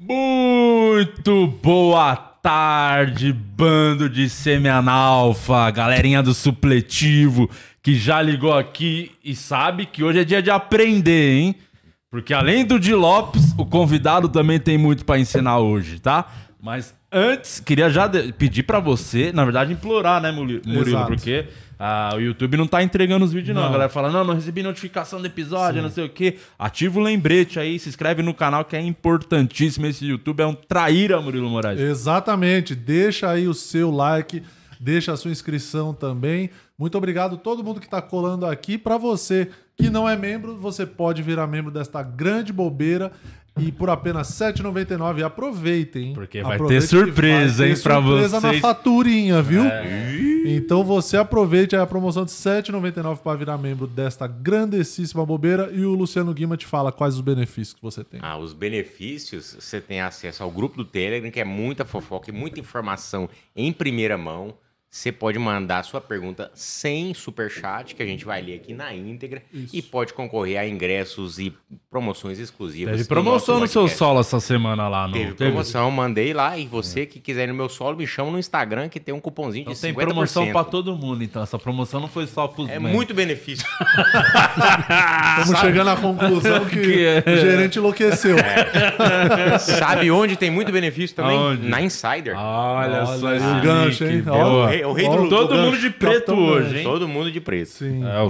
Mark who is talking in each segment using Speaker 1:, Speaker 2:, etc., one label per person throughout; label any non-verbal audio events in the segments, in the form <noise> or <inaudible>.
Speaker 1: Muito boa tarde, bando de semi-analfa, galerinha do supletivo que já ligou aqui e sabe que hoje é dia de aprender, hein? Porque além do Di Lopes, o convidado também tem muito pra ensinar hoje, tá? Mas antes, queria já pedir pra você, na verdade, implorar, né, Murilo?
Speaker 2: Exato.
Speaker 1: Porque ah, o YouTube não tá entregando os vídeos, não.
Speaker 2: Não.
Speaker 1: A galera fala, não, não recebi notificação do episódio, não sei o quê. Ativa o lembrete aí, se inscreve no canal que é importantíssimo. Esse YouTube é um traíra, Murilo Moraes.
Speaker 2: Exatamente. Deixa aí o seu like, deixa a sua inscrição também. Muito obrigado a todo mundo que está colando aqui. Para você que não é membro, você pode virar membro desta grande bobeira. E por apenas R$ 7,99. Aproveitem. hein?
Speaker 1: Porque vai
Speaker 2: Aproveite
Speaker 1: ter surpresa,
Speaker 2: vai ter
Speaker 1: hein, pra
Speaker 2: surpresa
Speaker 1: vocês.
Speaker 2: na faturinha, viu? Então você aproveite a promoção de R$ 7,99 para virar membro desta grandessíssima bobeira. E o Luciano Guima te fala quais os benefícios que você tem.
Speaker 3: Ah, os benefícios, você tem acesso ao grupo do Telegram, que é muita fofoca e muita informação em primeira mão. Você pode mandar sua pergunta sem superchat, que a gente vai ler aqui na íntegra. E pode concorrer a ingressos e promoções exclusivas.
Speaker 1: Teve promoção no seu
Speaker 3: podcast.
Speaker 1: solo essa semana lá, não
Speaker 3: Teve promoção, mandei lá. E você que quiser ir no meu solo, me chama no Instagram, que tem um cupomzinho
Speaker 1: Então
Speaker 3: de
Speaker 1: tem
Speaker 3: 50%.
Speaker 1: promoção pra todo mundo, então. Essa promoção não foi só pros
Speaker 3: É muito benefício. <laughs>
Speaker 2: Estamos chegando à conclusão <laughs> que,
Speaker 1: Que é-
Speaker 2: o gerente enlouqueceu.
Speaker 3: Sabe onde tem muito benefício também?
Speaker 1: Aonde?
Speaker 3: Na Insider.
Speaker 1: Olha, só
Speaker 2: Olha
Speaker 1: esse
Speaker 2: aí o gancho, hein?
Speaker 1: boa.
Speaker 2: Ó,
Speaker 3: o rei, o rei do,
Speaker 1: Todo
Speaker 3: do
Speaker 1: mundo
Speaker 3: gancho.
Speaker 1: de preto
Speaker 2: Capitão
Speaker 1: hoje,
Speaker 2: Gancho.
Speaker 1: hein?
Speaker 3: Todo mundo de preto.
Speaker 2: Sim.
Speaker 1: É,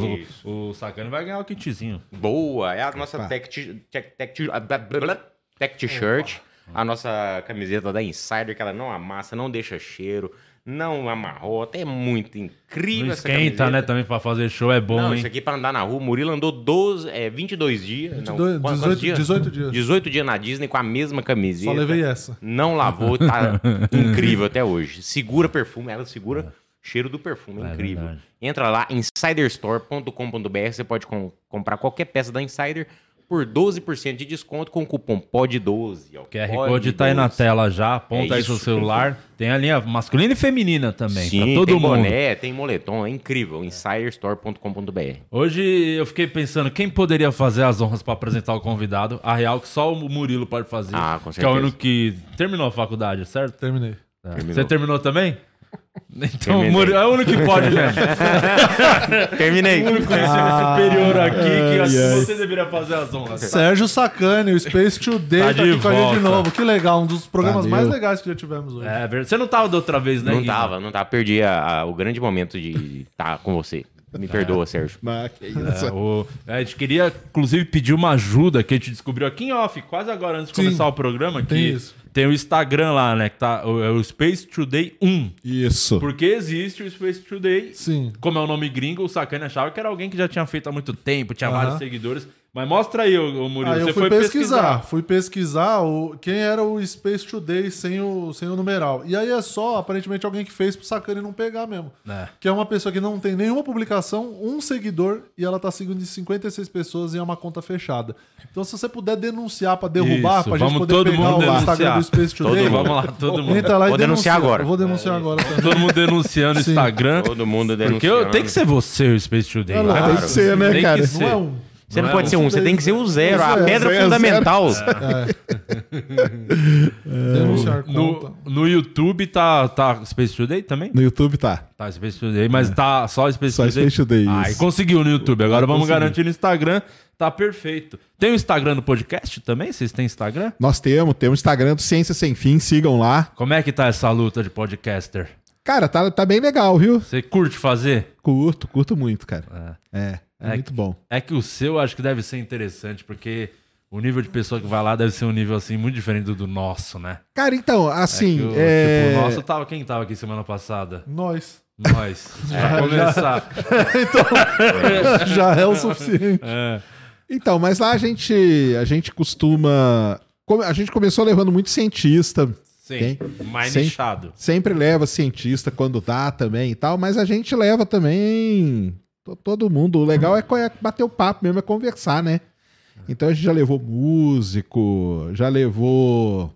Speaker 1: o, o Sacane vai ganhar o kitzinho.
Speaker 3: Boa, é a nossa tech, t- tech, ah, blá, tech t-shirt, a nossa camiseta da Insider, que ela não amassa, não deixa cheiro, não amarrota, é muito incrível
Speaker 1: Não
Speaker 3: essa
Speaker 1: esquenta,
Speaker 3: camiseta.
Speaker 1: né? Também pra fazer show é bom,
Speaker 3: Não,
Speaker 1: hein?
Speaker 3: isso aqui pra andar na rua, o Murilo andou 12, é, 22 dias. não,
Speaker 2: 22,
Speaker 3: quantos
Speaker 2: 18
Speaker 3: dias?
Speaker 2: 18 dias.
Speaker 3: 18 dias na Disney com a mesma camiseta.
Speaker 2: Só levei essa.
Speaker 3: Não lavou, tá <laughs> incrível até hoje. Segura perfume, ela segura cheiro do perfume, é,
Speaker 1: É
Speaker 3: incrível.
Speaker 1: verdade.
Speaker 3: Entra lá, insiderstore.com.br, você pode com- comprar qualquer peça da Insider por 12% de desconto com o cupom POD12. ó,
Speaker 1: QR
Speaker 3: POD12.
Speaker 1: Code tá aí na tela já, aponta
Speaker 3: É
Speaker 1: aí seu celular. Tem a linha masculina e feminina também,
Speaker 3: Sim,
Speaker 1: pra todo
Speaker 3: tem
Speaker 1: mundo.
Speaker 3: boné, tem moletom, é incrível. Insiderstore.com.br.
Speaker 1: Hoje eu fiquei pensando quem poderia fazer as honras pra apresentar o convidado. A real que só o Murilo pode fazer.
Speaker 3: Ah, com
Speaker 1: Que é o
Speaker 3: certeza.
Speaker 1: único que terminou a faculdade, certo?
Speaker 2: Terminei.
Speaker 1: É.
Speaker 3: Terminou.
Speaker 1: Você terminou também? Então,
Speaker 3: Terminei.
Speaker 1: o Murilo é o único que pode mesmo. <laughs>
Speaker 3: Terminei.
Speaker 1: o único conhecimento superior aqui que
Speaker 2: ai.
Speaker 1: você deveria fazer as honras.
Speaker 2: Sérgio Sacani, o Space Today,
Speaker 1: Tá
Speaker 2: tá,
Speaker 1: de
Speaker 2: aqui com a gente de novo. Que legal, um dos programas
Speaker 4: Valeu.
Speaker 2: mais legais que já tivemos hoje.
Speaker 1: É verdade. Você não tava da outra vez, né?
Speaker 3: Não
Speaker 1: Guima?
Speaker 3: tava, não tava. Perdi a- a- o grande momento de estar com você. Me perdoa, Sérgio.
Speaker 4: Ah, que isso.
Speaker 1: É, o- a gente queria, inclusive, pedir uma ajuda que a gente descobriu aqui em off, quase agora, antes de
Speaker 2: Sim,
Speaker 1: começar o programa. Que
Speaker 2: tem isso.
Speaker 1: Tem o Instagram lá, né? Que tá, o- é o Space Today 1.
Speaker 4: Isso.
Speaker 1: Porque existe o Space Today.
Speaker 2: Sim.
Speaker 1: Como é o nome gringo, o Sacane achava que era alguém que já tinha feito há muito tempo, tinha
Speaker 2: Aham.
Speaker 1: vários seguidores. Mas mostra aí, ô, ô Murilo.
Speaker 2: Aí
Speaker 1: você
Speaker 2: eu fui
Speaker 1: foi
Speaker 2: pesquisar, fui pesquisar o, quem era o Space Today sem o, sem o numeral. E aí é só, aparentemente, alguém que fez pro Sacani não pegar mesmo.
Speaker 1: É.
Speaker 2: Que é uma pessoa que não tem nenhuma publicação, um seguidor, e ela tá seguindo de 56 pessoas e é uma conta fechada. Então, se você puder denunciar pra derrubar,
Speaker 1: Isso,
Speaker 2: pra gente
Speaker 1: vamos
Speaker 2: poder
Speaker 1: todo
Speaker 2: pegar
Speaker 1: mundo
Speaker 2: o Instagram
Speaker 1: denunciar.
Speaker 2: do Space Today,
Speaker 3: Todo
Speaker 1: Vamos lá, todo mundo.
Speaker 2: entra lá
Speaker 3: Vou
Speaker 2: e denuncia.
Speaker 3: denunciar agora.
Speaker 2: Eu vou denunciar agora também.
Speaker 1: Todo mundo denunciando o. Instagram.
Speaker 3: Todo mundo
Speaker 1: Porque
Speaker 3: denunciando.
Speaker 1: eu, tem que ser você o Space Today.
Speaker 2: É
Speaker 1: cara.
Speaker 4: Tem que ser, né,
Speaker 1: Tem
Speaker 4: cara?
Speaker 1: que
Speaker 2: Não é
Speaker 1: ser.
Speaker 2: um.
Speaker 3: Você não,
Speaker 1: Não é
Speaker 3: pode
Speaker 1: um
Speaker 3: ser um, você tem que ser o zero, a pedra
Speaker 4: zero,
Speaker 3: fundamental. <laughs>
Speaker 2: Denunciar
Speaker 1: No,
Speaker 2: conta.
Speaker 1: no YouTube tá, tá Space Today também?
Speaker 4: No YouTube tá.
Speaker 1: Tá Space Today, mas tá só Space
Speaker 4: Só
Speaker 1: Today.
Speaker 4: Space Today,
Speaker 1: Ah, e conseguiu no YouTube. Agora vamos
Speaker 4: consegui.
Speaker 1: garantir no Instagram. Tá perfeito. Tem o Instagram do podcast também? Vocês têm Instagram?
Speaker 4: Nós temos, temos Instagram do Ciência Sem Fim, sigam lá.
Speaker 1: Como é que tá essa luta de podcaster?
Speaker 4: Cara, tá, tá bem legal, viu?
Speaker 1: Você curte fazer?
Speaker 4: Curto, curto muito, cara. É, é,
Speaker 1: É
Speaker 4: muito bom.
Speaker 1: É que o seu acho que deve ser interessante, porque o nível de pessoa que vai lá deve ser um nível assim muito diferente do, do nosso, né?
Speaker 4: Cara, então,
Speaker 1: É que
Speaker 4: assim,
Speaker 1: o,
Speaker 4: é...
Speaker 1: Tipo, o nosso tava. Quem tava aqui semana passada?
Speaker 2: Nós.
Speaker 1: Nós. <laughs> Pra começar. <laughs> <laughs>
Speaker 2: Já é o suficiente.
Speaker 1: É.
Speaker 4: Então, mas lá a gente, a gente costuma... A gente começou levando muito cientista,
Speaker 1: Sim.
Speaker 4: Tem.
Speaker 1: Mais
Speaker 4: Sem-
Speaker 1: nichado.
Speaker 4: sempre leva cientista quando dá também e tal, mas a gente leva também todo mundo. O legal é é bater o papo mesmo, é conversar, né? Então a gente já levou músico, já levou.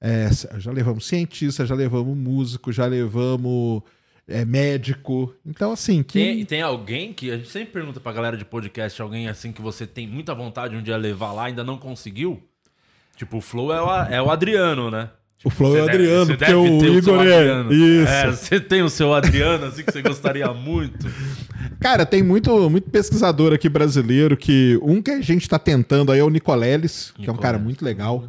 Speaker 4: é, já levamos cientista, já levamos músico, já levamos é, médico. Então, assim, que.
Speaker 1: Tem, tem alguém que a gente sempre pergunta pra galera de podcast, alguém assim que você tem muita vontade de um dia levar lá, ainda não conseguiu? Tipo, o Flow é o, é o Adriano, né?
Speaker 4: O Flow é o
Speaker 1: deve-
Speaker 4: Adriano,
Speaker 1: você
Speaker 4: porque
Speaker 1: deve
Speaker 4: o Igor é. Isso.
Speaker 1: É, você tem o seu Adriano, assim, que você gostaria muito.
Speaker 4: Cara, tem muito, muito pesquisador aqui brasileiro que. Um que a gente tá tentando aí é o Nicoleles, que é um cara
Speaker 1: Nicoleles.
Speaker 4: muito legal.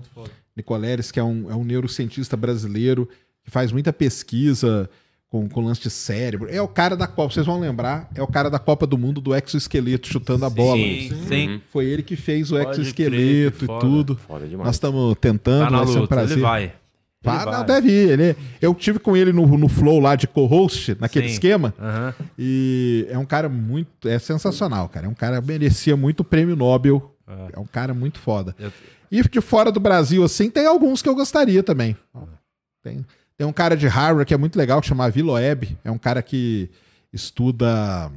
Speaker 4: Nicoleles, que é um, é um neurocientista brasileiro que faz muita pesquisa com, com lance de cérebro. É o cara da Copa, vocês vão lembrar, é o cara da Copa do Mundo do exoesqueleto chutando a bola.
Speaker 1: Sim, sim.
Speaker 3: Uhum.
Speaker 4: Foi ele que fez o
Speaker 1: Pode crer,
Speaker 4: exoesqueleto
Speaker 1: que
Speaker 4: e
Speaker 1: foda.
Speaker 4: tudo.
Speaker 3: Foda demais.
Speaker 4: Nós estamos tentando,
Speaker 1: Tá
Speaker 4: vai ser um
Speaker 1: luta,
Speaker 4: prazer.
Speaker 1: ele vai.
Speaker 4: Não, deve ir. Ele, eu tive com ele no, no Flow lá de co-host, naquele
Speaker 1: Sim.
Speaker 4: esquema.
Speaker 1: Aham.
Speaker 4: E é um cara muito. É sensacional, cara. É um cara que merecia muito o prêmio Nobel. É um cara muito foda.
Speaker 1: Eu-
Speaker 4: E de fora do Brasil, assim, tem alguns que eu gostaria também. Tem, tem um cara de Harvard que é muito legal, que chama Viloeb. É um cara que estuda.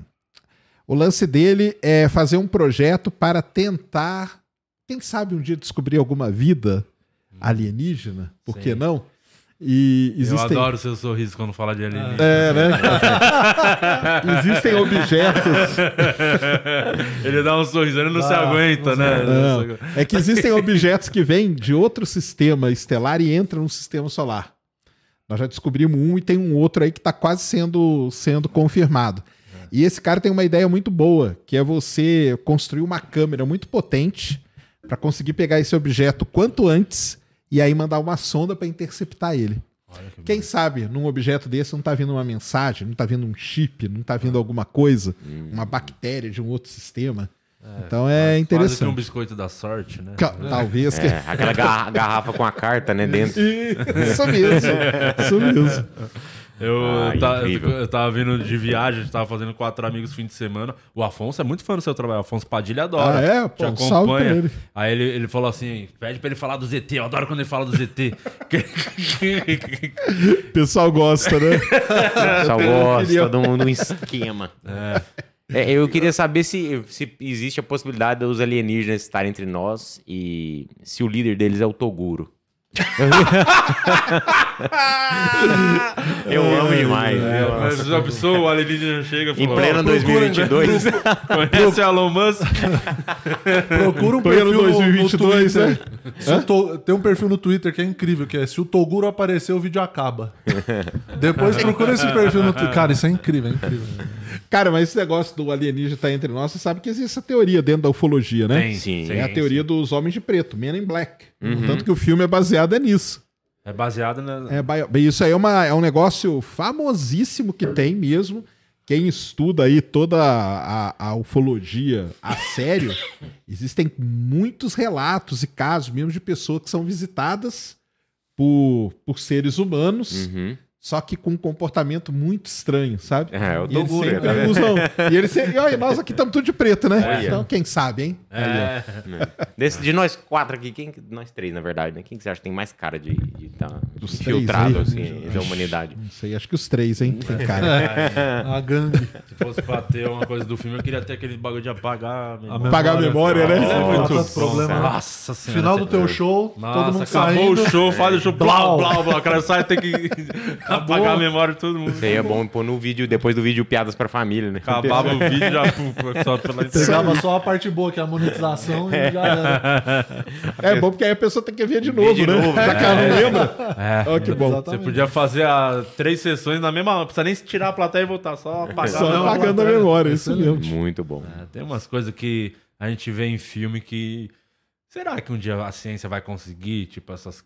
Speaker 4: O lance dele é fazer um projeto para tentar, quem sabe um dia descobrir alguma vida alienígena. Por que
Speaker 1: Sim.
Speaker 4: não? E
Speaker 1: Eu
Speaker 4: existem.
Speaker 1: adoro o seu sorriso quando fala de alienígena.
Speaker 4: É, né? <laughs> Existem objetos. <laughs>
Speaker 1: ele dá um sorriso, ele não se
Speaker 2: Ah,
Speaker 1: aguenta,
Speaker 2: não
Speaker 1: né?
Speaker 4: Não, é que existem objetos que vêm de outro sistema estelar e entram no sistema solar. Nós já descobrimos um e tem um outro aí que está quase sendo, sendo confirmado. E esse cara tem uma ideia muito boa, que é você construir uma câmera muito potente para conseguir pegar esse objeto quanto antes e aí mandar uma sonda para interceptar ele. Quem sabe num objeto desse não tá vindo uma mensagem, não tá vindo um chip, não tá vindo alguma coisa, uma bactéria de um outro sistema. então é
Speaker 1: Quase que um
Speaker 4: interessante.
Speaker 1: biscoito da sorte, né?
Speaker 4: Ca- Talvez que.
Speaker 3: É, aquela garra- garrafa com a carta, né, dentro. <laughs>
Speaker 4: Isso mesmo. Isso mesmo. <laughs>
Speaker 1: Eu,
Speaker 3: Ah,
Speaker 1: ta-
Speaker 3: incrível.
Speaker 1: eu tava vindo de viagem, a gente tava fazendo quatro amigos fim de semana. O Afonso é muito fã do seu trabalho. O Afonso Padilha adora.
Speaker 4: Ah, é? Pô,
Speaker 1: Te
Speaker 4: salve pra ele.
Speaker 1: Aí ele, ele falou assim: pede pra ele falar do ZT. Eu adoro quando ele fala do ZT.
Speaker 4: O pessoal gosta, né? <laughs> Queria-
Speaker 3: gosta de um, de um esquema. É, eu queria saber se, se existe a possibilidade dos alienígenas estarem entre nós e se o líder deles é o Toguro. <laughs> eu amo demais. eu amo.
Speaker 1: Mas já pensou, o alienígena chega e
Speaker 3: Em
Speaker 1: fala:
Speaker 3: pleno
Speaker 1: "Ó, procura,
Speaker 3: 2022. <laughs>
Speaker 1: Conhece Elon Musk?
Speaker 2: Procura um perfil no-
Speaker 4: 2022,
Speaker 2: no
Speaker 4: né?
Speaker 2: Twitter. O To- Tem um perfil no Twitter que é incrível, que é se o Toguro aparecer, o vídeo acaba. <laughs> Depois procura esse perfil no Twitter. Cara, isso é incrível, é incrível.
Speaker 4: Cara, mas esse negócio do alienígena estar entre nós, você sabe que existe essa teoria dentro da ufologia, né?
Speaker 1: Tem,
Speaker 3: Sim.
Speaker 4: É a teoria dos homens de preto, Men in Black. Tanto que o filme é baseado é nisso.
Speaker 1: É baseado na.
Speaker 4: É, isso aí é, uma- é um negócio famosíssimo que tem mesmo. Quem estuda aí toda a, a ufologia a sério, <laughs> existem muitos relatos e casos mesmo de pessoas que são visitadas por, por seres humanos,
Speaker 3: Uhum.
Speaker 4: Só que com um comportamento muito estranho, sabe?
Speaker 3: É, é o
Speaker 4: E eles
Speaker 3: Toguro.
Speaker 4: sempre
Speaker 3: tá vendo?
Speaker 4: usam. E eles sempre, e olha, nós aqui estamos tudo de preto, né?
Speaker 3: Olha.
Speaker 4: Então, quem sabe, hein?
Speaker 1: É.
Speaker 3: Desse- de nós quatro aqui, quem, que- nós três, na verdade, né? Quem que você acha que tem mais cara de estar
Speaker 4: Dos
Speaker 3: infiltrado,
Speaker 4: três
Speaker 3: assim, da humanidade?
Speaker 4: Não sei, acho que os três, hein? Tem cara.
Speaker 2: A gangue.
Speaker 1: Se fosse pra ter uma coisa do filme, eu queria ter aquele bagulho de apagar a memória.
Speaker 4: Apagar a memória, né?
Speaker 1: É muito
Speaker 2: Tanto
Speaker 1: bom,
Speaker 2: problema.
Speaker 1: Nossa senhora.
Speaker 2: Final do teu show,
Speaker 1: Nossa,
Speaker 2: todo mundo
Speaker 1: acabou
Speaker 2: saindo.
Speaker 1: o show, faz o show, blá,
Speaker 2: Blau.
Speaker 1: blá, blá. O cara sai tem que apagar a memória de todo mundo.
Speaker 3: Seria bom pôr no vídeo, depois do vídeo Piadas pra Família, né?
Speaker 1: Acabava o vídeo já só pela
Speaker 2: Pegava só a parte boa, que é a monetização, e já era. <laughs>
Speaker 4: É bom porque aí a pessoa tem que ver de novo,
Speaker 3: de
Speaker 4: né?
Speaker 3: novo,
Speaker 4: Já que ela não lembra.
Speaker 1: É.
Speaker 4: Olha que bom.
Speaker 1: Você
Speaker 2: Exatamente.
Speaker 1: podia fazer a, três sessões na mesma. Não precisa nem tirar a plateia e voltar, só apagar.
Speaker 4: Só
Speaker 1: a memória.
Speaker 4: apagando a memória, isso mesmo.
Speaker 3: Muito bom.
Speaker 1: É, Tem umas coisas que a gente vê em filme que. Será que um dia a ciência vai conseguir, tipo, essas.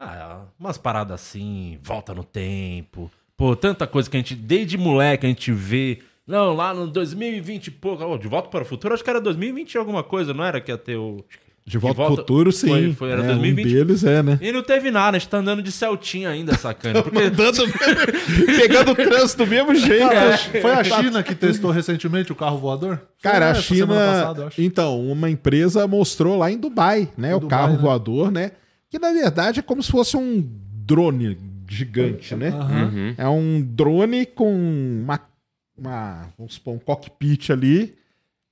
Speaker 1: Ah, umas paradas assim, volta no tempo. Pô, tanta coisa que a gente, desde moleque, a gente vê. Não, lá no 2020 e pouco. ó, de volta para o futuro, acho que era 2020 e alguma coisa, não era que ia ter o.
Speaker 4: De volta
Speaker 1: volta-
Speaker 4: pro futuro, sim.
Speaker 1: Foi- foi- era
Speaker 4: é,
Speaker 1: 2020.
Speaker 4: Um deles é, né?
Speaker 1: E não teve nada, a gente tá andando de Celtinha ainda, sacana. Porque
Speaker 4: Dando, <laughs> pegando o trânsito do mesmo jeito.
Speaker 2: Cara, foi a China que testou recentemente o carro voador? Foi
Speaker 4: Cara, a
Speaker 2: essa
Speaker 4: China.
Speaker 2: semana passada,
Speaker 4: então, uma empresa mostrou lá em Dubai, né?
Speaker 2: Em
Speaker 4: o
Speaker 2: Dubai,
Speaker 4: carro
Speaker 2: né?
Speaker 4: voador, né? Que na verdade é como se fosse um drone gigante, né?
Speaker 3: Uhum.
Speaker 4: É um drone com uma, uma vamos supor, um cockpit ali.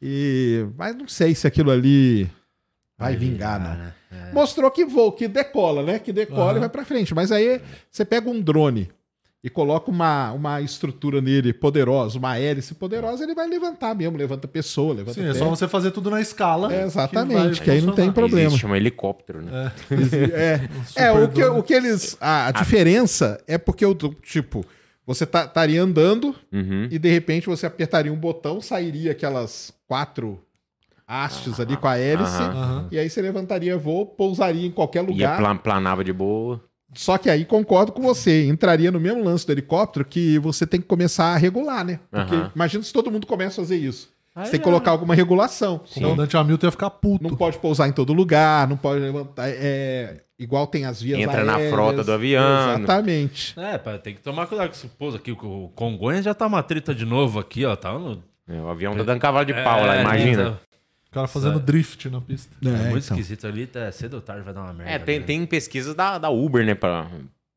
Speaker 4: E. Mas não sei se aquilo ali vai vingar, não.
Speaker 1: né?
Speaker 4: Mostrou que voa, que decola, né? Que decola
Speaker 2: Aham.
Speaker 4: e vai pra frente. Mas aí você pega um drone e coloca uma, uma estrutura nele poderosa, uma hélice poderosa, ele vai levantar mesmo, levanta pessoa, levanta
Speaker 2: Sim, é só você fazer tudo na escala.
Speaker 4: É, exatamente,
Speaker 2: vai
Speaker 4: que aí não tem problema.
Speaker 3: Existe um helicóptero, né?
Speaker 4: É,
Speaker 2: super <laughs>
Speaker 4: é o, que, o que eles. A, a diferença é porque, o tipo, você tá- estaria andando
Speaker 3: Uhum.
Speaker 4: e de repente você apertaria um botão, sairia aquelas quatro hastes ali com a hélice,
Speaker 3: Aham.
Speaker 2: Aham.
Speaker 4: e aí você levantaria voo, pousaria em qualquer lugar.
Speaker 3: plan- planava de boa.
Speaker 4: Só que aí concordo com você, entraria no mesmo lance do helicóptero que você tem que começar a regular, né? Porque
Speaker 3: Aham.
Speaker 4: imagina se todo mundo começa a fazer isso.
Speaker 1: Aí
Speaker 4: Você tem que
Speaker 1: é.
Speaker 4: colocar alguma regulação.
Speaker 2: O
Speaker 4: Senão
Speaker 2: comandante Hamilton ia ficar puto.
Speaker 4: não pode pousar em todo lugar, não pode levantar. É, igual tem as vias
Speaker 3: Entra na
Speaker 4: aéreas.
Speaker 3: frota do avião.
Speaker 4: Exatamente.
Speaker 1: É, pá, tem que tomar cuidado com pouso aqui. O Congonhas já tá uma treta de novo aqui, ó. Tá no...
Speaker 3: É, o avião tá dando cavalo de pau lá,
Speaker 1: É,
Speaker 3: imagina.
Speaker 2: O cara fazendo drift na pista.
Speaker 1: É,
Speaker 4: É,
Speaker 1: muito
Speaker 4: então.
Speaker 1: esquisito ali, tá cedo ou tarde vai dar uma merda.
Speaker 3: É, tem,
Speaker 1: né?
Speaker 3: tem pesquisas da, da Uber, né, pra,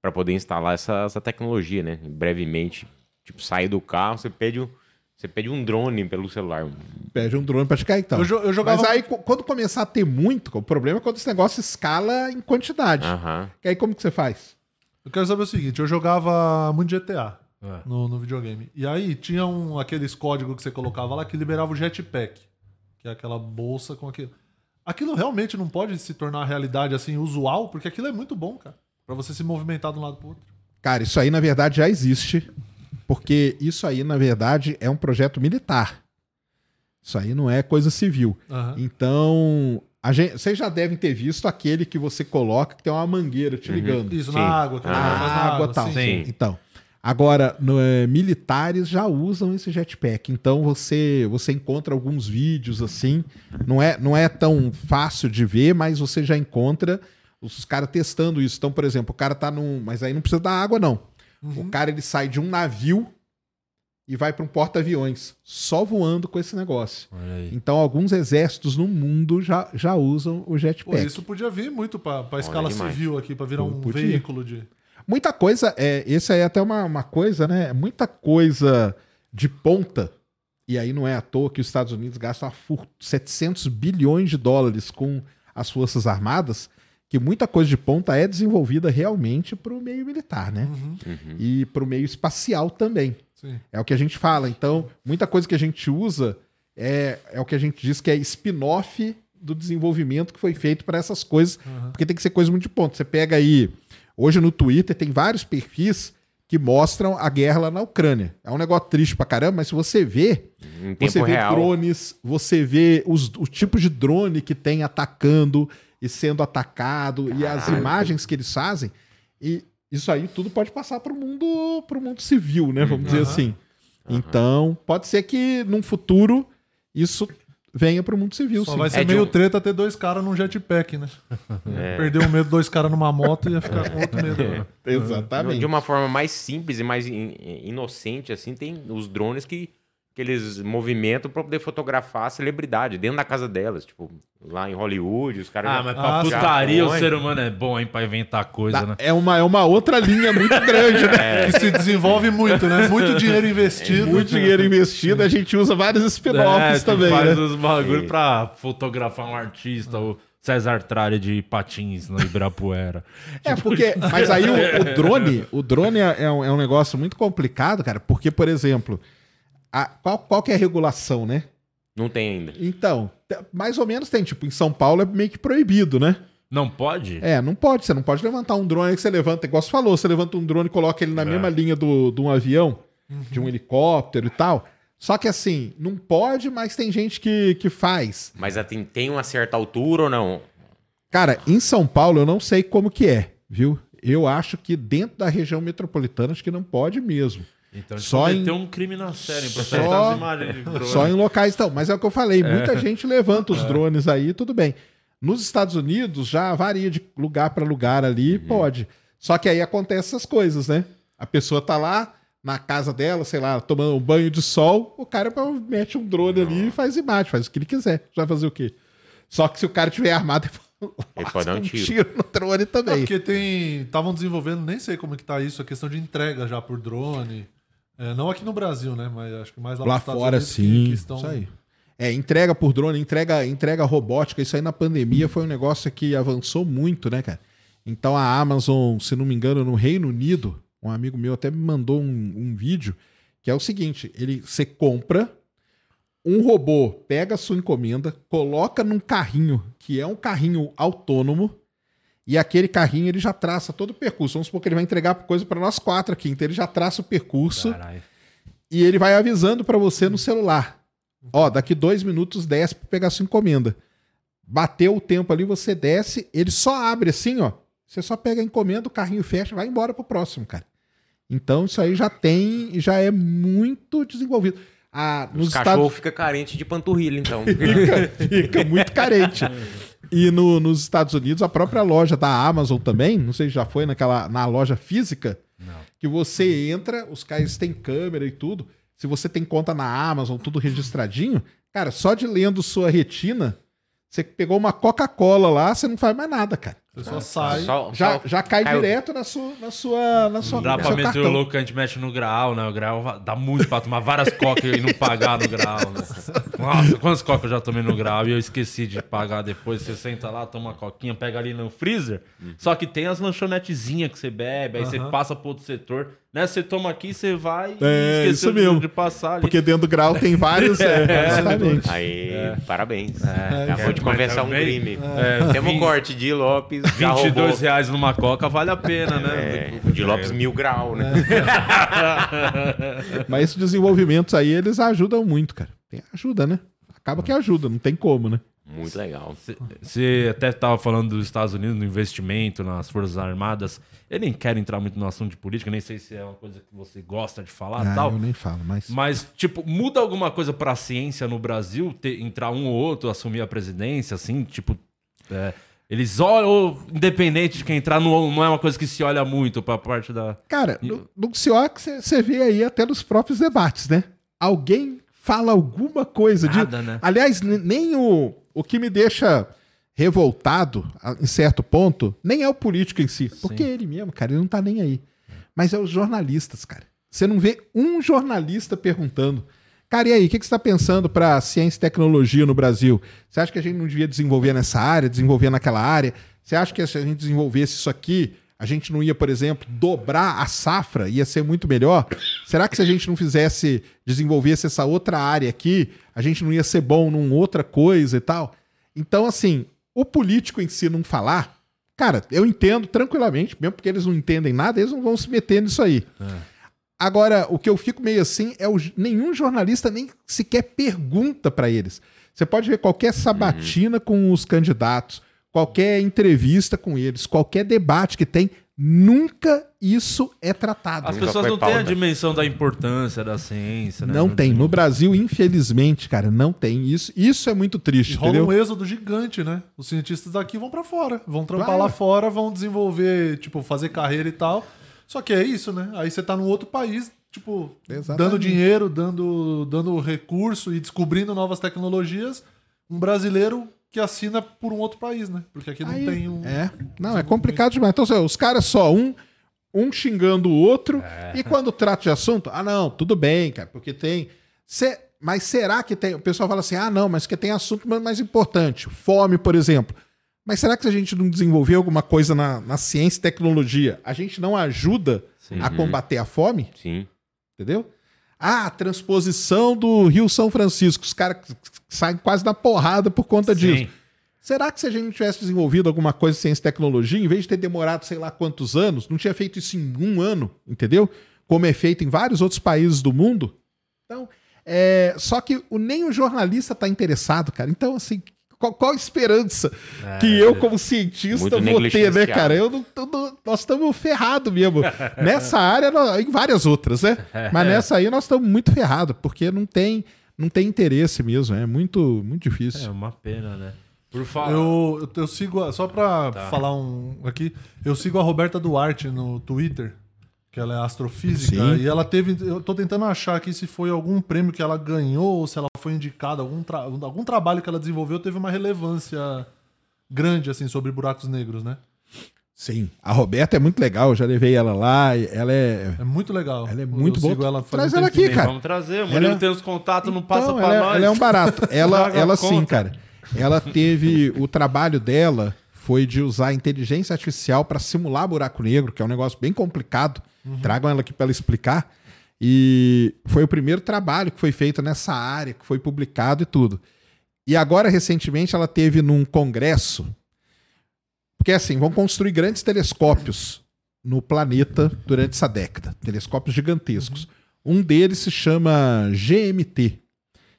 Speaker 3: pra poder instalar essa, essa tecnologia, né? Brevemente, tipo, sair do carro, você pede, um- você pede um drone pelo celular.
Speaker 4: Pede um drone pra te cair, então.
Speaker 2: Eu, eu jogava.
Speaker 4: Mas aí, quando começar a ter muito, o problema é quando esse negócio escala em quantidade.
Speaker 3: Aham.
Speaker 4: E aí, como que você faz?
Speaker 2: Eu quero saber o seguinte: eu jogava muito GTA
Speaker 1: É.
Speaker 2: no, no videogame. E aí tinha um, aqueles códigos que você colocava lá que liberava o jetpack. Que é aquela bolsa com aquilo. Aquilo realmente não pode se tornar realidade assim usual, porque aquilo é muito bom, cara. Pra você se movimentar de um lado pro outro.
Speaker 4: Cara, isso aí, na verdade, já existe. Porque isso aí, na verdade, é um projeto militar. Isso aí não é coisa civil.
Speaker 2: Aham.
Speaker 4: Então, a gente, vocês já devem ter visto aquele que você coloca que tem uma mangueira te ligando.
Speaker 2: Isso,
Speaker 3: Sim.
Speaker 2: na água. Que o
Speaker 3: Ah,
Speaker 2: na
Speaker 4: água tal.
Speaker 2: sim.
Speaker 3: Sim.
Speaker 4: Então, agora, no, é, militares já usam esse jetpack. Então, você você encontra alguns vídeos assim. Não é, não é tão fácil de ver, mas você já encontra os caras testando isso. Então, por exemplo, o cara tá num. Mas aí não precisa da água, não. O cara ele sai de um navio e vai para um porta-aviões, só voando com esse negócio. Então, alguns exércitos no mundo já, já usam o
Speaker 2: Pô,
Speaker 4: jetpack.
Speaker 2: isso podia vir muito pra, pra escala
Speaker 3: demais.
Speaker 2: civil aqui, pra virar
Speaker 4: Pô,
Speaker 2: um
Speaker 4: podia.
Speaker 2: veículo de.
Speaker 4: Muita coisa, é, esse aí é até uma, uma coisa, né? Muita coisa de ponta. E aí não é à toa que os Estados Unidos gastam uma fur- 700 bilhões de dólares com as Forças Armadas, que muita coisa de ponta é desenvolvida realmente para o meio militar, né?
Speaker 2: Uhum,
Speaker 3: Uhum.
Speaker 4: E para o meio espacial também.
Speaker 2: sim.
Speaker 4: É o que a gente fala. Então, muita coisa que a gente usa é, é o que a gente diz que é spin-off do desenvolvimento que foi feito para essas coisas,
Speaker 2: Aham.
Speaker 4: porque tem que ser coisa muito de ponto. Você pega aí, hoje no Twitter tem vários perfis que mostram a guerra lá na Ucrânia. É um negócio triste pra caramba, mas se você vê,
Speaker 3: Em
Speaker 4: você vê
Speaker 3: real.
Speaker 4: drones, você vê os, o tipo de drone que tem atacando e sendo atacado e as imagens que eles fazem. E isso aí tudo pode passar para o mundo, pro mundo civil, né? Vamos dizer
Speaker 2: Aham.
Speaker 4: assim. Então, pode ser que num futuro isso venha para o mundo civil.
Speaker 2: Só
Speaker 4: sim.
Speaker 2: vai ser
Speaker 3: É
Speaker 2: meio
Speaker 3: um-
Speaker 2: treta ter dois caras num jetpack, né?
Speaker 3: É.
Speaker 2: Perder o medo de dois caras numa moto ia ficar com outro medo. né?
Speaker 4: Exatamente.
Speaker 3: De uma forma mais simples e mais in- inocente, assim, tem os drones que, que eles movimentam pra poder fotografar a celebridade dentro da casa delas. Tipo, lá em Hollywood, os caras.
Speaker 1: Ah, mas
Speaker 2: Ah,
Speaker 1: pra
Speaker 2: sim.
Speaker 1: putaria o ser humano é bom, hein, pra inventar coisa, né?
Speaker 4: É uma, é uma outra linha muito grande, né? <laughs>
Speaker 2: Que se desenvolve muito, né? Muito dinheiro investido.
Speaker 4: Muito dinheiro investido, a gente usa vários spin-offs
Speaker 1: tu
Speaker 4: também,
Speaker 1: faz
Speaker 4: né?
Speaker 1: os bagulho
Speaker 3: Sim.
Speaker 1: pra fotografar um artista, o César Tralha de patins no Ibirapuera. <laughs>
Speaker 4: É, porque. Mas aí o, o drone, o drone é, é um, é um negócio muito complicado, cara, porque, por exemplo, a- qual, qual que é a regulação, né?
Speaker 3: Não tem ainda.
Speaker 4: Então, mais ou menos tem. Tipo, em São Paulo é meio que proibido, né?
Speaker 1: Não pode?
Speaker 4: É, não pode. Você não pode levantar um drone que você levanta, igual você falou, você levanta um drone e coloca ele na mesma linha do, de um avião, de um helicóptero e tal. Só que assim, não pode, mas tem gente que, que faz.
Speaker 3: Mas tem, tem uma certa altura ou não?
Speaker 4: Cara, em São Paulo eu não sei como que é, viu? Eu acho que dentro da região metropolitana acho que não pode mesmo.
Speaker 1: Então
Speaker 4: Só em-
Speaker 1: tem um crime na série, pra
Speaker 4: Só-
Speaker 1: imagens de drone.
Speaker 4: Só em locais então, mas é o que eu falei, muita gente levanta os drones aí, tudo bem. Nos Estados Unidos já varia de lugar para lugar ali, pode. Só que aí acontece essas coisas, né? A pessoa tá lá na casa dela, sei lá, tomando um banho de sol, o cara mete um drone ali e faz imagem, faz o que ele quiser. Vai fazer o quê? Só que se o cara tiver armado,
Speaker 3: Ele pode dar um tiro.
Speaker 4: tiro no drone
Speaker 2: É
Speaker 4: também.
Speaker 2: porque tem. Estavam desenvolvendo, nem sei como que tá isso, a questão de entrega já por drone. É, não aqui no Brasil, né? Mas acho que mais lá,
Speaker 4: Lá fora,
Speaker 2: Unidos
Speaker 4: sim.
Speaker 2: que estão-
Speaker 4: Isso aí. É, entrega por drone, entrega, entrega robótica. Isso aí na pandemia foi um negócio que avançou muito, né, cara? Então a Amazon, se não me engano, no Reino Unido, Um amigo meu até me mandou um, um vídeo que é o seguinte: ele você compra um robô, pega a sua encomenda, coloca num carrinho que é um carrinho autônomo. E aquele carrinho ele já traça todo o percurso. Vamos supor que ele vai entregar coisa para nós quatro aqui. Então ele já traça o percurso
Speaker 1: Caralho.
Speaker 4: e ele vai avisando para você no celular. Ó, daqui dois minutos desce para pegar sua encomenda. Bateu o tempo ali, você desce, ele só abre assim, ó. Você só pega a encomenda, o carrinho fecha, vai embora pro próximo, cara. Então isso aí já tem, já é muito desenvolvido. Ah, nos
Speaker 3: Os cachorros ficam carentes de panturrilha, então.
Speaker 4: fica, fica muito carente. <laughs> E no- nos Estados Unidos, a própria loja da Amazon também, não sei se já foi naquela, na loja física, que você entra, os caras têm câmera e tudo. Se você tem conta na Amazon, tudo registradinho, cara, só de lendo sua retina, você pegou uma Coca-Cola lá, você não faz mais nada, cara.
Speaker 2: Você só sai.
Speaker 3: Só-
Speaker 4: Já,
Speaker 3: só
Speaker 4: já cai
Speaker 3: caiu.
Speaker 4: direto na sua, na sua, na sua
Speaker 1: Não dá pra meter o louco que a gente mexe no grau, né? O grau dá muito pra tomar várias cocas e não pagar no grau, né? Nossa, quantas cocas eu já tomei no grau e eu esqueci de pagar depois. Você senta lá, toma uma coquinha, pega ali no freezer. Só que tem as lanchonetezinhas que você bebe, aí você passa pro outro setor. Né? Você toma aqui, você vai e
Speaker 4: É,
Speaker 1: esqueceu
Speaker 4: isso
Speaker 1: de-
Speaker 4: mesmo.
Speaker 1: de passar ali.
Speaker 4: Porque dentro do grau tem vários. <laughs> é, exatamente.
Speaker 3: Aí, parabéns.
Speaker 1: É,
Speaker 3: Acabou de
Speaker 1: mas
Speaker 3: confessar um crime.
Speaker 1: É,
Speaker 3: Temos um corte de Lopes. Já
Speaker 1: 22
Speaker 3: roubou.
Speaker 1: reais numa coca vale a pena, né?
Speaker 3: É, o de Lopes mil grau, né? <laughs>
Speaker 4: Mas esses desenvolvimentos aí, eles ajudam muito, cara. Tem ajuda, né? Acaba que ajuda, não tem como, né?
Speaker 3: Muito legal.
Speaker 1: Você até estava falando dos Estados Unidos no investimento nas Forças Armadas. Eu nem quero entrar muito no assunto de política, nem sei se é uma coisa que você gosta de falar
Speaker 4: Ah,
Speaker 1: tal.
Speaker 4: eu nem falo, mas.
Speaker 1: Mas, tipo, muda alguma coisa pra ciência no Brasil? ter- entrar um ou outro, assumir a presidência, assim? Tipo, é, eles olham, ou independente de quem entrar, não, não é uma coisa que se olha muito pra parte da.
Speaker 4: Cara, no, no CIO que você vê aí até nos próprios debates, né? Alguém fala alguma coisa
Speaker 1: Nada,
Speaker 4: de.
Speaker 1: né?
Speaker 4: Aliás, ne- nem o, o que me deixa revoltado, em certo ponto, nem é o político em si. Porque ele mesmo, cara, ele não tá nem aí. Mas é os jornalistas, cara. Você não vê um jornalista perguntando. Cara, e aí, o que que você está pensando para ciência e tecnologia no Brasil? Você acha que a gente não devia desenvolver nessa área, desenvolver naquela área? Você acha que se a gente desenvolvesse isso aqui, a gente não ia, por exemplo, dobrar a safra, ia ser muito melhor? Será que se a gente não fizesse, desenvolvesse essa outra área aqui, a gente não ia ser bom numa outra coisa e tal? Então, assim, o político em si não falar, cara, eu entendo tranquilamente, mesmo porque eles não entendem nada, eles não vão se meter nisso aí. Agora, o que eu fico meio assim é o, nenhum jornalista nem sequer pergunta para eles. Você pode ver qualquer sabatina com os candidatos, qualquer entrevista com eles, qualquer debate que tem, nunca isso é tratado.
Speaker 1: As
Speaker 3: Nunca
Speaker 1: pessoas não têm a dimensão da importância da ciência, né?
Speaker 4: Não tem. No Brasil, infelizmente, cara, não tem isso. Isso é muito triste,
Speaker 2: E rola
Speaker 4: entendeu?
Speaker 2: um êxodo gigante, né? Os cientistas daqui vão pra fora, vão trampar
Speaker 4: Claro.
Speaker 2: lá fora, vão desenvolver, tipo, fazer carreira e tal. Só que é isso, né? Aí você tá num outro país, tipo,
Speaker 4: Exatamente.
Speaker 2: dando dinheiro, dando, dando recurso e descobrindo novas tecnologias. Um brasileiro que assina por um outro país, né? Porque aqui não
Speaker 4: Aí-
Speaker 2: tem um.
Speaker 4: É, não, é complicado demais. Então, assim, os caras só, um, um xingando o outro, e quando trata de assunto, ah, não, tudo bem, cara, porque tem. Cê- mas será que tem. O pessoal fala assim, ah, não, mas que tem assunto mais- mais importante, fome, por exemplo. Mas será que se a gente não desenvolver alguma coisa na, na ciência e tecnologia, a gente não ajuda a combater a fome?
Speaker 3: Sim.
Speaker 4: Entendeu? Ah, transposição do Rio São Francisco. Os caras saem quase na porrada por conta disso.
Speaker 1: Sim.
Speaker 4: Será que se a gente não tivesse desenvolvido alguma coisa em ciência e tecnologia, em vez de ter demorado sei lá quantos anos, não tinha feito isso em um ano, entendeu? Como é feito em vários outros países do mundo? Então, é, só que o, nem o jornalista está interessado, cara. Então, assim, qual, qual a esperança que eu, como cientista, vou ter, né, cara? Eu não, não- nós estamos ferrados mesmo. <laughs> nessa área, em várias outras, né? Mas nessa aí nós estamos muito ferrados, porque não tem, não tem interesse mesmo. É muito, muito difícil.
Speaker 1: É uma pena, né? Por falar.
Speaker 2: Eu, eu, eu sigo, a- só pra
Speaker 1: Tá.
Speaker 2: falar um aqui, eu sigo a Roberta Duarte no Twitter, que ela é astrofísica,
Speaker 4: Sim.
Speaker 2: e ela teve, eu tô tentando achar aqui se foi algum prêmio que ela ganhou, ou se ela foi indicada, algum, tra- algum trabalho que ela desenvolveu teve uma relevância grande, assim, sobre buracos negros, né?
Speaker 4: Sim. A Roberta é muito legal, eu já levei ela lá. Ela é.
Speaker 2: É muito legal.
Speaker 4: Ela é
Speaker 2: Eu
Speaker 4: muito boa.
Speaker 2: sigo ela faz
Speaker 4: Traz
Speaker 2: um
Speaker 4: ela aqui, cara.
Speaker 1: Vamos trazer. O Murilo
Speaker 4: Ela-
Speaker 1: tem os contatos, não passa
Speaker 4: Então,
Speaker 1: pra
Speaker 4: ela, é-
Speaker 1: nós.
Speaker 4: ela é um barato. <laughs> Ela, ela sim,
Speaker 1: conta.
Speaker 4: cara. Ela teve. O trabalho dela foi de usar inteligência artificial para simular buraco negro, que é um negócio bem complicado. Tragam ela aqui para ela explicar. E foi o primeiro trabalho que foi feito nessa área, que foi publicado e tudo. E agora, recentemente, ela teve num congresso. Porque assim, vão construir grandes telescópios no planeta durante essa década telescópios gigantescos. Um deles se chama GMT,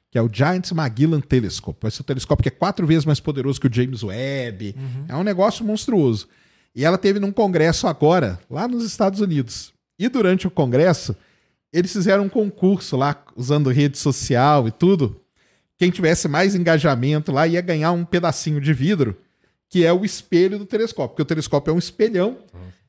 Speaker 4: que é o Giant Magellan Telescope. Vai ser um telescópio que é quatro vezes mais poderoso que o James Webb. É um negócio monstruoso. E ela teve num congresso agora, lá nos Estados Unidos. E durante o congresso, eles fizeram um concurso lá, usando rede social e tudo. Quem tivesse mais engajamento lá ia ganhar um pedacinho de vidro, que é o espelho do telescópio. Porque o telescópio é um espelhão.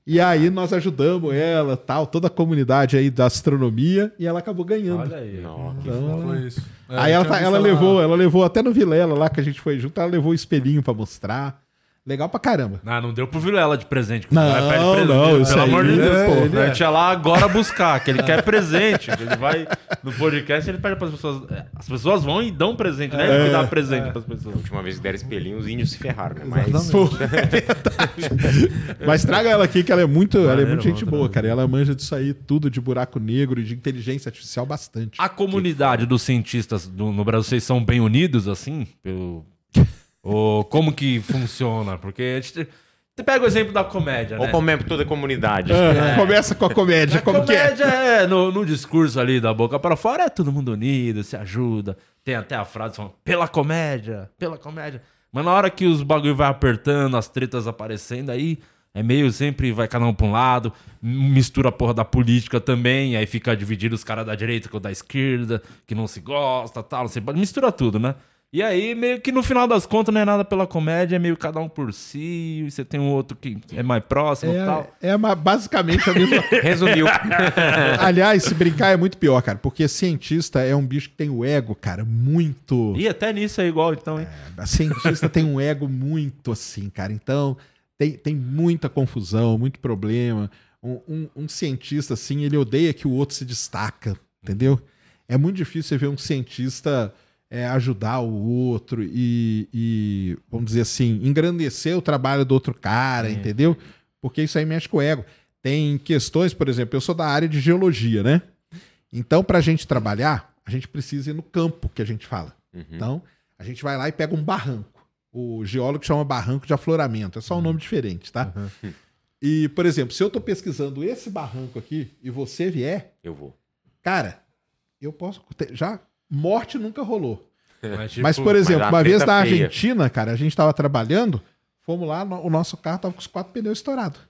Speaker 4: E aí nós ajudamos ela, tal, toda a comunidade aí da astronomia, e ela acabou ganhando.
Speaker 1: Olha aí.
Speaker 3: Não, que
Speaker 4: Então,
Speaker 2: Foi isso. É,
Speaker 4: Aí ela, tá- ela levou, ela levou até no Vilela lá que a gente foi junto, ela levou o espelhinho pra mostrar. Legal pra caramba.
Speaker 1: Ah, não deu pro Vilela de presente. que o
Speaker 4: Não,
Speaker 1: cara pede presente.
Speaker 4: não, isso
Speaker 1: Pelo
Speaker 4: aí,
Speaker 1: amor de Deus,
Speaker 2: é,
Speaker 1: pô. A
Speaker 2: é.
Speaker 1: gente ia lá agora buscar, que ele quer presente. Ele vai no podcast ele pede pras pessoas. é, As pessoas vão e dão presente, né? Ele que dá presente pras pessoas.
Speaker 3: A última vez que deram espelhinho, os índios se ferraram, né? Mas.
Speaker 4: Pô, é. Mas traga ela aqui que ela é muito, ela é
Speaker 1: Maneiro,
Speaker 4: muito gente boa, cara. E Ela manja disso aí tudo de buraco negro e de inteligência artificial bastante.
Speaker 1: A comunidade dos cientistas do- no Brasil, vocês são bem unidos, assim? Pelo... Ou como que funciona? Porque a gente... Você pega o exemplo da comédia,
Speaker 3: Ou
Speaker 1: né?
Speaker 3: como é toda a comunidade.
Speaker 4: Ah, Começa com a comédia,
Speaker 1: A
Speaker 4: como que é?
Speaker 1: comédia é, no, no discurso ali da boca para fora, é todo mundo unido, se ajuda. Tem até a frase falando, pela comédia, pela comédia. Mas na hora que os bagulho vai apertando, as tretas aparecendo, aí é meio sempre vai cada um pra um lado, mistura a porra da política também, aí fica dividido os caras da direita com o da esquerda, que não se gosta, tal, não sei, mistura tudo, né? E aí, meio que no final das contas, não é nada pela comédia, é meio cada um por si, e você tem um outro que é mais próximo e tal.
Speaker 4: É, é uma- basicamente a mesma <laughs>
Speaker 3: Resumiu. <laughs>
Speaker 4: Aliás, se brincar é muito pior, cara, porque cientista é um bicho que tem o ego, cara, muito.
Speaker 1: E até nisso é igual, então, hein?
Speaker 4: A cientista tem um ego muito assim, cara. Então, tem, tem muita confusão, muito problema. Um, um- um cientista, assim, ele odeia que o outro se destaca, entendeu? É muito difícil você ver um cientista é, ajudar o outro e, e, vamos dizer assim, engrandecer o trabalho do outro cara, entendeu? Porque isso aí mexe com o ego. Tem questões, por exemplo, eu sou da área de geologia, né? Então, para a gente trabalhar, a gente precisa ir no campo, que a gente fala. Então, a gente vai lá e pega um barranco. O geólogo chama barranco de afloramento. É só um nome diferente, tá? E, por exemplo, se eu tô pesquisando esse barranco aqui e você vier,
Speaker 3: Eu vou.
Speaker 4: cara, eu posso. Já morte nunca rolou.
Speaker 1: Mas, tipo,
Speaker 4: Mas, por exemplo,
Speaker 3: mas
Speaker 4: uma vez na
Speaker 3: feia.
Speaker 4: Argentina, cara, a gente tava trabalhando, fomos lá, no- o nosso carro tava com os quatro pneus estourados.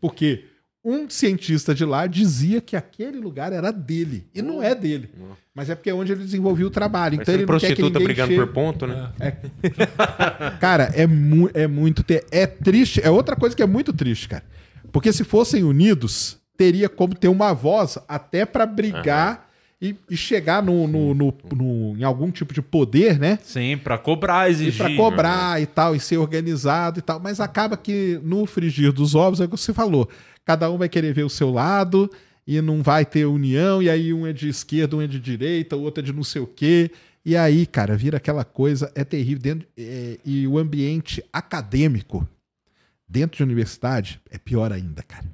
Speaker 4: Porque um cientista de lá dizia que aquele lugar era dele. E não é dele. Mas é porque é onde ele desenvolveu o trabalho. Então ele não quer que
Speaker 3: prostituta
Speaker 4: ninguém
Speaker 3: brigando
Speaker 4: chegue...
Speaker 3: por ponto, né? <laughs>
Speaker 4: Cara, é, mu é muito. te- É triste. É outra coisa que é muito triste, cara. Porque se fossem unidos, teria como ter uma voz até pra brigar e, e chegar no, no- no- no- em algum tipo de poder, né?
Speaker 1: Sim, pra cobrar,
Speaker 4: E
Speaker 1: exigir.
Speaker 4: pra cobrar e tal, e ser organizado e tal. Mas acaba que no frigir dos ovos, é o que você falou. Cada um vai querer ver o seu lado e não vai ter união, e aí um é de esquerda, um é de direita, o outro é de não sei o quê. E aí, cara, vira aquela coisa, é terrível. Dentro, é, e o ambiente acadêmico dentro de universidade é pior ainda, cara.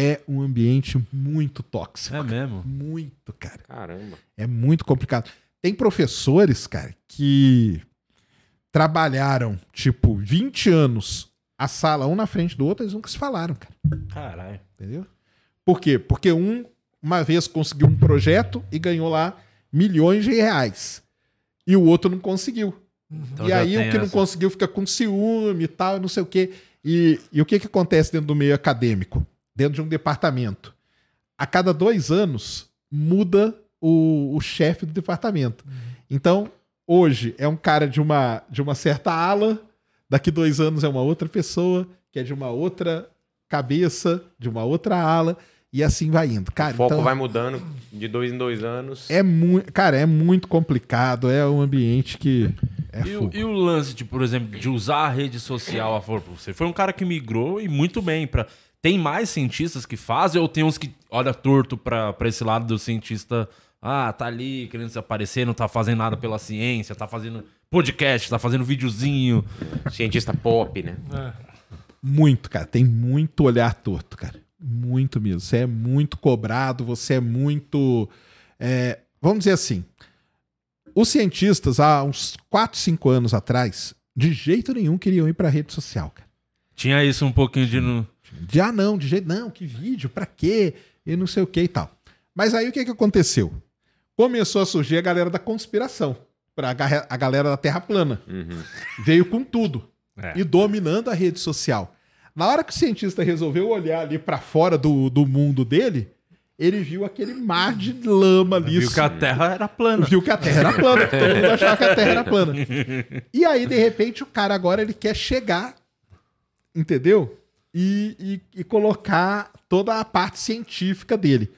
Speaker 4: É um ambiente muito tóxico.
Speaker 1: É mesmo.
Speaker 4: Muito, cara.
Speaker 3: Caramba.
Speaker 4: É muito complicado. Tem professores, cara, que trabalharam, tipo, 20 anos a sala um na frente do outro, eles nunca se falaram, cara.
Speaker 1: Caralho.
Speaker 4: Entendeu? Por quê? Porque um, uma vez conseguiu um projeto e ganhou lá milhões de reais. E o outro não conseguiu.
Speaker 1: Então
Speaker 4: e aí o que não
Speaker 1: essa.
Speaker 4: conseguiu fica com ciúme e tal, não sei o quê. E, e o que, que acontece dentro do meio acadêmico? Dentro de um departamento. A cada dois anos muda o, o chefe do departamento. Então, hoje é um cara de uma, de uma certa ala, daqui dois anos é uma outra pessoa, que é de uma outra cabeça, de uma outra ala, e assim vai indo. Cara,
Speaker 3: o foco
Speaker 4: então,
Speaker 3: vai mudando de dois em dois anos.
Speaker 4: é muito. Cara, é muito complicado. É um ambiente que. É
Speaker 1: E, o-
Speaker 4: fogo.
Speaker 1: e o lance, de, por exemplo, de usar a rede social a favor você? Foi um cara que migrou e muito bem. Pra... Tem mais cientistas que fazem ou tem uns que olha torto pra, pra esse lado do cientista? Ah, tá ali querendo se aparecer, não tá fazendo nada pela ciência, tá fazendo podcast, tá fazendo videozinho.
Speaker 3: Cientista pop, né?
Speaker 4: Muito, cara. Tem muito olhar torto, cara. Muito mesmo. Você é muito cobrado, você é muito. é, vamos dizer assim. Os cientistas, há uns 4, 5 anos atrás, de jeito nenhum queriam ir pra rede social, cara.
Speaker 1: Tinha isso um pouquinho de. No...
Speaker 4: De ah, não, de jeito não, que vídeo, pra quê? E não sei o que e tal. Mas aí o que, que aconteceu? Começou a surgir a galera da conspiração. Pra a galera da Terra plana.
Speaker 3: Uhum.
Speaker 4: Veio com tudo.
Speaker 1: É.
Speaker 4: E dominando a rede social. Na hora que o cientista resolveu olhar ali pra fora do, do mundo dele, ele viu aquele mar de lama ali.
Speaker 1: Viu que a Terra era plana.
Speaker 4: Viu que a Terra era plana. que Todo mundo achava que a Terra era plana. <laughs> E aí, de repente, o cara agora ele quer chegar, entendeu? E, e- e colocar toda a parte científica dele.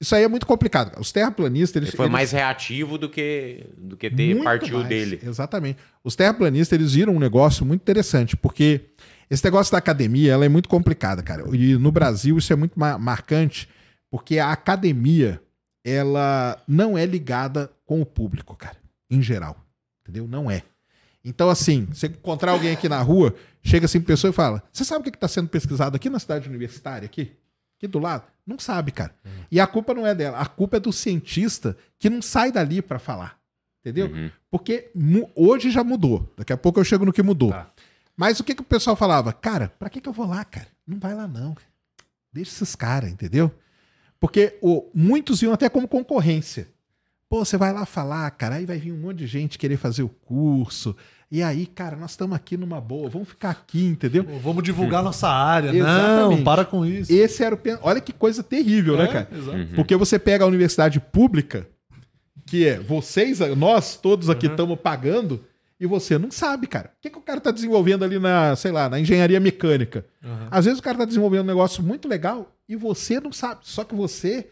Speaker 4: Isso aí é muito complicado. Os terraplanistas, eles,
Speaker 3: Ele foi
Speaker 4: eles-
Speaker 3: mais reativo do que, do que ter
Speaker 4: muito
Speaker 3: partiu
Speaker 4: mais,
Speaker 3: dele.
Speaker 4: Exatamente. Os terraplanistas, eles viram um negócio muito interessante, porque esse negócio da academia, ela é muito complicada, cara. E no Brasil isso é muito ma- marcante, porque a academia, ela não é ligada com o público, cara, em geral. Entendeu? Não é. Então, assim, você encontrar alguém aqui na rua, chega assim pra pessoa e fala: Você sabe o que está sendo pesquisado aqui na cidade universitária, aqui? Aqui do lado? Não sabe, cara. E a culpa não é dela, a culpa é do cientista que não sai dali para falar. Entendeu?
Speaker 3: Uhum.
Speaker 4: Porque hoje já mudou. Daqui a pouco eu chego no que mudou.
Speaker 1: Tá.
Speaker 4: Mas o que, que o pessoal falava? Cara, pra que, que eu vou lá, cara? Não vai lá, não. Deixa esses caras, entendeu? Porque o, muitos iam até como concorrência. Pô, você vai lá falar, cara, aí vai vir um monte de gente querer fazer o curso. E aí, cara, nós estamos aqui numa boa, vamos ficar aqui, entendeu?
Speaker 2: Pô, Vamos divulgar nossa área. Não,
Speaker 4: Exatamente.
Speaker 2: para com isso.
Speaker 4: Esse era o. pen- Olha que coisa terrível, né,
Speaker 2: É,
Speaker 4: cara?
Speaker 2: exato.
Speaker 3: Uhum.
Speaker 4: Porque você pega a universidade pública, que é vocês, nós todos aqui
Speaker 2: Uhum.
Speaker 4: estamos pagando, e você não sabe, cara. O que, que o cara está desenvolvendo ali na, sei lá, na engenharia mecânica?
Speaker 2: Uhum.
Speaker 4: Às vezes o cara está desenvolvendo um negócio muito legal e você não sabe. Só que você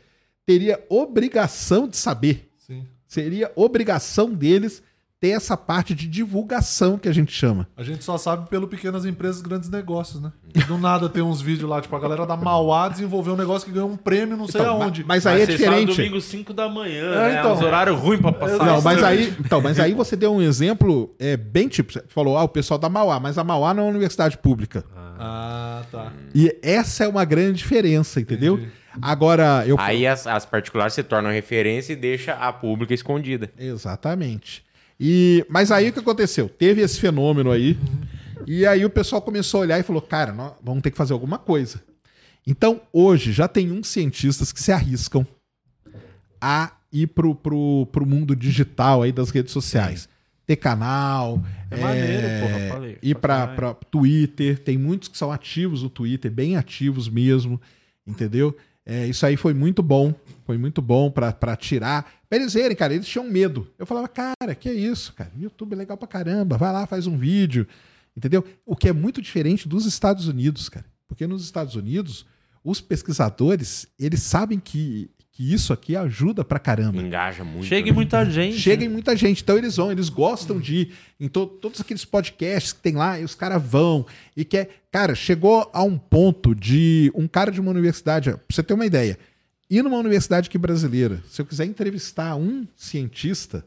Speaker 4: teria obrigação de saber.
Speaker 2: Sim.
Speaker 4: Seria obrigação deles ter essa parte de divulgação que a gente chama.
Speaker 2: A gente só sabe pelo pequenas empresas, grandes negócios, né? Do nada tem uns vídeos lá, tipo, a galera da Mauá desenvolveu um negócio que ganhou um prêmio não sei
Speaker 4: Então,
Speaker 2: aonde.
Speaker 4: Mas aí é
Speaker 1: Mas sai
Speaker 4: diferente.
Speaker 1: domingo 5 da manhã,
Speaker 2: É,
Speaker 1: né?
Speaker 2: então.
Speaker 1: Uns horários ruins pra passar.
Speaker 4: Não, mas aí, então, mas aí você deu um exemplo é, bem tipo, você falou, ah, o pessoal da Mauá, mas a Mauá não é uma universidade pública.
Speaker 2: Ah, tá.
Speaker 4: E essa é uma grande diferença, entendeu?
Speaker 2: Entendi.
Speaker 4: Agora, eu.
Speaker 3: Aí as, as particulares se tornam referência e deixa a pública escondida.
Speaker 4: Exatamente. E, mas aí o que aconteceu? Teve esse fenômeno aí, e aí o pessoal começou a olhar e falou: cara, nós vamos ter que fazer alguma coisa. Então, hoje, já tem uns cientistas que se arriscam a ir pro, pro, pro mundo digital aí das redes sociais. Ter canal,
Speaker 1: É maneiro, porra, falei.
Speaker 4: ir
Speaker 1: Pra
Speaker 4: para. Twitter. Tem muitos que são ativos no Twitter, bem ativos mesmo, entendeu? É, isso aí foi muito bom, foi muito bom pra tirar. Pra eles verem, cara, eles tinham medo. Eu falava, cara, que é isso, cara? YouTube é legal pra caramba, vai lá, faz um vídeo, entendeu? O que é muito diferente dos Estados Unidos, cara. Porque nos Estados Unidos, os pesquisadores, eles sabem que, que isso aqui ajuda pra caramba.
Speaker 3: Engaja muito.
Speaker 1: Chega em
Speaker 3: né?
Speaker 1: muita gente.
Speaker 4: Chega em muita gente, então eles vão, eles gostam de ir em to- todos aqueles podcasts que tem lá, e os caras vão. E quer. Cara, chegou a um ponto de um cara de uma universidade, pra você ter uma ideia, ir numa universidade aqui brasileira, se eu quiser entrevistar um cientista,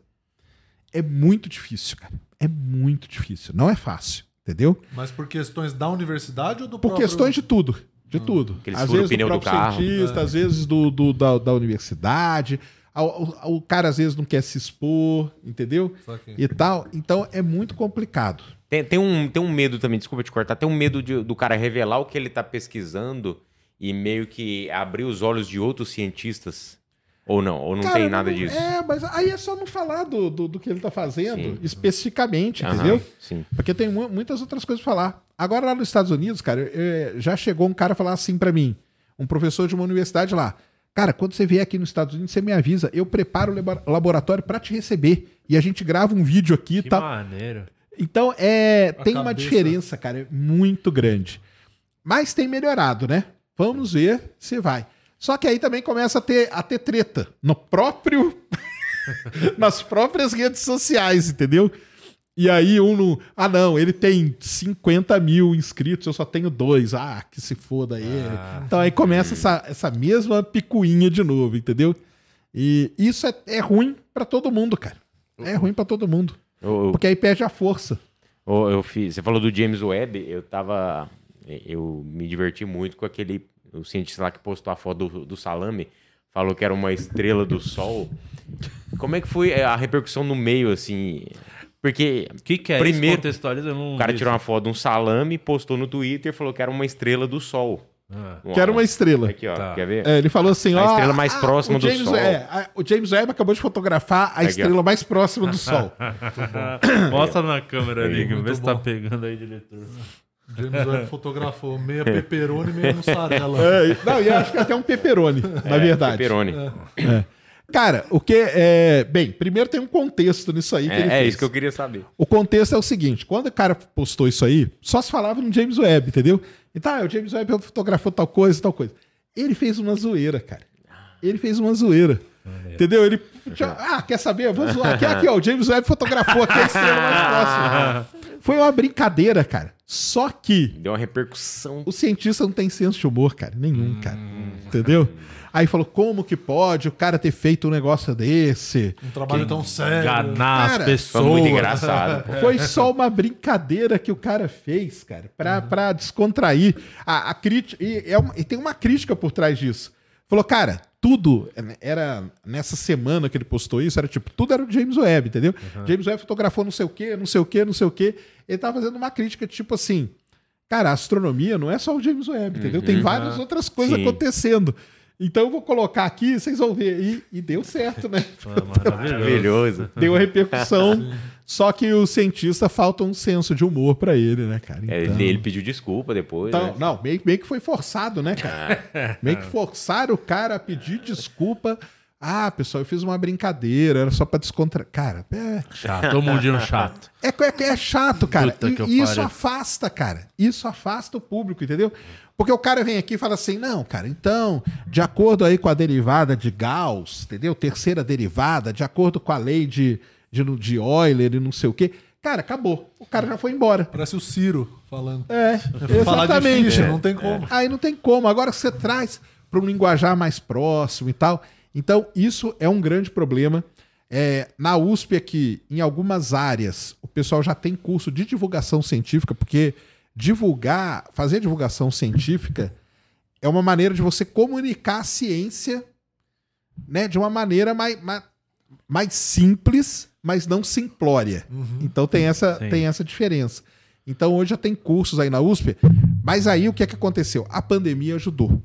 Speaker 4: é muito difícil, cara. É muito difícil. Não é fácil, entendeu?
Speaker 2: Mas por questões da universidade ou do
Speaker 4: Por
Speaker 2: próprio...
Speaker 4: questões de tudo. De tudo.
Speaker 3: Que eles
Speaker 4: Às vezes do
Speaker 3: pneu do
Speaker 4: próprio
Speaker 3: carro.
Speaker 4: cientista,
Speaker 2: É.
Speaker 4: às vezes do, do- da, da universidade. O, o- o cara às vezes não quer se expor, entendeu? E tal. Então é muito complicado.
Speaker 3: Tem, tem, um, tem um medo também, desculpa te cortar, tem um medo de- do cara revelar o que ele tá pesquisando e meio que abrir os olhos de outros cientistas. Ou não, ou não
Speaker 4: Cara,
Speaker 3: tem nada disso.
Speaker 4: É, mas aí é só não falar do, do, do que ele tá fazendo
Speaker 3: Sim.
Speaker 4: especificamente,
Speaker 3: Aham,
Speaker 4: entendeu?
Speaker 3: Sim.
Speaker 4: Porque tem mu- muitas outras coisas pra falar. Agora, lá nos Estados Unidos, cara, é, já chegou um cara falar assim pra mim, um professor de uma universidade lá. Cara, quando você vier aqui nos Estados Unidos, você me avisa, eu preparo o labo- laboratório pra te receber. E a gente grava um vídeo aqui e
Speaker 1: Que
Speaker 4: tal.
Speaker 1: maneiro.
Speaker 4: Então, é,
Speaker 2: A
Speaker 4: tem uma
Speaker 2: cabeça-
Speaker 4: diferença, cara, muito grande. Mas tem melhorado, né? Vamos ver se vai. Só que aí também começa a ter, a ter treta no próprio. <laughs> nas próprias redes sociais, entendeu? E aí um no. Ah, não, ele tem 50 mil inscritos, eu só tenho dois. Ah, que se foda aí.
Speaker 1: Ah.
Speaker 4: Então aí começa essa, essa mesma picuinha de novo, entendeu? E isso é, é ruim pra todo mundo, cara. É ruim pra todo mundo.
Speaker 3: Eu,
Speaker 4: Porque aí perde a força.
Speaker 3: eu, eu fiz, você falou do James Webb, eu tava. Eu me diverti muito com aquele. O cientista lá que postou a foto do, do salame, falou que era uma estrela do sol. Como é que foi a repercussão no meio, assim? Porque
Speaker 1: O que, que é
Speaker 3: Primeiro-
Speaker 1: isso? Contextualiza, eu não
Speaker 3: o cara tirou uma foto de um salame, postou no Twitter e falou que era uma estrela do sol.
Speaker 1: Ah.
Speaker 4: Que era uma estrela.
Speaker 3: Aqui, ó.
Speaker 1: Tá.
Speaker 3: Quer ver?
Speaker 4: É, ele falou assim,
Speaker 3: A
Speaker 4: ó...
Speaker 3: estrela mais
Speaker 4: ah,
Speaker 3: próxima
Speaker 4: o
Speaker 3: do
Speaker 4: James-
Speaker 3: Sol.
Speaker 4: é, a- o James Webb acabou de fotografar a
Speaker 3: ó.
Speaker 4: estrela mais próxima do <laughs> Sol. <laughs>
Speaker 1: Mostra na câmera ali,
Speaker 2: Muito
Speaker 1: vê se tá pegando aí, diretor.
Speaker 2: James <laughs> Webb fotografou meia pepperoni e meia mussarela.
Speaker 4: É, não, e eu acho que até um pepperoni, <laughs> na verdade.
Speaker 3: Pepperoni.
Speaker 4: Cara, o que é... Bem, primeiro tem um contexto nisso aí que ele
Speaker 3: É, é isso que eu queria saber.
Speaker 4: O contexto é o seguinte: quando o cara postou isso aí, só se falava no James Webb, entendeu? Então, ah, o James Webb fotografou tal coisa, tal coisa. Ele fez uma zoeira, cara. Ele fez uma zoeira. Entendeu? Ele. Ah, quer saber? Vamos zoar. Aqui, aqui, ó. O James Webb fotografou aqui a estrela mais próxima. <laughs> Foi uma brincadeira, cara. Só que
Speaker 3: Deu uma repercussão.
Speaker 4: o cientista não tem senso de humor, cara. Nenhum, cara. Entendeu? Aí falou: como que pode o cara ter feito um negócio desse?
Speaker 2: Um trabalho tão sério.
Speaker 1: Enganar
Speaker 4: Cara,
Speaker 1: as pessoas.
Speaker 3: Foi muito engraçado. <laughs> pô.
Speaker 4: Foi só uma brincadeira que o cara fez, cara, pra, pra descontrair. A, a crítica. E, é uma- e tem uma crítica por trás disso. Falou, cara, tudo era. Nessa semana que ele postou isso, era tipo, tudo era o James Webb, entendeu? James Webb fotografou não sei o quê, não sei o quê, não sei o quê. Ele tava fazendo uma crítica, tipo assim. Cara, a astronomia não é só o James Webb, entendeu? Tem várias outras coisas
Speaker 3: Sim.
Speaker 4: acontecendo. Então eu vou colocar aqui, vocês vão ver. E, e deu certo, né?
Speaker 1: Ah, maravilhoso.
Speaker 3: Maravilhoso.
Speaker 4: deu a repercussão. <laughs> só que o cientista falta um senso de humor pra ele, né, cara?
Speaker 3: É,
Speaker 4: Então,
Speaker 3: ele, ele pediu desculpa depois.
Speaker 4: então,
Speaker 3: né?
Speaker 4: não, meio, meio que foi forçado, né, cara? <laughs> meio que forçaram o cara a pedir desculpa. Ah, pessoal, eu fiz uma brincadeira, era só pra descontra... Cara, é,
Speaker 1: Chato, todo mundinho chato.
Speaker 4: é, é, é chato, cara.
Speaker 1: Puta
Speaker 4: E- isso
Speaker 1: pariu.
Speaker 4: afasta, cara. Isso afasta o público, entendeu? Porque o cara vem aqui e fala assim: não, cara, então, de acordo aí com a derivada de Gauss, entendeu? Terceira derivada, de acordo com a lei de, de, de Euler e não sei o quê. Cara, acabou. O cara já foi embora.
Speaker 2: Parece o Ciro falando.
Speaker 4: É, exatamente.
Speaker 2: ficha, não tem como.
Speaker 4: Aí não tem como. Agora você traz para um linguajar mais próximo e tal. Então, isso é um grande problema. É, na USP aqui, em algumas áreas, o pessoal já tem curso de divulgação científica, porque divulgar, fazer divulgação científica é uma maneira de você comunicar a ciência né, de uma maneira mais, mais, mais simples, mas não simplória. Então tem essa,
Speaker 1: Sim.
Speaker 4: tem essa diferença. Então hoje já tem cursos aí na USP, mas aí o que é que aconteceu? A pandemia ajudou.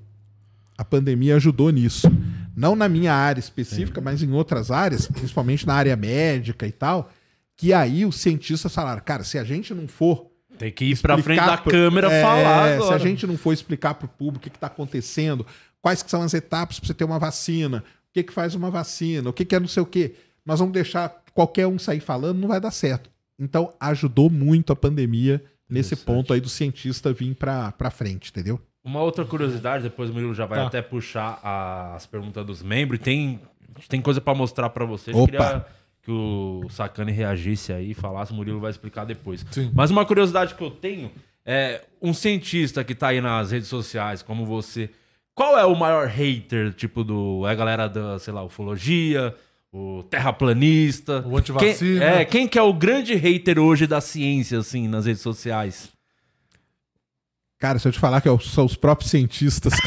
Speaker 4: A pandemia ajudou nisso. Não na minha área específica, mas em outras áreas, principalmente na área médica e tal, que aí os cientistas falaram, cara, se a gente não for
Speaker 1: Tem que ir pra frente da
Speaker 4: pro-
Speaker 1: câmera
Speaker 4: É,
Speaker 1: falar
Speaker 4: Se
Speaker 1: agora.
Speaker 4: a gente não for explicar para o público o que está acontecendo, quais que são as etapas para você ter uma vacina, o que, que faz uma vacina, o que, que é não sei o quê, nós vamos deixar qualquer um sair falando, não vai dar certo. Então, ajudou muito a pandemia nesse ponto aí do cientista vir para frente, entendeu?
Speaker 1: Uma outra curiosidade, depois o Murilo já vai
Speaker 2: Tá.
Speaker 1: até puxar a- as perguntas dos membros. e Tem, tem coisa pra mostrar pra vocês.
Speaker 4: Opa.
Speaker 1: Queria que o Sacane reagisse aí, falasse, o Murilo vai explicar depois.
Speaker 2: Sim.
Speaker 1: Mas uma curiosidade que eu tenho é um cientista que tá aí nas redes sociais, como você. Qual é o maior hater, tipo, do. É a galera da, sei lá, ufologia, o terraplanista.
Speaker 2: O antivacina.
Speaker 1: Quem, é, quem que é o grande hater hoje da ciência, assim, nas redes sociais?
Speaker 4: Cara, se eu te falar que são os próprios cientistas, <laughs>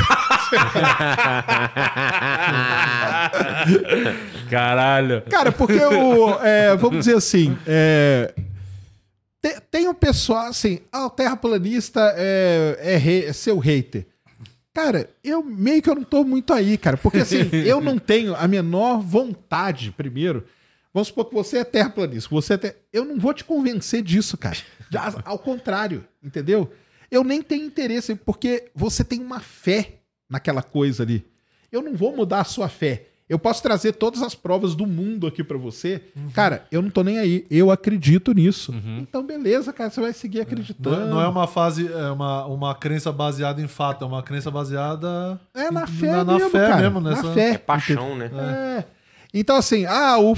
Speaker 1: Caralho.
Speaker 4: Cara, porque o. é, vamos dizer assim. É, te- tem um pessoal assim. Ah, o terraplanista é, é, é seu hater. Cara, eu meio que eu não tô muito aí, cara. Porque assim, <laughs> eu não tenho a menor vontade, primeiro. Vamos supor que você é terraplanista. Você é ter- Eu não vou te convencer disso, cara. <laughs> Ao contrário, entendeu? Eu nem tenho interesse, porque você tem uma fé naquela coisa ali. Eu não vou mudar a sua fé. Eu posso trazer todas as provas do mundo aqui pra você. Cara, eu não tô nem aí. Eu acredito nisso. Então, beleza, cara, você vai seguir
Speaker 2: Não,
Speaker 4: acreditando.
Speaker 2: é- não é uma fase, é uma, uma crença baseada em fato, é uma crença baseada
Speaker 4: É na
Speaker 2: na-
Speaker 4: fé
Speaker 2: na
Speaker 4: mesmo,
Speaker 2: fé
Speaker 4: cara.
Speaker 2: mesmo, nessa-
Speaker 4: Na fé.
Speaker 3: É paixão, né?
Speaker 4: É. Então, assim, ah, o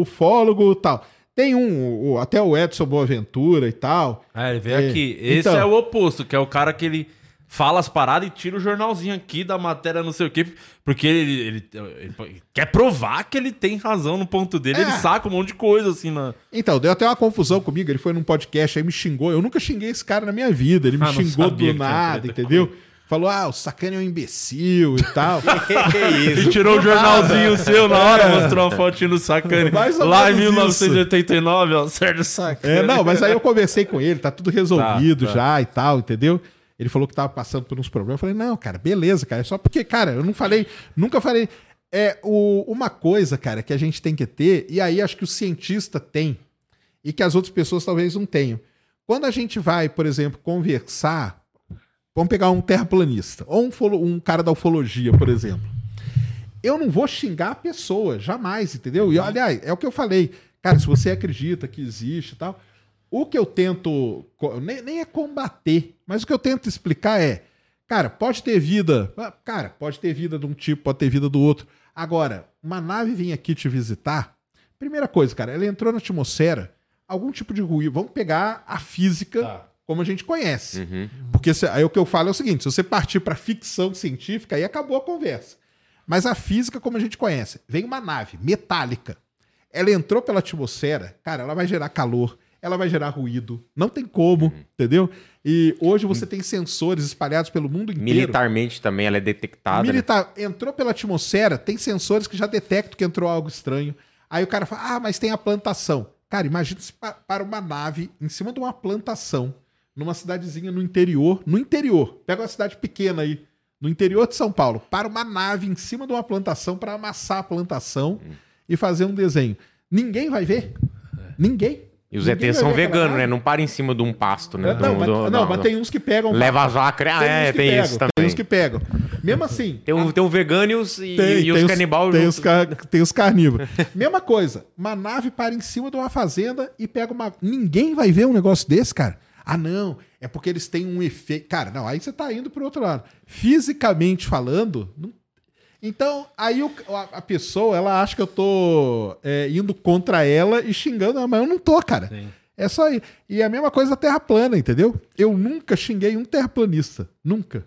Speaker 4: ufólogo e tal. Tem um, o- até o Edson Boaventura e tal.
Speaker 1: Ah, ele veio
Speaker 4: É,
Speaker 1: aqui. Esse
Speaker 4: então.
Speaker 1: é o oposto, que é o cara que ele fala as paradas e tira o jornalzinho aqui da matéria, não sei o quê. Porque ele, ele- ele quer provar que ele tem razão no ponto dele.
Speaker 4: É.
Speaker 1: Ele saca um monte de coisa, assim, na...
Speaker 4: Então, deu até uma confusão comigo. Ele foi num podcast aí, me xingou. Eu nunca xinguei esse cara na minha vida. Ele me
Speaker 1: Ah,
Speaker 4: xingou do nada, entendeu? Falou, ah, o sacane é um imbecil e tal.
Speaker 3: que isso?
Speaker 1: Ele tirou o jornalzinho seu na hora, mostrou uma fotinho do Sacane. Lá em
Speaker 4: menos
Speaker 1: 1989, ó, <laughs> Sérgio Sacane.
Speaker 4: É, não, mas aí eu conversei com ele, tá tudo resolvido
Speaker 1: Tá, tá.
Speaker 4: já e tal, entendeu? Ele falou que tava passando por uns problemas. Eu falei, não, cara, beleza, cara. É só porque, cara, eu não falei, nunca falei. É o, uma coisa, cara, que a gente tem que ter, e aí acho que o cientista tem, e que as outras pessoas talvez não tenham. Quando a gente vai, por exemplo, conversar, vamos pegar um terraplanista, ou um, um cara da ufologia, por exemplo. Eu não vou xingar a pessoa, jamais, entendeu? E, aliás, é o que eu falei. Cara, se você acredita que existe e tal, o que eu tento. Nem, nem é combater, mas o que eu tento explicar é. Cara, pode ter vida. ah, Cara, pode ter vida de um tipo, pode ter vida do outro. Agora, uma nave vem aqui te visitar. Primeira coisa, cara, ela entrou na atmosfera, algum tipo de ruído. Vamos pegar a física
Speaker 1: Tá.
Speaker 4: como a gente conhece.
Speaker 3: Uhum.
Speaker 4: Porque se- aí o que eu falo é o seguinte: se você partir para ficção científica, aí acabou a conversa. Mas a física, como a gente conhece, vem uma nave metálica. Ela entrou pela atmosfera, cara, ela vai gerar calor, ela vai gerar ruído. Não tem como, entendeu? E hoje você tem sensores espalhados pelo mundo inteiro.
Speaker 3: Militarmente também ela é detectada. né?
Speaker 4: Militar, entrou pela atmosfera, tem sensores que já detectam que entrou algo estranho. Aí o cara fala, ah, mas tem a plantação. Cara, imagina se pa- para uma nave em cima de uma plantação, numa cidadezinha no interior, no interior, pega uma cidade pequena aí, no interior de São Paulo, para uma nave em cima de uma plantação para amassar a plantação e fazer um desenho. Ninguém vai ver. Ninguém.
Speaker 3: E os ETs são veganos, né? Não para em cima de um pasto, né?
Speaker 4: Não,
Speaker 3: Do-
Speaker 4: mas,
Speaker 3: do-
Speaker 4: não, mas tem uns que pegam.
Speaker 3: Leva as vacas. Ah, é, tem
Speaker 4: pegam,
Speaker 3: isso também.
Speaker 4: Tem uns que pegam. Mesmo assim,
Speaker 3: Tem, um, tem um vegano e os, e,
Speaker 4: tem,
Speaker 3: os
Speaker 4: tem
Speaker 3: canibal
Speaker 4: tem os, ca- tem os carnívoros. <laughs> Mesma coisa. Uma nave para em cima de uma fazenda e pega uma. Ninguém vai ver um negócio desse, cara. Ah, não. É porque eles têm um efeito. Cara, não. Aí você tá indo pro outro lado. Fisicamente falando. não- Então, aí o- a, a pessoa, ela acha que eu tô é, indo contra ela e xingando, ela, mas eu não tô, cara.
Speaker 1: Sim.
Speaker 4: É só aí. E a mesma coisa da Terra plana, entendeu? Eu nunca xinguei um terraplanista. Nunca.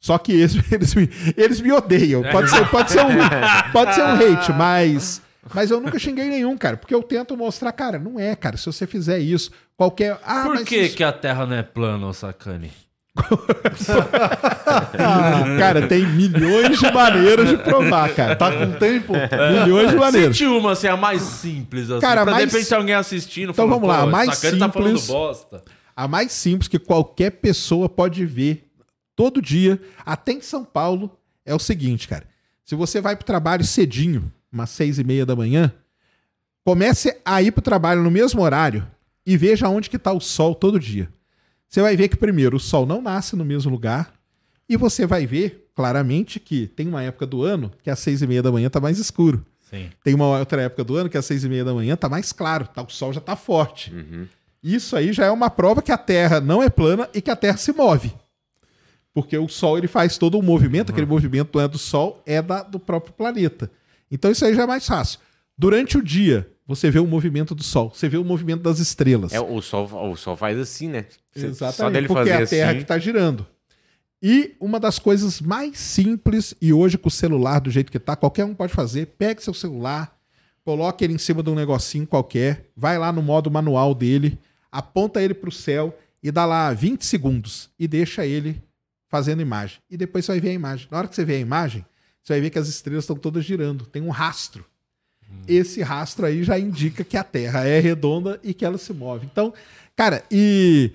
Speaker 4: Só que eles, <laughs> eles, me, eles me odeiam. Pode ser, pode ser, um, pode ser um hate, mas, mas eu nunca xinguei nenhum, cara. Porque eu tento mostrar, cara, não é, cara. Se você fizer isso, qualquer. Ah,
Speaker 1: Por que,
Speaker 4: isso-
Speaker 1: que a Terra não é plana, ô Sacane?
Speaker 4: Cara, tem milhões de maneiras de provar, cara.
Speaker 2: Tá com tempo?
Speaker 4: Milhões de maneiras.
Speaker 1: Sente uma, assim, a mais simples, assim.
Speaker 4: Cara,
Speaker 1: pra
Speaker 4: mais-
Speaker 1: de repente alguém assistindo.
Speaker 4: Então
Speaker 1: falando,
Speaker 4: vamos lá,
Speaker 1: "Pô,
Speaker 4: a mais
Speaker 1: tá falando
Speaker 4: simples-
Speaker 1: bosta.
Speaker 4: A mais simples que qualquer pessoa pode ver todo dia, até em São Paulo, é o seguinte, cara. Se você vai pro trabalho cedinho, umas seis e meia da manhã, comece a ir pro trabalho no mesmo horário e veja onde que tá o sol todo dia. Você vai ver que, primeiro, o sol não nasce no mesmo lugar e você vai ver, claramente, que tem uma época do ano que às seis e meia da manhã tá mais escuro.
Speaker 1: Sim.
Speaker 4: Tem uma outra época do ano que às seis e meia da manhã tá mais claro, tá, o sol já tá forte.
Speaker 3: Uhum.
Speaker 4: Isso aí já é uma prova que a Terra não é plana e que a Terra se move. Porque o Sol ele faz todo o movimento, aquele movimento não é do Sol, é da, do próprio planeta. Então isso aí já é mais fácil. Durante o dia, você vê o movimento do Sol, você vê o movimento das estrelas.
Speaker 3: É, o, sol, o sol faz assim, né? Cê-
Speaker 4: Exatamente,
Speaker 3: Só dele
Speaker 4: porque
Speaker 3: fazer
Speaker 4: é a Terra
Speaker 3: assim.
Speaker 4: que está girando. E uma das coisas mais simples, e hoje com o celular do jeito que tá, qualquer um pode fazer, pegue seu celular, coloque ele em cima de um negocinho qualquer, vai lá no modo manual dele, aponta ele para o céu e dá lá 20 segundos e deixa ele fazendo imagem. E depois você vai ver a imagem. Na hora que você vê a imagem, você vai ver que as estrelas estão todas girando, tem um rastro. Esse rastro aí já indica que a Terra é redonda e que ela se move. Então, cara, e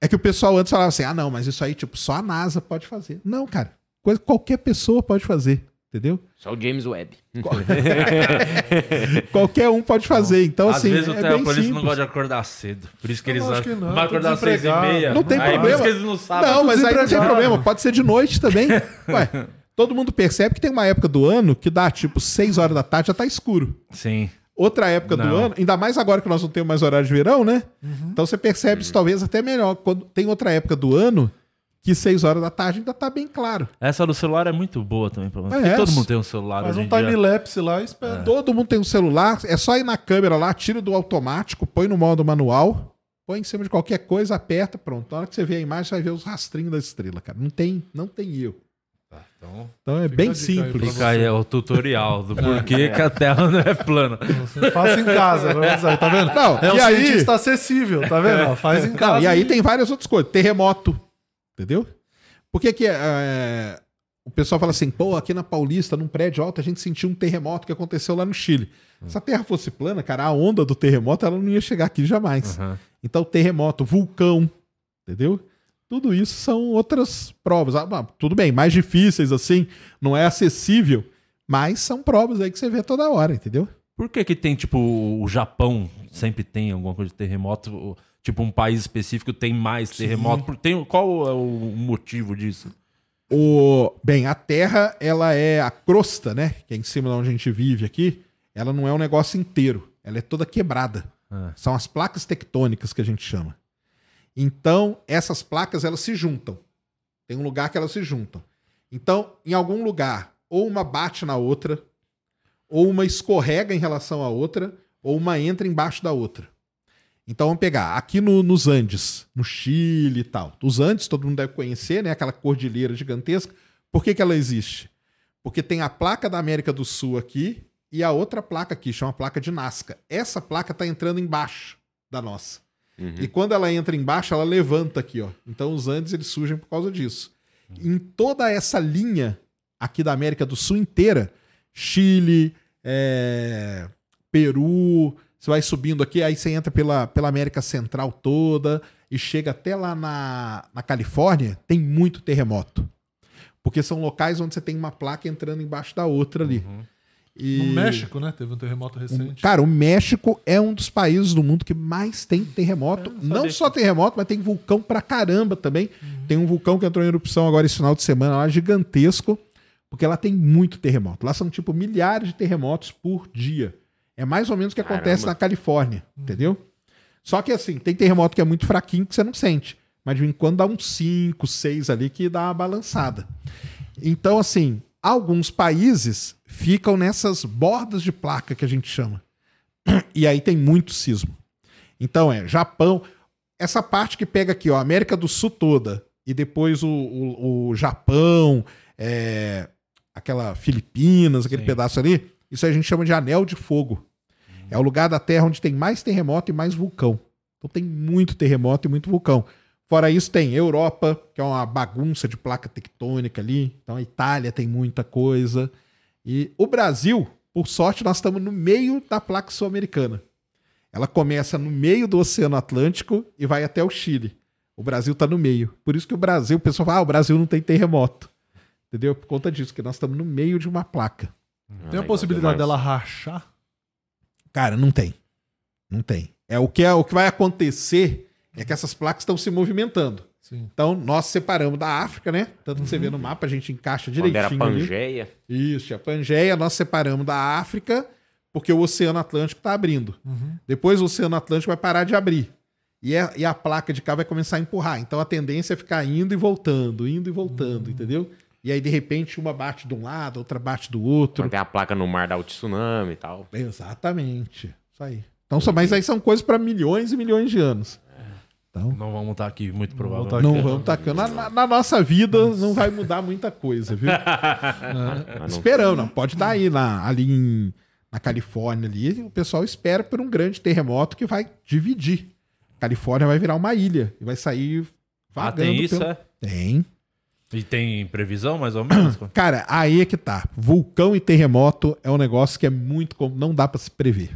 Speaker 4: é que o pessoal antes falava assim: ah, não, mas isso aí, tipo, só a NASA pode fazer. Não, cara. Coisa que qualquer pessoa pode fazer, entendeu?
Speaker 3: Só o James Webb. <laughs>
Speaker 4: Qualquer um pode fazer. Então,
Speaker 1: Às
Speaker 4: assim,
Speaker 1: vezes o
Speaker 4: é
Speaker 1: terraplanista não gosta de acordar cedo. Por isso que
Speaker 2: Eu
Speaker 1: eles
Speaker 2: acho que não,
Speaker 1: vai acordar às seis e meia.
Speaker 4: Não tem
Speaker 1: Aí,
Speaker 4: problema.
Speaker 1: Por isso que eles não sabem.
Speaker 4: Não, mas aí não tem problema. Pode ser de noite também. <laughs> Ué, todo mundo percebe que tem uma época do ano que dá, tipo, 6 horas da tarde já tá escuro.
Speaker 1: Sim.
Speaker 4: Outra época do
Speaker 1: Não.
Speaker 4: ano, ainda mais agora que nós não temos mais horário de verão, né?
Speaker 2: Uhum.
Speaker 4: Então você percebe isso talvez até melhor. Quando tem outra época do ano que 6 horas da tarde ainda tá bem claro.
Speaker 1: Essa do celular é muito boa também. Pra... Porque
Speaker 4: É,
Speaker 1: todo mundo tem um celular
Speaker 2: Faz
Speaker 1: hoje
Speaker 2: um time-lapse lá e espera.
Speaker 4: Todo mundo tem um celular, é só ir na câmera lá, tira do automático, põe no modo manual põe em cima de qualquer coisa, aperta, pronto. Na hora que você vê a imagem, você vai ver os rastrinhos da estrela, cara. Não tem, não tem erro.
Speaker 1: Então,
Speaker 4: Então é bem simples.
Speaker 1: fica aí o tutorial do porquê que a Terra não é plana.
Speaker 2: Faça em casa, tá vendo?
Speaker 4: Não,
Speaker 2: é um
Speaker 4: e aí-
Speaker 2: cientista acessível, tá vendo? Ó, Faz em casa.
Speaker 4: Não, e aí tem várias outras coisas. Terremoto. Entendeu? Por que que é, o pessoal fala assim, pô, aqui na Paulista, num prédio alto, a gente sentiu um terremoto que aconteceu lá no Chile. Se a Terra fosse plana, cara, a onda do terremoto, ela não ia chegar aqui jamais.
Speaker 1: Aham.
Speaker 4: Então, terremoto, vulcão, entendeu? Tudo isso são outras provas. Ah, tudo bem, mais difíceis assim, não é acessível, mas são provas aí que você vê toda hora, entendeu?
Speaker 1: Por que que tem, tipo, o Japão sempre tem alguma coisa de terremoto? Tipo, um país específico tem mais terremoto? Por- Tem, qual é o motivo disso?
Speaker 4: O, bem, a Terra, ela é a crosta, né? Que é em cima de onde a gente vive aqui. Ela não é um negócio inteiro. Ela é toda quebrada.
Speaker 1: Ah.
Speaker 4: São as placas tectônicas que a gente chama. Então, essas placas, elas se juntam. Tem um lugar que elas se juntam. Então, em algum lugar, ou uma bate na outra, ou uma escorrega em relação à outra, ou uma entra embaixo da outra. Então vamos pegar aqui no- nos Andes, no Chile e tal. Os Andes, todo mundo deve conhecer, né? Aquela cordilheira gigantesca. Por que, que ela existe? Porque tem a placa da América do Sul aqui e a outra placa aqui, chama placa de Nazca. Essa placa está entrando embaixo da nossa.
Speaker 3: Uhum.
Speaker 4: E quando ela entra embaixo, ela levanta aqui, ó. Então os Andes eles surgem por causa disso. Em toda essa linha aqui da América do Sul inteira, Chile, é, Peru, você vai subindo aqui, aí você entra pela, pela América Central toda e chega até lá na, na Califórnia, tem muito terremoto. Porque são locais onde você tem uma placa entrando embaixo da outra ali. E-
Speaker 2: No México, né? Teve um terremoto recente.
Speaker 4: Cara, o México é um dos países do mundo que mais tem terremoto.
Speaker 1: É,
Speaker 4: não só terremoto, mas tem vulcão pra caramba também. Tem um vulcão que entrou em erupção agora esse final de semana lá, gigantesco, porque lá tem muito terremoto. Lá são tipo milhares de terremotos por dia. É mais ou menos o que acontece
Speaker 3: Caramba.
Speaker 4: na Califórnia, entendeu? Só que assim, tem terremoto que é muito fraquinho que você não sente. Mas de vez em quando dá uns 5, 6 ali que dá uma balançada. Então, assim, alguns países ficam nessas bordas de placa que a gente chama. <clears throat> E aí tem muito sismo. Então é Japão, essa parte que pega aqui, ó, América do Sul toda, e depois o, o, o Japão, é, aquela Filipinas, aquele
Speaker 1: Sim.
Speaker 4: pedaço ali, isso a gente chama de anel de fogo. É o lugar da Terra onde tem mais terremoto e mais vulcão. Então tem muito terremoto e muito vulcão. Fora isso, tem Europa, que é uma bagunça de placa tectônica ali. Então a Itália tem muita coisa. E o Brasil, por sorte, nós estamos no meio da placa sul-americana. Ela começa no meio do Oceano Atlântico e vai até o Chile. O Brasil está no meio. Por isso que o Brasil, o pessoal fala, ah, o Brasil não tem terremoto. Entendeu? Por conta disso, que nós estamos no meio de uma placa.
Speaker 2: Tem a possibilidade dela rachar?
Speaker 4: Cara, não tem. Não tem. É o que, é, o que vai acontecer é que essas placas estão se movimentando.
Speaker 2: Sim.
Speaker 4: Então, nós separamos da África, né? Tanto que você vê no mapa, a gente encaixa
Speaker 3: Quando era
Speaker 4: direitinho ali.
Speaker 3: Pangeia,
Speaker 4: Isso, a Pangeia, nós separamos da África, porque o Oceano Atlântico está abrindo.
Speaker 2: Uhum.
Speaker 4: Depois o Oceano Atlântico vai parar de abrir. E a, e a placa de cá vai começar a empurrar. Então a tendência é ficar indo e voltando, indo e voltando, entendeu? E aí, de repente, uma bate de um lado, outra bate do outro.
Speaker 3: quando tem a placa no mar dá o tsunami e tal.
Speaker 4: Exatamente. Isso aí. Então, só, mas aí são coisas para milhões e milhões de anos. Então,
Speaker 1: Não vamos estar aqui, muito provável.
Speaker 4: não vamos tacando. Na, na- na nossa vida não vai mudar muita coisa, viu?
Speaker 3: Mas <laughs> não-
Speaker 4: Esperamos, não. Pode dar aí na, ali em- na Califórnia ali. O pessoal espera por um grande terremoto que vai dividir. Califórnia vai virar uma ilha e vai sair
Speaker 1: Ah,
Speaker 4: vagando.
Speaker 1: tem isso,
Speaker 4: pelo-
Speaker 1: é?
Speaker 4: Tem.
Speaker 1: E tem previsão, mais ou menos? <coughs>
Speaker 4: Cara, aí é que tá. Vulcão e terremoto é um negócio que é muito. Não dá pra se prever.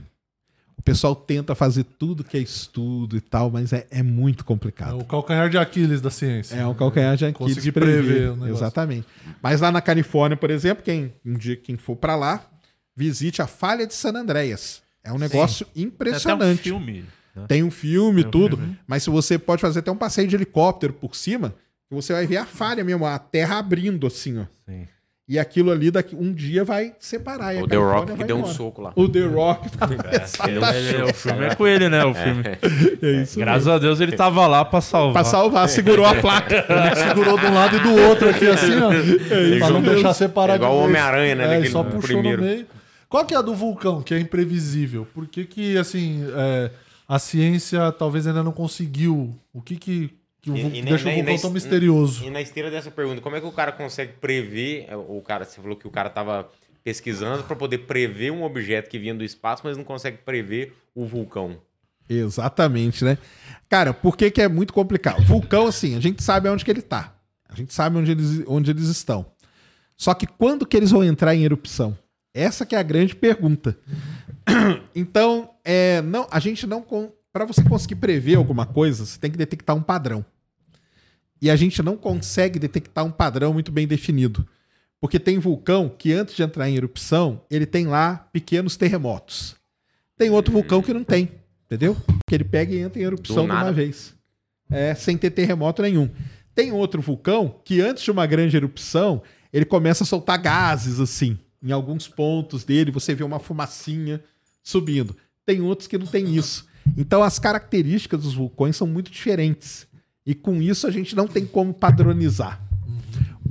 Speaker 4: O pessoal tenta fazer tudo que é estudo e tal, mas é, é muito
Speaker 2: É
Speaker 4: complicado.
Speaker 2: o calcanhar de Aquiles da ciência.
Speaker 4: É um calcanhar de Aquiles
Speaker 2: Conseguir
Speaker 4: prever.
Speaker 2: prever o negócio.
Speaker 4: Exatamente. Mas lá na Califórnia, por exemplo, quem um dia quem for pra lá, visite a Falha de San Andreas. É um negócio
Speaker 1: Tem até um
Speaker 4: impressionante.
Speaker 1: filme. né?
Speaker 4: Tem um filme,
Speaker 1: Tem um
Speaker 4: tudo,
Speaker 1: filme.
Speaker 4: mas se você pode fazer até um passeio de helicóptero por cima, que você vai ver a falha mesmo, a terra abrindo assim, ó.
Speaker 1: Sim.
Speaker 4: E aquilo ali daqui um dia vai separar. e
Speaker 3: O The Rock que deu um
Speaker 4: embora.
Speaker 3: soco lá.
Speaker 4: O The Rock tá <laughs> <laughs>
Speaker 1: Ele- ele- o filme é com ele, né? O filme. <laughs>
Speaker 4: é isso
Speaker 1: Graças a Deus ele tava lá pra salvar.
Speaker 4: Pra salvar, segurou a placa.
Speaker 2: Ele segurou de um lado e do outro aqui, assim, ó. pra não deixar separar
Speaker 3: É igual o. Homem-Aranha, né,
Speaker 2: É,
Speaker 3: daquele
Speaker 2: e só puxou
Speaker 3: primeiro.
Speaker 2: no meio. Qual que é a do vulcão, que é imprevisível? Por que que, assim, é, a ciência talvez ainda não conseguiu. O que que, que o
Speaker 3: E- e
Speaker 2: deixa
Speaker 3: nem-
Speaker 2: o vulcão tão misterioso?
Speaker 3: E na esteira dessa pergunta, como é que o cara consegue prever? é, O cara, você falou que o cara tava pesquisando para poder prever um objeto que vinha do espaço, mas não consegue prever o vulcão.
Speaker 4: Exatamente, né? Cara, por que, que é muito complicado? Vulcão, assim, a gente sabe onde que ele tá. A gente sabe onde eles, onde eles estão. Só que quando que eles vão entrar em erupção? Essa que é a grande pergunta. <coughs> Então, é, não, a gente não... Para você conseguir prever alguma coisa, você tem que detectar um padrão. E a gente não consegue detectar um padrão muito bem definido. Porque tem vulcão que antes de entrar em erupção, ele tem lá pequenos terremotos. Tem outro vulcão que não tem, entendeu? Que ele pega e entra em erupção de uma vez. É, sem ter terremoto nenhum. Tem outro vulcão que antes de uma grande erupção, ele começa a soltar gases assim. Em alguns pontos dele, você vê uma fumacinha subindo. Tem outros que não tem isso. Então as características dos vulcões são muito diferentes. E com isso a gente não tem como padronizar.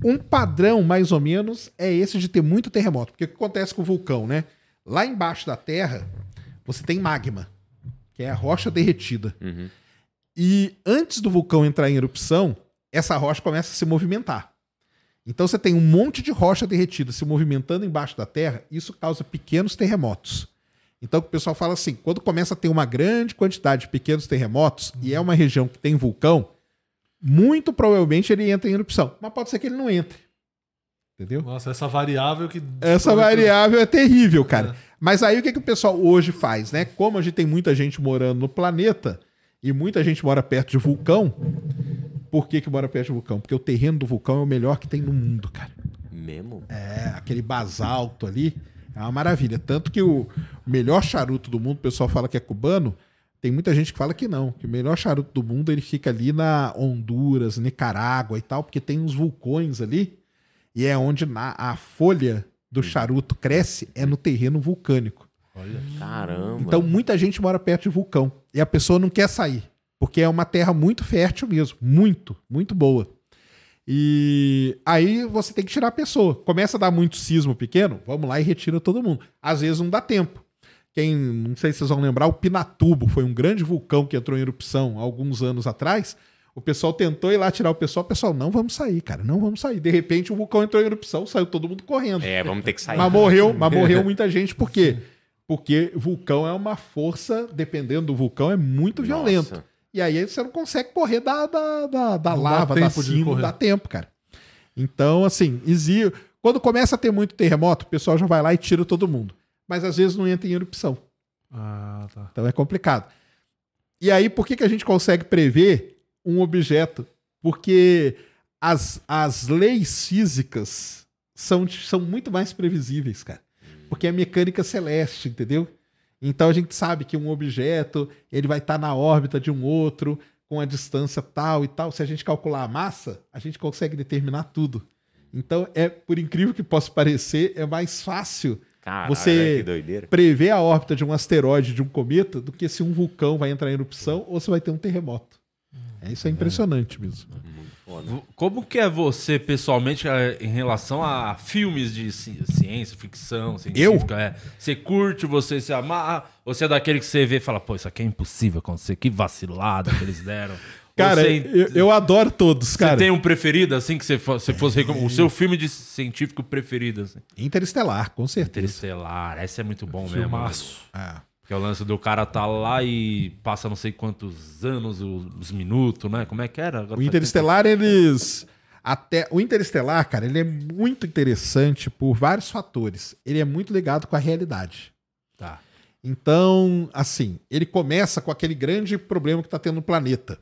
Speaker 4: Um padrão, mais ou menos, é esse de ter muito terremoto. Porque o que acontece com o vulcão, né? Lá embaixo da Terra, você tem magma, que é a rocha derretida.
Speaker 3: Uhum.
Speaker 4: E antes do vulcão entrar em erupção, essa rocha começa a se movimentar. Então você tem um monte de rocha derretida se movimentando embaixo da Terra, isso causa pequenos terremotos. Então o pessoal fala assim, quando começa a ter uma grande quantidade de pequenos terremotos e é uma região que tem vulcão, muito provavelmente ele entra em erupção. Mas pode ser que ele não entre. Entendeu?
Speaker 2: Nossa, essa variável que.
Speaker 4: Essa variável é terrível, cara. Mas aí o que, que o pessoal hoje faz, né? Como a gente tem muita gente morando no planeta e muita gente mora perto de vulcão, por que, que mora perto de vulcão? Porque o terreno do vulcão é o melhor que tem no mundo, cara.
Speaker 3: Mesmo?
Speaker 4: É, aquele basalto ali é uma maravilha. Tanto que o melhor charuto do mundo, o pessoal fala que é cubano, tem muita gente que fala que não, que o melhor charuto do mundo ele fica ali na Honduras, Nicarágua e tal, porque tem uns vulcões ali e é onde na- a folha do charuto cresce é no terreno vulcânico.
Speaker 3: Caramba.
Speaker 4: Então muita gente mora perto de vulcão e a pessoa não quer sair, porque é uma terra muito fértil mesmo, muito, muito boa. E aí você tem que tirar a pessoa. Começa a dar muito sismo pequeno, vamos lá e retira todo mundo. Às vezes não dá tempo. Quem, não sei se vocês vão lembrar, o Pinatubo foi um grande vulcão que entrou em erupção há alguns anos atrás. O pessoal tentou ir lá tirar o pessoal, o pessoal, não vamos sair, cara, não vamos sair. De repente o vulcão entrou em erupção, saiu todo mundo correndo.
Speaker 3: É, vamos ter que sair.
Speaker 4: Mas morreu, mas <laughs> morreu muita gente, por quê? Porque vulcão é uma força, dependendo do vulcão, é muito
Speaker 3: Nossa.
Speaker 4: violento. E aí você não consegue correr da, da, da, da
Speaker 2: Não dá
Speaker 4: lava, da
Speaker 2: tempo
Speaker 4: não
Speaker 2: correr.
Speaker 4: dá tempo, cara. Então, assim, quando começa a ter muito terremoto, o pessoal já vai lá e tira todo mundo. Mas às vezes não entra em erupção.
Speaker 2: Ah, tá.
Speaker 4: Então é complicado. E aí, por que, que a gente consegue prever um objeto? Porque as, as leis físicas são, são muito mais previsíveis, cara. Porque é mecânica celeste, entendeu? Então a gente sabe que um objeto ele vai estar na órbita de um outro com a distância tal e tal. Se a gente calcular a massa, a gente consegue determinar tudo. Então é, por incrível que possa parecer, é mais fácil
Speaker 3: Caralho,
Speaker 4: Você-
Speaker 3: que
Speaker 4: prever a órbita de um asteroide, de um cometa, do que se um vulcão vai entrar em erupção ou se vai ter um terremoto. É, isso é impressionante mesmo.
Speaker 1: V- Como que é você, pessoalmente, eh, em relação a filmes de ci- ciência, ficção, científica? É? Você curte, você se amarra? Ou você é daquele que você vê e fala, pô, isso aqui é impossível acontecer, que vacilada que eles deram? <laughs>
Speaker 4: Cara,
Speaker 1: você,
Speaker 4: eu, eu adoro todos,
Speaker 1: você
Speaker 4: cara.
Speaker 1: tem um preferido, assim, que você, você fosse recomendar? O seu filme de científico preferido, assim?
Speaker 4: Interestelar, com certeza.
Speaker 1: Interestelar, esse é muito bom mesmo.
Speaker 2: Filmaço.
Speaker 4: Ah,
Speaker 1: Que é o lance do cara tá lá e passa não sei quantos anos, os, os minutos, né? Como é que era? Agora
Speaker 4: O Interestelar, eles. Até o Interestelar, cara, ele é muito interessante por vários fatores. Ele é muito ligado com a realidade.
Speaker 1: Tá.
Speaker 4: Então, assim, ele começa com aquele grande problema que tá tendo no planeta.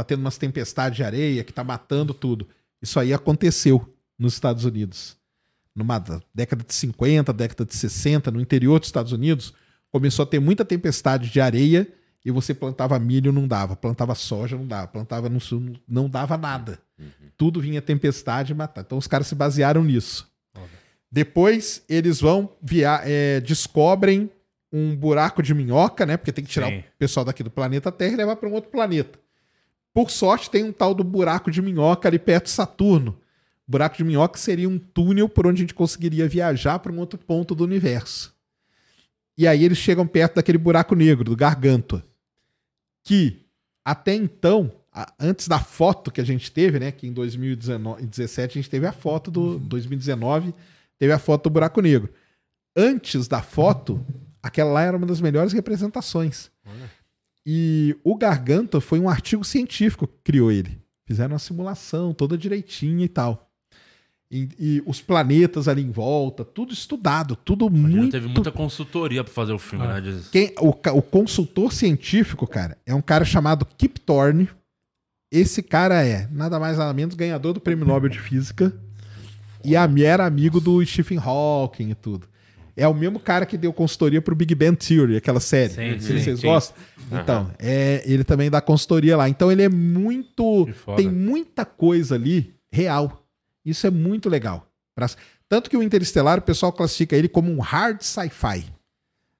Speaker 4: Tá tendo umas tempestades de areia que tá matando tudo. Isso aí aconteceu nos Estados Unidos. Numa da- década de 50, década de 60, no interior dos Estados Unidos, começou a ter muita tempestade de areia e você plantava milho, não dava. Plantava soja, não dava. Plantava no sul, não dava nada. Tudo vinha tempestade e matar. Então os caras se basearam nisso. Depois eles vão via é, descobrem um buraco de minhoca, né? Porque tem que tirar
Speaker 1: Sim.
Speaker 4: o pessoal daqui do planeta Terra e levar para um outro planeta. Por sorte, tem um tal do buraco de minhoca ali perto de Saturno. buraco de minhoca seria um túnel por onde a gente conseguiria viajar para um outro ponto do universo. E aí eles chegam perto daquele buraco negro, do Gargantua. que até então, antes da foto que a gente teve, né? Que em 2017 a gente teve a foto do 2019, teve a foto do buraco negro. Antes da foto, aquela lá era uma das melhores representações. E o Garganta foi um artigo científico que criou ele. Fizeram uma simulação toda direitinha e tal. E, e os planetas ali em volta, tudo estudado, tudo
Speaker 1: Imagina,
Speaker 4: muito.
Speaker 1: teve muita consultoria pra fazer o filme, né? de-
Speaker 4: Quem, o, o consultor científico, cara, é um cara chamado Kip Thorne. Esse cara é, nada mais nada menos, ganhador do Prêmio Nobel de Física. E a era amigo do Stephen Hawking e tudo. É o mesmo cara que deu consultoria pro Big Bang Theory, aquela série.
Speaker 1: Sim,
Speaker 4: sei
Speaker 1: sim,
Speaker 4: se vocês
Speaker 3: sim.
Speaker 4: gostam. Então, é, ele também dá consultoria lá. Então ele é muito. Tem muita coisa ali real. Isso é muito legal. Pra- Tanto que o Interestelar, o pessoal classifica ele como um hard sci-fi.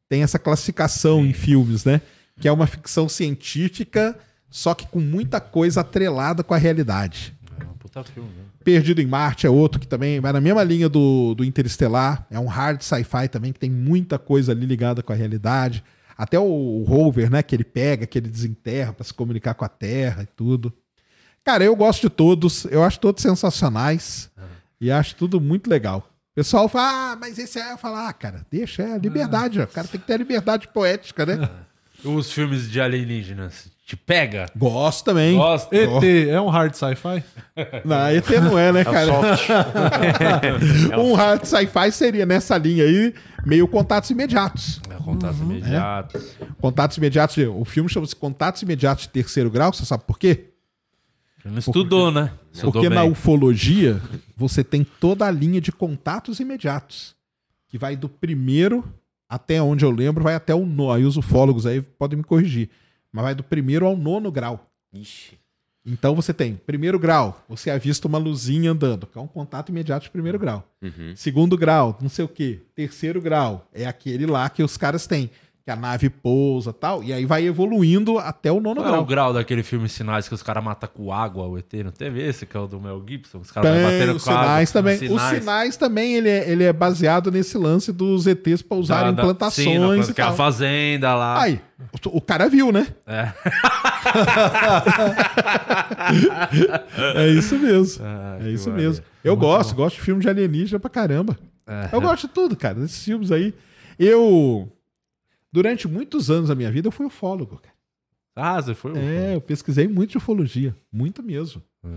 Speaker 4: Tem essa classificação em filmes, né? Que é uma ficção científica, só que com muita coisa atrelada com a realidade.
Speaker 1: Puta filme, né?
Speaker 4: Perdido em Marte é outro que também vai na mesma linha do, do Interestelar. É um hard sci-fi também, que tem muita coisa ali ligada com a realidade. Até o, o rover, né? Que ele pega, que ele desenterra para se comunicar com a Terra e tudo. Cara, eu gosto de todos. Eu acho todos sensacionais. E acho tudo muito legal. O pessoal fala, ah, mas esse é. Eu falo, ah, cara, deixa, é liberdade. ó. O cara tem que ter a liberdade poética, né?
Speaker 1: Os filmes de alienígenas, te pega?
Speaker 4: Gosto também.
Speaker 1: Gosta?
Speaker 2: ET é um hard sci-fi?
Speaker 4: Não, ET não é, né,
Speaker 3: É
Speaker 4: cara?
Speaker 3: soft. <laughs>
Speaker 4: um hard sci-fi seria nessa linha aí, meio contatos imediatos.
Speaker 1: É, contatos imediatos.
Speaker 4: Contatos imediatos, o filme chama-se Contatos Imediatos de Terceiro Grau, você sabe por quê?
Speaker 1: Não estudou, né? Estudou
Speaker 4: Porque na
Speaker 1: bem.
Speaker 4: ufologia você tem toda a linha de contatos imediatos, que vai do primeiro até onde eu lembro, vai até o nono. Aí os ufólogos aí podem me corrigir, mas vai do primeiro ao nono grau.
Speaker 3: Ixi.
Speaker 4: Então você tem primeiro grau, você avista uma luzinha andando, que é um contato imediato de primeiro grau.
Speaker 3: Uhum.
Speaker 4: Segundo grau, não sei o quê. Terceiro grau é aquele lá que os caras têm, que a nave pousa tal, e aí vai evoluindo até o nono
Speaker 1: Qual é
Speaker 4: grau.
Speaker 1: o grau daquele filme Sinais que os caras matam com água o ET? Não teve esse que é o do Mel Gibson? Os caras batendo
Speaker 4: os
Speaker 1: com água.
Speaker 4: sinais também.
Speaker 1: Os
Speaker 4: Os sinais também, ele é, ele é baseado nesse lance dos ETs pra usarem
Speaker 1: Da- da-
Speaker 4: plantações
Speaker 1: sim, planta-
Speaker 4: e
Speaker 1: que é a
Speaker 4: tal.
Speaker 1: fazenda lá.
Speaker 4: Aí, o, cara viu, né?
Speaker 1: É. <laughs>
Speaker 4: É isso mesmo.
Speaker 1: Ah,
Speaker 4: é isso mesmo. Eu gosto, gosto de filme de alienígena pra caramba.
Speaker 1: É.
Speaker 4: Eu gosto de tudo, cara, desses filmes aí. Eu, durante muitos anos da minha vida, eu fui ufólogo, cara.
Speaker 1: Ah, você foi?
Speaker 4: É, eu pesquisei muito de ufologia. Muito mesmo.
Speaker 1: É.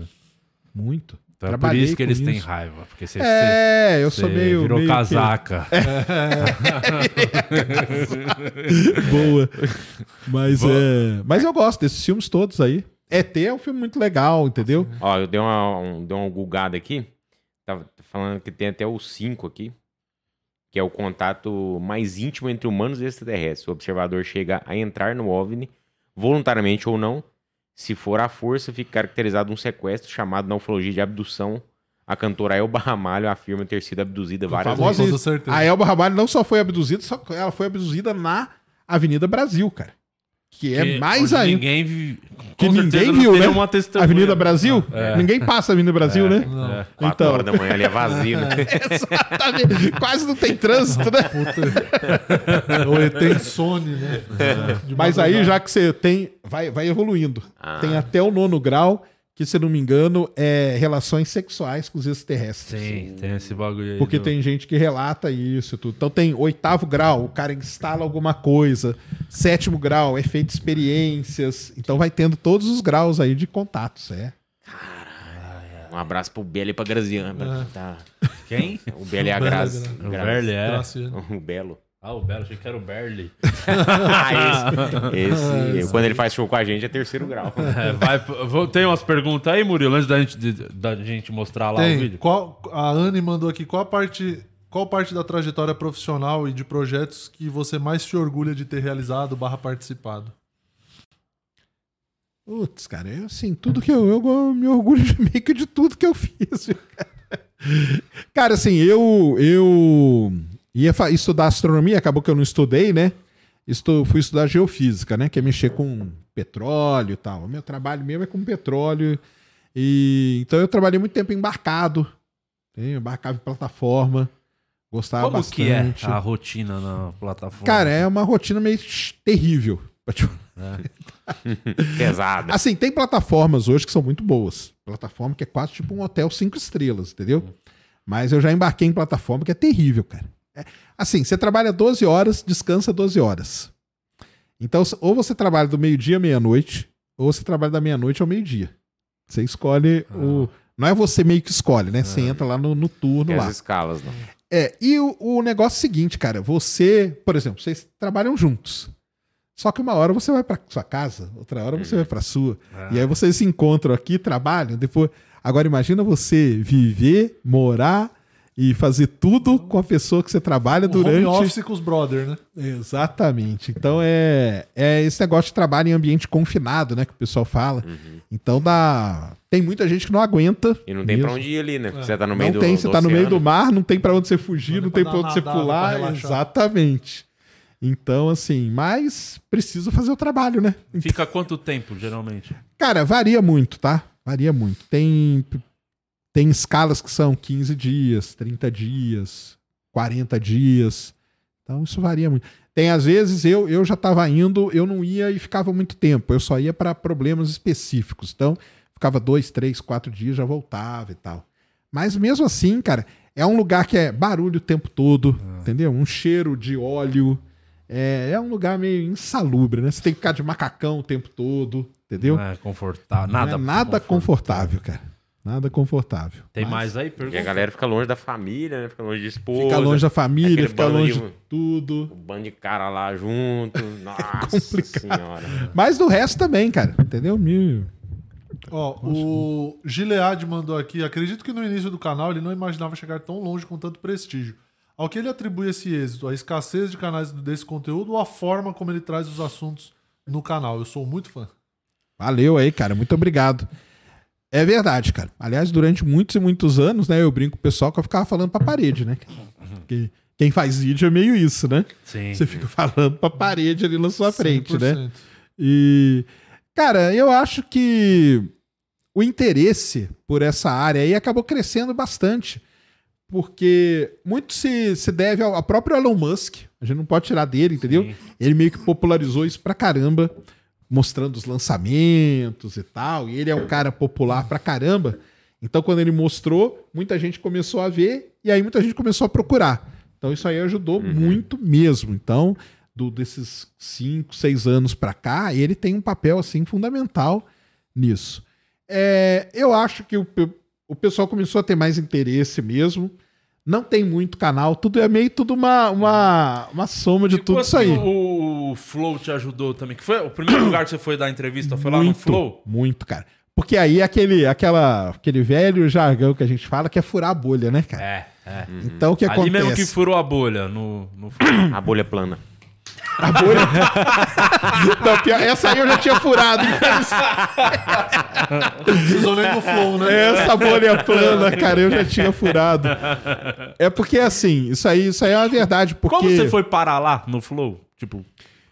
Speaker 4: Muito.
Speaker 1: Então é por isso que eles têm
Speaker 4: isso.
Speaker 1: raiva. Porque você,
Speaker 4: É, eu
Speaker 1: você
Speaker 4: sou meio.
Speaker 1: virou
Speaker 4: meio que-
Speaker 1: casaca. <laughs> <laughs>
Speaker 4: Boa. Mas, é, mas eu gosto desses filmes todos aí. ET é um filme muito legal, entendeu?
Speaker 3: Ó, eu dei uma, um, dei uma gulgada aqui. Tava falando que tem até o 5 aqui. Que é o contato mais íntimo entre humanos e extraterrestres. O observador chega a entrar no OVNI, voluntariamente ou não. Se for à força, fica caracterizado um sequestro chamado na ufologia de abdução. A cantora Elba Ramalho afirma ter sido abduzida várias vezes.
Speaker 4: A Elba Ramalho não só foi abduzida, só ela foi abduzida na Avenida Brasil, cara. Que é mais ainda.
Speaker 1: Ninguém vi...
Speaker 4: Que ninguém viu,
Speaker 1: tem
Speaker 4: né?
Speaker 1: testemunha.
Speaker 4: Avenida Brasil?
Speaker 1: É.
Speaker 4: Ninguém passa a Avenida Brasil, né?
Speaker 2: Não.
Speaker 1: É.
Speaker 3: Quatro
Speaker 4: Então.
Speaker 3: horas da manhã ali é vazio, né? <laughs>
Speaker 4: Exatamente. Quase não tem trânsito, né?
Speaker 2: Puta. Ou ET insone, né? De
Speaker 4: Mas aí, já que você tem. Vai, vai evoluindo.
Speaker 3: Ah.
Speaker 4: Tem até o nono grau, que, se não me engano, é relações sexuais com os extraterrestres.
Speaker 1: Sim, tem esse bagulho aí.
Speaker 4: Porque
Speaker 1: do-
Speaker 4: tem gente que relata isso e tudo. Então tem oitavo grau, o cara instala alguma coisa. Sétimo grau, é feito experiências. Então vai tendo todos os graus aí de contatos, é.
Speaker 3: Um abraço pro Belo e pra Graziana. Tá.
Speaker 1: Quem?
Speaker 3: O Belo e a
Speaker 2: Belo,
Speaker 3: Grazi.
Speaker 2: né?
Speaker 1: O. Berli, é.
Speaker 3: O Belo.
Speaker 1: Ah, o Belo, achei que era o Berli.
Speaker 3: Ah, esse, esse- quando ele faz show com a gente é terceiro grau. <laughs>
Speaker 1: É, vai, vou- tem umas perguntas aí, Murilo, antes da gente, de- da gente mostrar lá o
Speaker 2: Tem.
Speaker 1: vídeo?
Speaker 2: Qual, a Anne mandou aqui qual a parte. Qual parte da trajetória profissional e de projetos que você mais se orgulha de ter realizado barra participado?
Speaker 4: Putz, cara, é assim, tudo que eu, eu go- me orgulho de <laughs> meio que de tudo que eu fiz. <laughs> cara? Cara, assim, eu, eu ia estudar astronomia, acabou que eu não estudei, né? Estu, fui estudar geofísica, né? Que é mexer com petróleo e tal. O meu trabalho mesmo é com petróleo. E, então eu trabalhei muito tempo embarcado. Eu embarcava em plataforma. Gostava
Speaker 1: Como que é
Speaker 4: bastante.
Speaker 1: a rotina na plataforma?
Speaker 4: Cara, é uma rotina meio terrível. falar <laughs>
Speaker 3: Pesada.
Speaker 4: Assim, tem plataformas hoje que são muito boas. Plataforma que é quase tipo um hotel cinco estrelas, entendeu? Mas eu já embarquei em plataforma que é terrível, cara. É, assim, você trabalha 12 horas, descansa 12 horas. Então, ou você trabalha do meio-dia à meia-noite, ou você trabalha da meia-noite ao meio-dia. Você escolhe o. Não é você meio que escolhe, né? Você entra lá no, no turno
Speaker 3: Tem
Speaker 4: lá.
Speaker 3: as escalas, não.
Speaker 4: É, e o, o negócio é o seguinte, cara, você, por exemplo, vocês trabalham juntos. Só que uma hora você vai pra sua casa, outra hora você vai pra sua. E aí vocês se encontram aqui, trabalham, depois. Agora imagina você viver, morar e fazer tudo com a pessoa que você trabalha
Speaker 2: Home
Speaker 4: durante.
Speaker 2: office com os brother, né?
Speaker 4: Exatamente. Então é, é esse negócio de trabalho em ambiente confinado, né? Que o pessoal fala.
Speaker 3: Uhum.
Speaker 4: Então dá. Tem muita gente que não aguenta.
Speaker 3: E não tem pra
Speaker 4: mesmo.
Speaker 3: onde ir ali, né?
Speaker 2: É.
Speaker 3: Você tá no meio
Speaker 4: Não
Speaker 3: do
Speaker 4: tem, você
Speaker 3: do
Speaker 4: tá no meio do mar, não tem pra onde você fugir,
Speaker 2: Não
Speaker 4: não
Speaker 2: tem pra
Speaker 4: pra onde você pular.
Speaker 2: pra.
Speaker 4: Exatamente. Então, assim, mas precisa fazer o trabalho, né?
Speaker 1: Fica quanto tempo, geralmente?
Speaker 4: Cara, varia muito, tá? Varia muito. Tem, tem escalas que são 15 dias, 30 dias, 40 dias. Então isso varia muito. Tem às vezes eu, eu já estava indo, eu não ia e ficava muito tempo. Eu só ia para problemas específicos. Então ficava dois, três, quatro dias, já voltava e tal. Mas mesmo assim, cara, é um lugar que é barulho o tempo todo, entendeu? Um cheiro de óleo. É, é um lugar meio insalubre, né? Você tem que ficar de macacão o tempo todo, entendeu?
Speaker 1: Não é confortável.
Speaker 4: Não
Speaker 1: Nada,
Speaker 4: é nada confortável, cara. Nada confortável.
Speaker 1: Tem
Speaker 4: Mas
Speaker 1: mais aí?
Speaker 3: E a
Speaker 1: Pergunta.
Speaker 3: galera fica longe da família, né? Fica longe de esposa.
Speaker 4: Fica longe da família, fica longe
Speaker 3: de-
Speaker 4: de tudo.
Speaker 3: O bando de cara lá junto. <laughs> Nossa
Speaker 4: complicado.
Speaker 3: senhora.
Speaker 4: Mas do resto também, cara. Entendeu? Mil.
Speaker 2: Ó, o Gilead mandou aqui. Acredito que no início do canal ele não imaginava chegar tão longe com tanto prestígio. Ao que ele atribui esse êxito? A escassez de canais desse conteúdo ou a forma como ele traz os assuntos no canal? Eu sou muito fã.
Speaker 4: Valeu aí, cara. Muito obrigado. É verdade, cara. Aliás, durante muitos e muitos anos, né, eu brinco com o pessoal que eu ficava falando pra parede, né? Porque quem faz vídeo é meio isso, né?
Speaker 1: Sim.
Speaker 4: Você fica falando pra parede ali na sua frente, né?
Speaker 2: 100%.
Speaker 4: E, cara, eu acho que o interesse por essa área aí acabou crescendo bastante. Porque muito se, se deve ao, ao próprio Elon Musk. A gente não pode tirar dele, entendeu?
Speaker 1: Sim.
Speaker 4: Ele meio que popularizou isso pra caramba, mostrando os lançamentos e tal. E ele é um cara popular pra caramba. Então, quando ele mostrou, muita gente começou a ver e aí muita gente começou a procurar. Então, isso aí ajudou muito mesmo. Então, do, desses cinco, seis anos pra cá, ele tem um papel assim fundamental nisso. É, eu acho que o, o pessoal começou a ter mais interesse mesmo. Não tem muito canal, tudo é meio tudo uma, uma, uma soma de
Speaker 1: E
Speaker 4: tudo
Speaker 1: quanto
Speaker 4: isso aí.
Speaker 1: O, o Flow te ajudou também. Que foi o primeiro <coughs> lugar que você foi dar entrevista? Foi lá no
Speaker 4: muito,
Speaker 1: Flow?
Speaker 4: Muito, cara. Porque aí é aquele, aquela, aquele velho jargão que a gente fala que é furar a bolha, né, cara?
Speaker 1: É, é.
Speaker 4: Então o que
Speaker 1: Ali
Speaker 4: acontece?
Speaker 1: mesmo que furou a bolha no, no
Speaker 3: A bolha plana.
Speaker 4: A bolha. <laughs> Não, pior, essa aí eu já tinha furado.
Speaker 2: Precisou nem do flow, né?
Speaker 4: Essa bolha plana, cara, eu já tinha furado. É porque assim, isso aí, isso aí é uma verdade. Porque
Speaker 1: Como você foi parar lá no Flow? Tipo,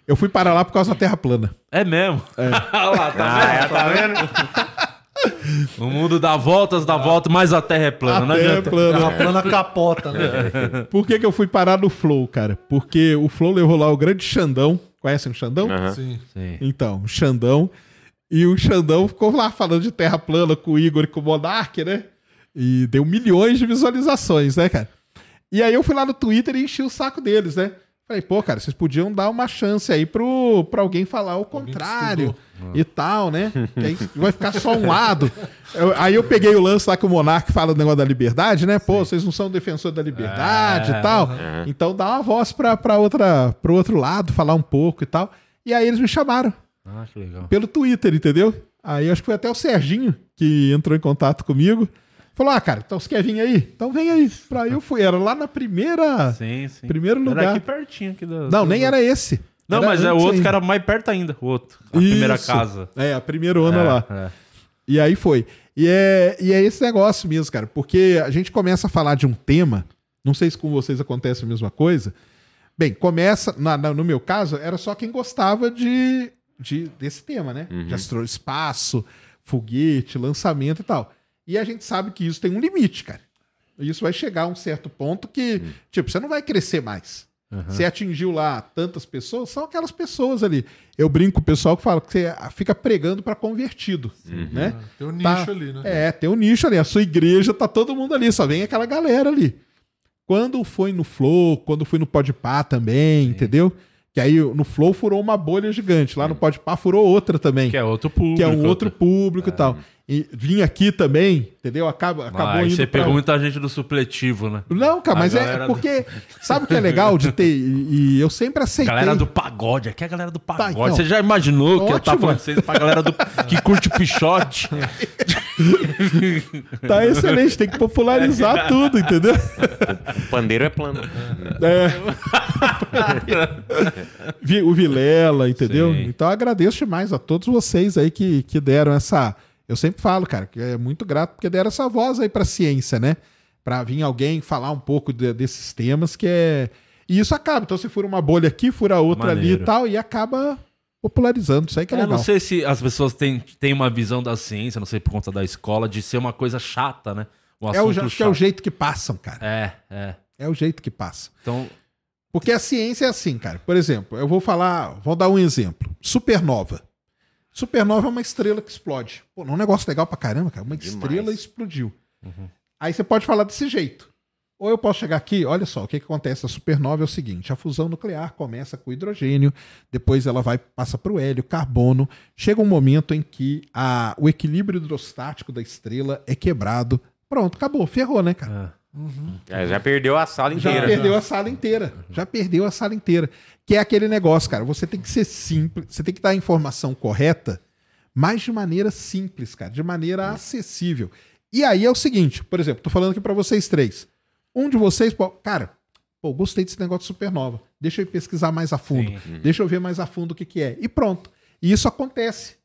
Speaker 4: Eu fui parar lá por causa da Terra plana.
Speaker 1: é mesmo? Olha <laughs> lá, tá vendo?
Speaker 3: tá vendo?
Speaker 1: O mundo dá voltas, dá volta, mas a Terra é plana.
Speaker 4: A
Speaker 1: não
Speaker 4: Terra é plana.
Speaker 2: A plana <laughs> capota, né?
Speaker 4: Por que, que eu fui parar no Flow, cara? Porque o Flow levou lá o grande Xandão. Conhecem o Xandão?
Speaker 3: Aham.
Speaker 2: Sim.
Speaker 1: Sim.
Speaker 4: Então, o Xandão. E o Xandão ficou lá falando de terra plana com o Igor e com o Monark, né? E deu milhões de visualizações, né, cara? E aí eu fui lá no Twitter e enchi o saco deles, né? Falei, pô, cara, vocês podiam dar uma chance aí pro, pra alguém falar o contrário e tal, né? <laughs> Que aí vai ficar só um lado. Eu- aí eu peguei o lance lá que o Monark fala do negócio da liberdade, né? Pô, vocês não são defensor da liberdade
Speaker 1: É,
Speaker 4: e tal. Então dá uma voz pra, pra outra, pro outro lado, falar um pouco e tal. E aí eles me chamaram
Speaker 1: Ah, que legal.
Speaker 4: pelo Twitter, entendeu? Aí acho que foi até o Serginho que entrou em contato comigo. Falou: Ah, cara, então você quer vir aí? Então vem aí. Pra aí eu fui. Era lá na primeira.
Speaker 1: Sim, sim.
Speaker 4: Primeiro
Speaker 1: Era
Speaker 4: lugar.
Speaker 1: aqui pertinho aqui da.
Speaker 4: Não, nem era esse.
Speaker 1: Não,
Speaker 4: Era
Speaker 1: mas é o outro
Speaker 4: ainda.
Speaker 1: que era mais perto ainda. O outro. A primeira
Speaker 4: Isso.
Speaker 1: casa.
Speaker 4: É, a primeira onda
Speaker 1: É,
Speaker 4: lá.
Speaker 1: é.
Speaker 4: E aí foi. E é, e é esse negócio mesmo, cara. Porque a gente começa a falar de um tema. Não sei se com vocês acontece a mesma coisa. Bem, começa. na- na- no meu caso, era só quem gostava de, de- desse tema, né? De astro, espaço, foguete, lançamento e tal. E a gente sabe que isso tem um limite, cara. Isso vai chegar a um certo ponto que, tipo, você não vai crescer mais. Você atingiu lá tantas pessoas, são aquelas pessoas ali. Eu brinco com o pessoal que fala que você fica pregando para convertido, né?
Speaker 2: Tem um
Speaker 4: Tá.
Speaker 2: nicho ali, né?
Speaker 4: É, tem um nicho ali. A sua igreja tá todo mundo ali, só vem aquela galera ali. Quando foi no Flow, quando foi no Podpah também, entendeu? Que aí no Flow furou uma bolha gigante, lá no Podpah furou outra também,
Speaker 1: Que é outro público.
Speaker 4: que é um outro público e tal. E vim aqui também, entendeu? Acaba, acabou
Speaker 1: Ah,
Speaker 4: indo
Speaker 1: você
Speaker 4: pra-
Speaker 1: pegou muita gente do supletivo, né?
Speaker 4: Não, cara, mas é porque <laughs> sabe o que é legal de ter e, e eu sempre aceitei.
Speaker 1: Galera do pagode, aqui é a galera do pagode.
Speaker 4: então.
Speaker 1: Você já imaginou que eu tava
Speaker 4: Ótimo.
Speaker 1: falando vocês pra galera do, que curte pichote? <laughs>
Speaker 4: Tá excelente, tem que popularizar <laughs> tudo, entendeu?
Speaker 3: O pandeiro é plano.
Speaker 4: É. Vi- o Vilela, entendeu?
Speaker 1: Sim.
Speaker 4: Então eu agradeço demais a todos vocês aí que, que deram essa. Eu sempre falo, cara, que é muito grato porque deram essa voz aí pra ciência, né? Pra vir alguém falar um pouco de- desses temas que é. E isso acaba. Então você fura uma bolha aqui, fura outra ali
Speaker 1: Maneiro.
Speaker 4: e tal, e acaba popularizando. Isso aí que é
Speaker 1: Eu
Speaker 4: legal.
Speaker 1: não sei se as pessoas têm, têm uma visão da ciência, não sei por conta da escola, de ser uma coisa chata, né? Um
Speaker 4: É o,
Speaker 1: assunto
Speaker 4: acho que é o
Speaker 1: chato.
Speaker 4: jeito que passam, cara.
Speaker 1: É, é.
Speaker 4: É o jeito que passa.
Speaker 1: Então,
Speaker 4: Porque a ciência é assim, cara. Por exemplo, eu vou falar, vou dar um exemplo. Supernova. Supernova é uma estrela que explode. Pô, não é um negócio legal pra caramba, cara. Uma
Speaker 3: Demais.
Speaker 4: estrela explodiu. Aí você pode falar desse jeito. Ou eu posso chegar aqui, olha só, o que, que acontece? A supernova é o seguinte: a fusão nuclear começa com o hidrogênio, depois ela vai passa para o hélio, carbono. Chega um momento em que a, o equilíbrio hidrostático da estrela é quebrado. Pronto, acabou, ferrou, né, cara?
Speaker 3: É, já perdeu a sala
Speaker 4: Já
Speaker 3: inteira.
Speaker 4: perdeu a sala inteira. Já perdeu a sala inteira. Que é aquele negócio, cara. Você tem que ser simples, você tem que dar a informação correta, mas de maneira simples, cara, de maneira acessível. E aí é o seguinte, por exemplo, tô falando aqui pra vocês três. Um de vocês, pô, cara, pô, gostei desse negócio de supernova. Deixa eu pesquisar mais a fundo.
Speaker 1: Sim.
Speaker 4: Deixa eu ver mais a fundo o que que é. E pronto. E isso acontece.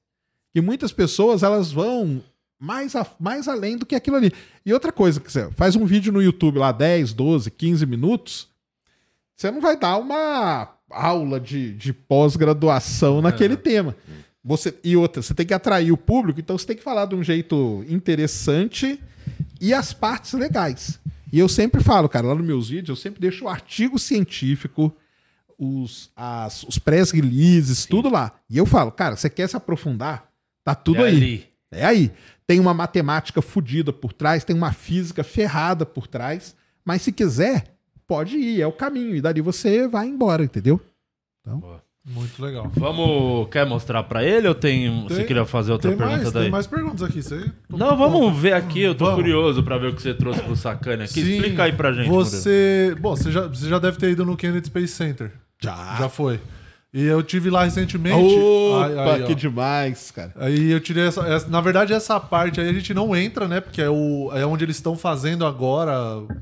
Speaker 4: E muitas pessoas, elas vão mais, a- mais além do que aquilo ali. E outra coisa, que você faz um vídeo no YouTube lá, 10, 12, 15 minutos, você não vai dar uma aula de, de pós-graduação naquele tema. Você, e outra, você tem que atrair o público, então você tem que falar de um jeito interessante e as partes legais. E eu sempre falo, cara, lá nos meus vídeos, eu sempre deixo o artigo científico, os, as- os press releases, tudo lá. E eu falo, cara, você quer se aprofundar? Tá tudo
Speaker 1: é
Speaker 4: aí.
Speaker 1: ali.
Speaker 4: É aí. Tem uma matemática fodida por trás, tem uma física ferrada por trás, mas se quiser, pode ir, é o caminho. E dali você vai embora, entendeu?
Speaker 2: Muito legal.
Speaker 1: Vamos. Quer mostrar pra ele ou tem. você
Speaker 2: Tem-
Speaker 1: queria fazer outra
Speaker 2: Tem
Speaker 1: pergunta
Speaker 2: mais,
Speaker 1: daí?
Speaker 2: tem mais perguntas aqui. Você...
Speaker 1: Não, vamos ver aqui. Eu tô
Speaker 2: Vamos.
Speaker 1: curioso pra ver o que você trouxe pro Sacane aqui.
Speaker 2: Sim,
Speaker 1: Explica aí pra gente.
Speaker 2: Você. Bom, você já, você já deve ter ido no Kennedy Space Center.
Speaker 4: Já.
Speaker 2: Já foi. E eu tive lá recentemente.
Speaker 4: Opa,
Speaker 2: Aí- aí, ó.
Speaker 4: que demais, cara.
Speaker 2: Aí eu tirei essa, essa- Na verdade, essa parte aí a gente não entra, né? Porque é, o, é onde eles estão fazendo agora.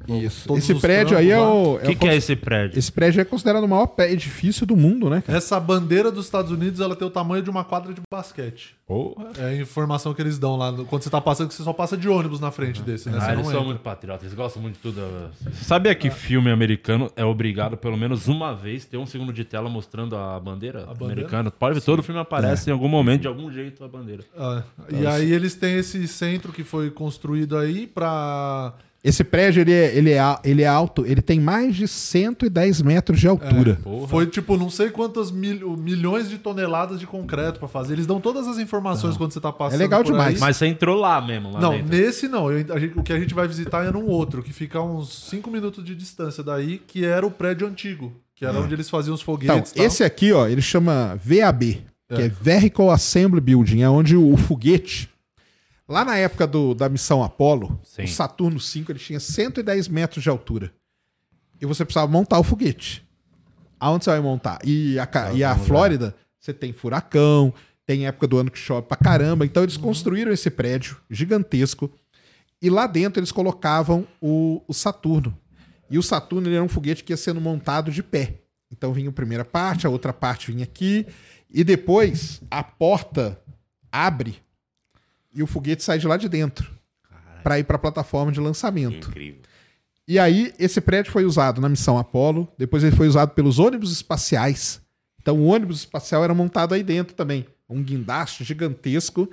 Speaker 4: Isso.
Speaker 2: todos
Speaker 4: Esse
Speaker 2: os
Speaker 4: prédio aí é o.
Speaker 1: O que, que é esse prédio?
Speaker 4: Esse prédio é considerado o maior pé- edifício do mundo, né, cara?
Speaker 2: Essa bandeira dos Estados Unidos ela tem o tamanho de uma quadra de basquete.
Speaker 1: Porra.
Speaker 2: É a informação que eles dão lá. Quando você tá passando, que você só passa de ônibus na frente desse, né?
Speaker 1: Ah, eles são muito patriotas, eles gostam muito de tudo. Sabia que filme americano é obrigado pelo menos uma vez ter um segundo de tela mostrando a bandeira,
Speaker 2: bandeira?
Speaker 1: americana? Pode ver, todo filme aparece em algum momento, de algum jeito, a bandeira.
Speaker 2: Ah, e aí eles têm esse centro que foi construído aí pra.
Speaker 4: Esse prédio, ele é, ele, é, a- ele é alto, ele tem mais de 110 metros de altura.
Speaker 1: Porra.
Speaker 2: Foi tipo não sei quantas mil- milhões de toneladas de concreto pra fazer. Eles dão todas as informações quando você tá passando.
Speaker 4: É legal
Speaker 2: por aí.
Speaker 4: demais.
Speaker 1: Mas você entrou lá mesmo, lá
Speaker 2: Não,
Speaker 1: dentro.
Speaker 2: nesse não. Eu- a gente- o que a gente vai visitar é num outro, que fica a uns 5 minutos de distância daí, que era o prédio antigo. Que era onde eles faziam os
Speaker 4: Então,
Speaker 2: foguetes. e tal.
Speaker 4: esse aqui, ó, ele chama VAB, que é,
Speaker 2: É.
Speaker 4: Vehicle Assembly Building, é onde o, o foguete. Lá na época do- da missão Apollo,
Speaker 1: Sim.
Speaker 4: o Saturno V ele tinha 110 metros de altura. E você precisava montar o foguete. Aonde você vai montar? E a, e a Flórida, você tem furacão, tem época do ano que chove pra caramba. Então eles construíram esse prédio gigantesco. E lá dentro eles colocavam o, o Saturno. E o Saturno ele era um foguete que ia sendo montado de pé. Então vinha a primeira parte, a outra parte vinha aqui. E depois a porta abre e o foguete sai de lá de dentro para ir para a plataforma de lançamento.
Speaker 3: Incrível.
Speaker 4: E aí, esse prédio foi usado na missão Apollo, depois ele foi usado pelos ônibus espaciais. Então, o ônibus espacial era montado aí dentro também. Um guindaste gigantesco.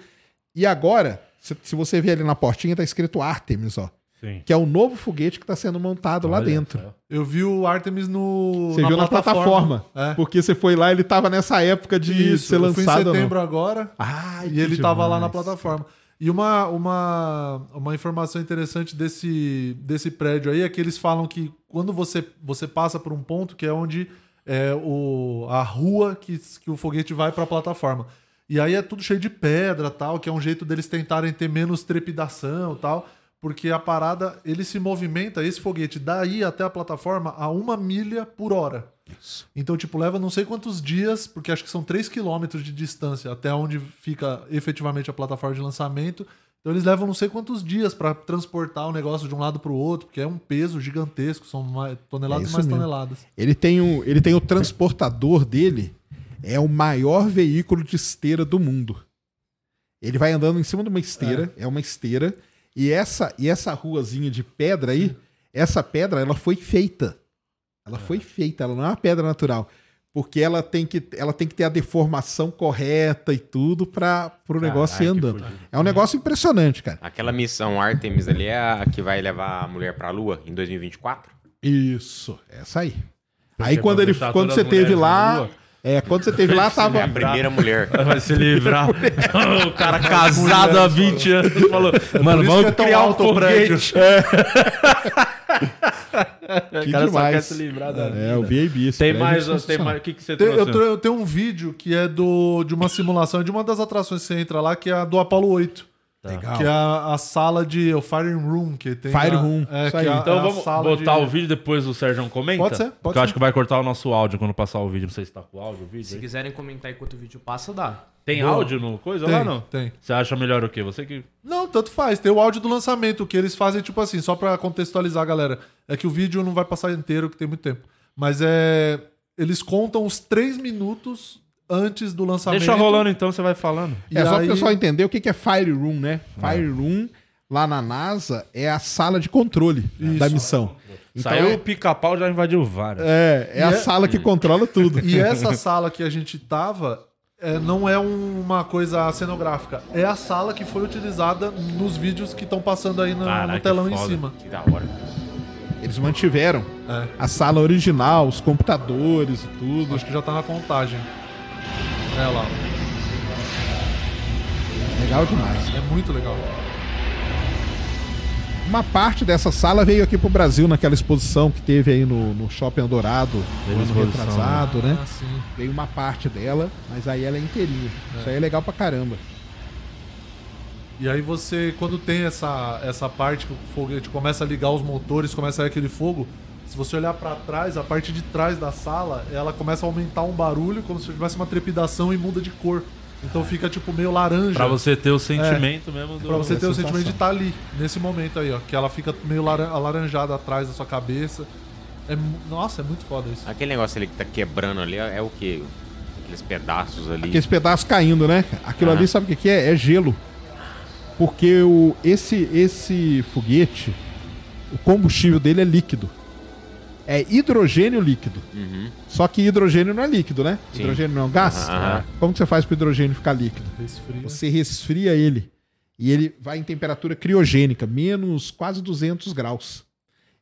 Speaker 4: E agora, se, se você ver ali na portinha, tá escrito Artemis, ó.
Speaker 1: Sim.
Speaker 4: que é o novo foguete que está sendo montado lá
Speaker 1: Olha
Speaker 4: dentro.
Speaker 1: só.
Speaker 2: Eu vi o Artemis no.
Speaker 4: Você viu na plataforma.
Speaker 2: É.
Speaker 4: Porque você foi lá, ele tava nessa época de
Speaker 2: Isso,
Speaker 4: ser
Speaker 2: eu fui em
Speaker 4: lançado.
Speaker 2: setembro agora.
Speaker 4: Ai,
Speaker 2: E ele
Speaker 4: que
Speaker 2: tava lá na plataforma. E uma, uma, uma informação interessante desse, desse prédio aí é que eles falam que quando você, você passa por um ponto que é onde é o, a rua que, que o foguete vai para a plataforma. E aí é tudo cheio de pedra tal, que é um jeito deles tentarem ter menos trepidação tal, porque a parada, ele se movimenta, esse foguete, daí até a plataforma a uma milha por hora. Então, tipo, leva não sei quantos dias, porque acho que são 3 quilômetros de distância até onde fica efetivamente a plataforma de lançamento. Então, eles levam não sei quantos dias para transportar o negócio de um lado para o outro, porque é um peso gigantesco, são mais, toneladas
Speaker 4: É
Speaker 2: e
Speaker 4: isso
Speaker 2: mais
Speaker 4: mesmo.
Speaker 2: toneladas.
Speaker 4: Ele tem, o, ele tem o transportador dele, é o maior veículo de esteira do mundo. Ele vai andando em cima de uma esteira, é, uma esteira, e essa, e essa ruazinha de pedra aí, essa pedra, ela foi feita. Ela foi feita, ela não é uma pedra natural. Porque ela tem que, ela tem que ter a deformação correta e tudo para o negócio ir andando. É um negócio impressionante, cara.
Speaker 3: Aquela missão Artemis ali é a que vai levar a mulher pra Lua em 2024?
Speaker 4: Isso, essa aí. Aí quando, ele, quando você teve lá. É, quando você teve lá,
Speaker 3: É
Speaker 4: tava.
Speaker 3: a primeira mulher.
Speaker 1: Vai se livrar. <laughs> o cara casado há 20 anos falou: Mano,
Speaker 2: isso
Speaker 1: vamos
Speaker 2: que é tão
Speaker 1: criar um
Speaker 2: o prédio."
Speaker 1: foguete. <laughs>
Speaker 4: Que
Speaker 1: o cara só quer
Speaker 4: demais.
Speaker 1: se livrar da
Speaker 4: É, vi esse
Speaker 1: Tem mais, tem mais. O que, que você
Speaker 2: Tem-
Speaker 1: trouxe?
Speaker 2: eu, eu tenho um vídeo que é do, de uma simulação de uma das atrações que você entra lá, que é a do Apollo 8.
Speaker 4: Legal.
Speaker 2: Que é a, a sala de. O Fire Room, que tem.
Speaker 4: Fire
Speaker 2: a-
Speaker 4: Room,
Speaker 2: É,
Speaker 4: isso
Speaker 2: que
Speaker 4: aí.
Speaker 2: é a-
Speaker 1: Então
Speaker 2: é
Speaker 1: vamos botar
Speaker 2: de-
Speaker 1: o vídeo depois o Sérgio comenta?
Speaker 2: Pode ser, pode
Speaker 1: Porque eu acho
Speaker 2: ser.
Speaker 1: que vai cortar o nosso áudio quando passar o vídeo. Não sei se tá com o áudio o vídeo.
Speaker 5: Se
Speaker 1: aí.
Speaker 5: quiserem comentar enquanto o vídeo passa, dá.
Speaker 1: Tem
Speaker 2: Boa.
Speaker 1: áudio no coisa
Speaker 2: Tem,
Speaker 1: lá não?
Speaker 2: tem.
Speaker 1: Você acha melhor o quê? Você que.
Speaker 2: Não, tanto faz. Tem o áudio do lançamento, que eles fazem, tipo assim, só pra contextualizar, galera. É que o vídeo não vai passar inteiro, que tem muito tempo. Mas é. Eles contam os três minutos antes do lançamento.
Speaker 1: Deixa rolando então, você vai falando.
Speaker 2: E
Speaker 4: É só
Speaker 2: aí-
Speaker 4: pro pessoal entender o que é Fire Room, né? Fire Room, lá na NASA, é a sala de controle da missão. Então
Speaker 1: Saiu
Speaker 4: é,
Speaker 1: o pica-pau já invadiu vários.
Speaker 4: é, é
Speaker 2: E
Speaker 4: a
Speaker 2: é-
Speaker 4: sala que controla tudo.
Speaker 2: E essa sala que a gente tava. é, não é um- uma coisa cenográfica. É a sala que foi utilizada nos vídeos que estão passando aí no,
Speaker 1: Caraca,
Speaker 2: no telão em cima.
Speaker 3: Que da hora.
Speaker 4: Eles mantiveram
Speaker 2: É,
Speaker 4: a sala original, os computadores e tudo.
Speaker 2: acho que já tá na contagem. É lá.
Speaker 4: Legal demais.
Speaker 2: É muito legal.
Speaker 4: Uma parte dessa sala veio aqui pro Brasil naquela exposição que teve aí no, no Shopping
Speaker 1: Teve
Speaker 4: no ano retrasado, né?
Speaker 2: Ah, sim.
Speaker 4: Veio uma parte dela, mas aí ela é inteirinha. Isso aí é legal pra caramba.
Speaker 2: E aí você, quando tem essa, essa parte que o foguete começa a ligar os motores, começa a sair aquele fogo, se você olhar pra trás, a parte de trás da sala, ela começa a aumentar um barulho, como se tivesse uma trepidação e muda de cor. Então fica tipo meio laranja.
Speaker 1: Pra você ter o sentimento mesmo do.
Speaker 2: Pra você ter o sentimento de estar ali, nesse momento aí, ó. Que ela fica meio laran- alaranjada atrás da sua cabeça. É, nossa, é muito foda isso.
Speaker 3: Aquele negócio ali que tá quebrando ali é é o quê? Aqueles pedaços ali.
Speaker 4: Aqueles pedaços caindo, né? Aquilo
Speaker 3: Ah.
Speaker 4: ali, sabe o que que é? É gelo. Porque o, esse, esse foguete, o combustível dele é líquido. É hidrogênio líquido.
Speaker 3: Uhum.
Speaker 4: Só que hidrogênio não é líquido, né?
Speaker 3: Sim.
Speaker 4: Hidrogênio não é um gás?
Speaker 3: Aham.
Speaker 4: Como que você faz para o hidrogênio ficar líquido?
Speaker 2: Resfria.
Speaker 4: Você resfria ele e ele vai em temperatura criogênica, menos quase 200 graus.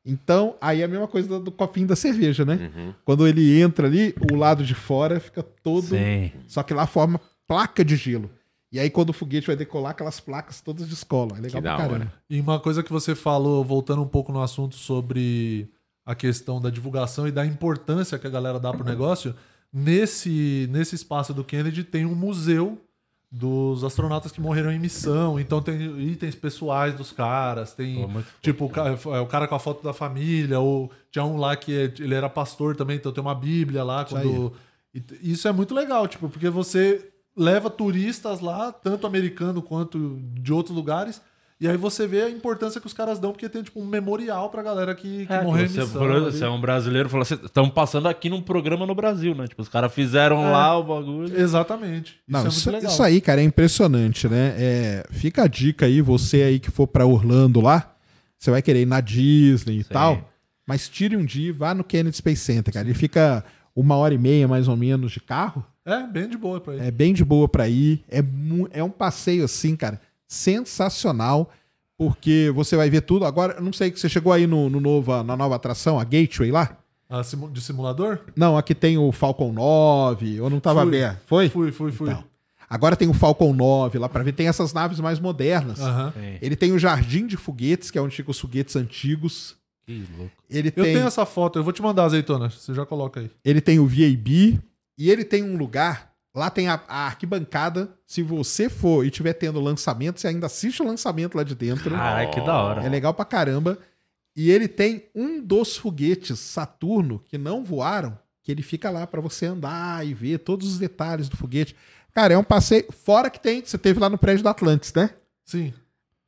Speaker 4: Então, aí é a mesma coisa do, do copinho da cerveja, né?
Speaker 3: Uhum.
Speaker 4: Quando ele entra ali, o lado de fora fica todo.
Speaker 1: Sim.
Speaker 4: Só que lá forma placa de gelo. E aí, quando o foguete vai decolar, aquelas placas todas descolam. É legal
Speaker 3: Que
Speaker 4: pra caramba.
Speaker 3: hora.
Speaker 2: E uma coisa que você falou, voltando um pouco no assunto sobre a questão da divulgação e da importância que a galera dá pro negócio, nesse, nesse espaço do Kennedy tem um museu dos astronautas que morreram em missão. Então tem itens pessoais dos caras, tem
Speaker 1: Pô,
Speaker 2: tipo o ca- é, o cara com a foto da família, ou tinha um lá que é- ele era pastor também, então tem uma bíblia lá. Quando... Isso é muito legal, tipo, porque você leva turistas lá, tanto americano quanto de outros lugares, e aí você vê a importância que os caras dão, porque tem tipo um memorial pra galera que, que
Speaker 1: É,
Speaker 2: morreu em
Speaker 1: você,
Speaker 2: missão.
Speaker 1: por-
Speaker 2: ali.
Speaker 1: você é um brasileiro falou assim: estamos passando aqui num programa no Brasil, né? Tipo, os caras fizeram
Speaker 2: É.
Speaker 1: lá o bagulho.
Speaker 2: Exatamente. Isso
Speaker 4: Não,
Speaker 2: é
Speaker 4: isso, isso aí, cara, é impressionante, né? É, fica a dica aí, você aí que for pra Orlando lá, você vai querer ir na Disney e tal, mas tire um dia e vá no Kennedy Space Center, cara. Ele fica uma hora e meia, mais ou menos, de carro.
Speaker 2: É, bem de boa pra ir.
Speaker 4: É bem de boa pra ir. É, é um passeio assim, cara, sensacional. porque você vai ver tudo. Agora, eu não sei que você chegou aí no, no nova, na nova atração, a Gateway lá?
Speaker 2: Ah, simu- de simulador?
Speaker 4: Não, aqui tem o Falcon 9, ou não tava
Speaker 2: Fui.
Speaker 4: aberto? Foi?
Speaker 2: Fui, fui, fui.
Speaker 4: Então, agora tem o Falcon 9 lá pra ver, tem essas naves mais modernas.
Speaker 2: Aham.
Speaker 4: Ele tem o Jardim de Foguetes, que é onde ficam os foguetes antigos.
Speaker 1: Que louco.
Speaker 4: Ele
Speaker 2: Eu
Speaker 4: tem,
Speaker 2: tenho essa foto, eu vou te mandar, azeitona. Você já coloca aí.
Speaker 4: ele tem o VAB e ele tem um lugar. Lá tem a, a arquibancada. Se você for e tiver tendo lançamento, você ainda assiste o lançamento lá de dentro.
Speaker 1: Caralho, que da hora.
Speaker 4: É legal pra caramba. E ele tem um dos foguetes Saturno que não voaram, que ele fica lá pra você andar e ver todos os detalhes do foguete. Cara, é um passeio. Fora que tem, você teve lá no prédio da Atlantis, né?
Speaker 2: Sim.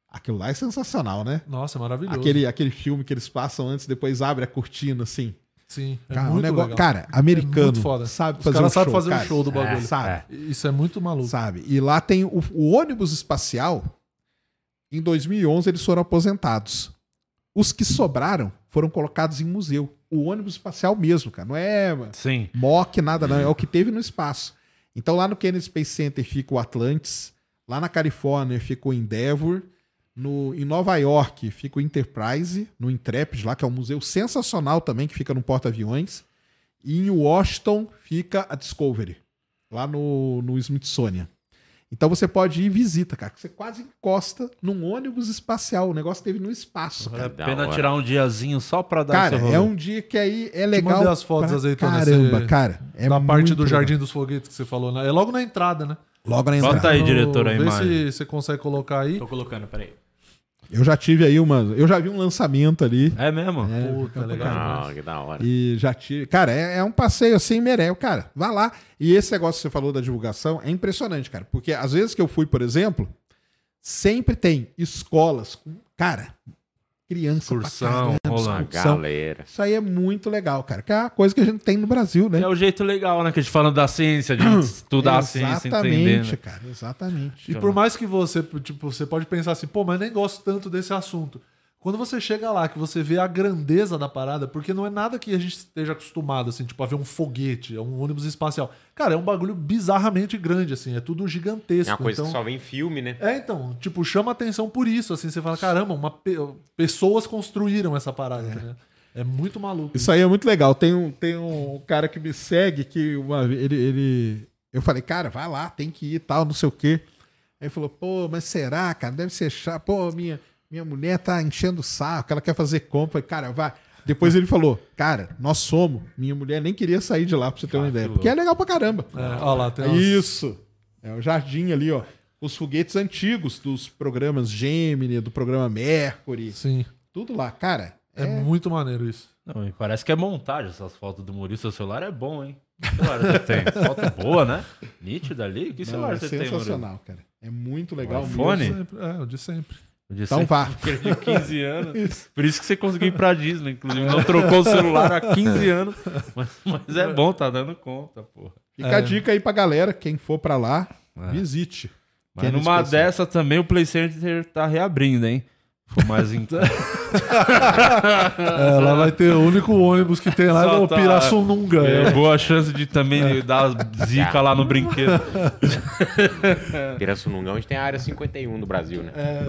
Speaker 4: Aquilo lá é sensacional, né?
Speaker 2: Nossa, maravilhoso.
Speaker 4: Aquele, aquele filme que eles passam antes, depois abre a cortina, assim.
Speaker 2: Sim. É
Speaker 4: Cara, um
Speaker 2: muito
Speaker 4: negócio-
Speaker 2: legal.
Speaker 4: cara americano
Speaker 2: muito foda.
Speaker 4: sabe
Speaker 2: Os
Speaker 4: fazer
Speaker 2: caras
Speaker 4: um
Speaker 2: sabem
Speaker 4: show,
Speaker 2: fazer um
Speaker 4: cara.
Speaker 2: show do bagulho.
Speaker 4: sabe,
Speaker 2: Isso é muito maluco.
Speaker 4: sabe. E lá tem o, o ônibus espacial. Em 2011 eles foram aposentados. Os que sobraram foram colocados em museu. O ônibus espacial mesmo, cara. Não é
Speaker 1: Sim.
Speaker 4: mock, nada, não. É o que teve no espaço. Então lá no Kennedy Space Center fica o Atlantis. Lá na Califórnia fica o Endeavour. No, em Nova York fica o Enterprise, no Intrepid, lá que é um museu sensacional também, que fica no porta-aviões. E em Washington fica a Discovery, lá no, no Smithsonian. Então você pode ir e visita, cara. que Você quase encosta num ônibus espacial. O negócio teve no espaço,
Speaker 1: Vale a
Speaker 4: cara.
Speaker 1: Pena tirar um diazinho só pra dar
Speaker 4: Cara,
Speaker 1: esse rolê.
Speaker 4: é um dia que aí é legal.
Speaker 2: mandei as fotos,
Speaker 4: pra
Speaker 2: azeitona,
Speaker 4: Caramba,
Speaker 2: você-
Speaker 4: cara. É
Speaker 2: da parte
Speaker 4: muito
Speaker 2: do
Speaker 4: legal.
Speaker 2: Jardim dos Foguetes que você falou, né? É logo na entrada, né?
Speaker 4: Logo na
Speaker 1: Bota
Speaker 4: entrada.
Speaker 1: aí, diretor, a
Speaker 2: Vê
Speaker 1: imagem.
Speaker 2: se você consegue colocar aí.
Speaker 5: Tô colocando, peraí.
Speaker 4: Eu já tive aí uma. Eu já vi um lançamento ali.
Speaker 1: É mesmo?
Speaker 4: É,
Speaker 2: Puta, legal.
Speaker 3: Não, que da hora.
Speaker 4: E já tive. Cara, é, é um passeio assim, mereu, cara. Vá lá. E esse negócio que você falou da divulgação é impressionante, cara. Porque às vezes que eu fui, por exemplo, sempre tem escolas com. Cara, criança. pra
Speaker 1: Excursão,
Speaker 4: caramba,
Speaker 1: rolando.
Speaker 4: excursão.
Speaker 3: Galera.
Speaker 4: Isso aí é muito legal, cara. Que é uma coisa que a gente tem no Brasil, né?
Speaker 1: É o jeito legal, né? Que a gente falando da ciência, de <clears throat> estudar a ciência,
Speaker 4: Exatamente,
Speaker 1: entendendo.
Speaker 4: cara. Exatamente.
Speaker 2: E por mais que você, tipo, você pode pensar assim, pô, mas nem gosto tanto desse assunto. Quando você chega lá, que você vê a grandeza da parada, porque não é nada que a gente esteja acostumado, assim, tipo, a ver um foguete, um ônibus espacial. Cara, é um bagulho bizarramente grande, assim, é tudo gigantesco.
Speaker 3: É uma coisa
Speaker 2: então...
Speaker 3: que só vem em filme, né?
Speaker 2: É, então, tipo, chama atenção por isso, assim, você fala, caramba, uma pe- pessoas construíram essa parada, né? É muito maluco.
Speaker 4: Isso aí é muito legal. Tem um, tem um cara que me segue que uma, vez ele, ele. Eu falei, cara, vai lá, tem que ir e tal, não sei o quê. Aí ele falou, pô, mas será, cara? Deve ser chato. Pô, minha, minha mulher tá enchendo o saco, ela quer fazer compra. Cara, vai. Depois ele falou, cara, nós somos. Minha mulher nem queria sair de lá, pra você ter uma
Speaker 1: Ah,
Speaker 4: ideia.
Speaker 1: que
Speaker 4: Porque é legal pra caramba.
Speaker 2: É, ó lá, tem umas-
Speaker 4: Isso. É o jardim ali, ó. Os foguetes antigos dos programas Gemini, do programa Mercury.
Speaker 2: Sim,
Speaker 4: Tudo lá, cara.
Speaker 2: é, muito maneiro isso.
Speaker 1: Não, e parece que é montagem essas fotos do Murilo. Seu celular é bom, hein? Que celular você tem? <laughs> Foto boa, né? Nítida ali? Que
Speaker 4: Não,
Speaker 1: celular
Speaker 4: é
Speaker 1: você tem, Murilo?
Speaker 4: sensacional, cara. É muito legal.
Speaker 1: iPhone?
Speaker 4: mesmo.
Speaker 2: Sempre, é, o de sempre.
Speaker 1: De
Speaker 4: Então vá.
Speaker 1: de 15 anos. <laughs> Por isso que você conseguiu ir pra Disney, inclusive. Não trocou o celular há 15 anos. Mas, mas é bom, tá dando conta, porra.
Speaker 4: Fica
Speaker 2: É.
Speaker 4: a dica aí pra galera, quem for pra lá,
Speaker 1: É.
Speaker 4: visite.
Speaker 1: Mas numa dessa também o Play Center tá reabrindo, hein? For mais em
Speaker 2: É, lá vai ter o único ônibus que tem lá, é o
Speaker 1: tá-
Speaker 2: Pirassununga.
Speaker 1: É,
Speaker 2: É.
Speaker 1: boa chance de também dar zica lá no brinquedo. <laughs>
Speaker 3: Pirassununga, onde tem a área 51 do Brasil, né? <laughs>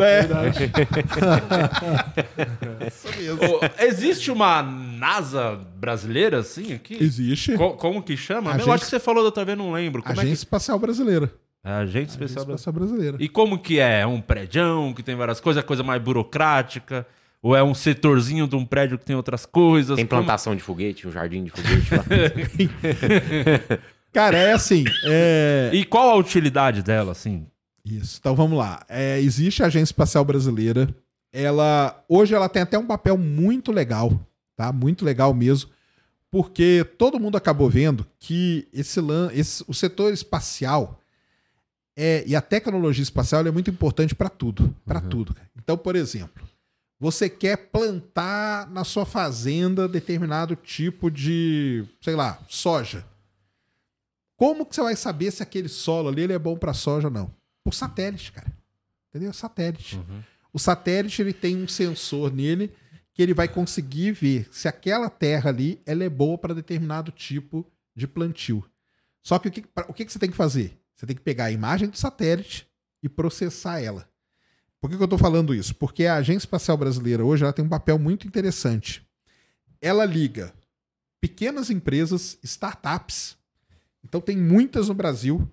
Speaker 1: Ô, existe uma NASA brasileira, assim, aqui?
Speaker 4: Existe.
Speaker 1: Co- como que chama?
Speaker 4: Agência-
Speaker 1: Eu acho que você falou da outra vez, não lembro. Como
Speaker 4: Agência
Speaker 1: é
Speaker 4: Espacial Brasileira.
Speaker 1: que... É, Agência
Speaker 4: Agência
Speaker 1: Especial Brasileira.
Speaker 4: Espacial Brasileira.
Speaker 1: E como que é? É um prédio que tem várias coisas, é coisa mais burocrática? Ou é um setorzinho de um prédio que tem outras coisas?
Speaker 3: Tem
Speaker 1: Como-
Speaker 3: plantação de foguete, um jardim de foguete lá. <laughs>
Speaker 4: Cara, é assim. é-
Speaker 1: E qual a utilidade dela, assim?
Speaker 4: Isso. Então vamos lá. É, existe a Agência Espacial Brasileira. Ela hoje ela tem até um papel muito legal, tá? Muito legal mesmo, porque todo mundo acabou vendo que esse, lan- esse- o setor espacial é, e a tecnologia espacial é muito importante para tudo, para tudo. cara. Então, por exemplo, você quer plantar na sua fazenda determinado tipo de, sei lá, soja. Como que você vai saber se aquele solo ali ele é bom para soja ou não? Por satélite, cara. Entendeu? Satélite. O satélite ele tem um sensor nele que ele vai conseguir ver se aquela terra ali ela é boa para determinado tipo de plantio. Só que o que, pra- o que, que você tem que fazer? Você tem que pegar a imagem do satélite e processar ela. Por que, que eu estou falando isso? Porque a Agência Espacial Brasileira hoje ela tem um papel muito interessante. Ela liga pequenas empresas, startups. Então tem muitas no Brasil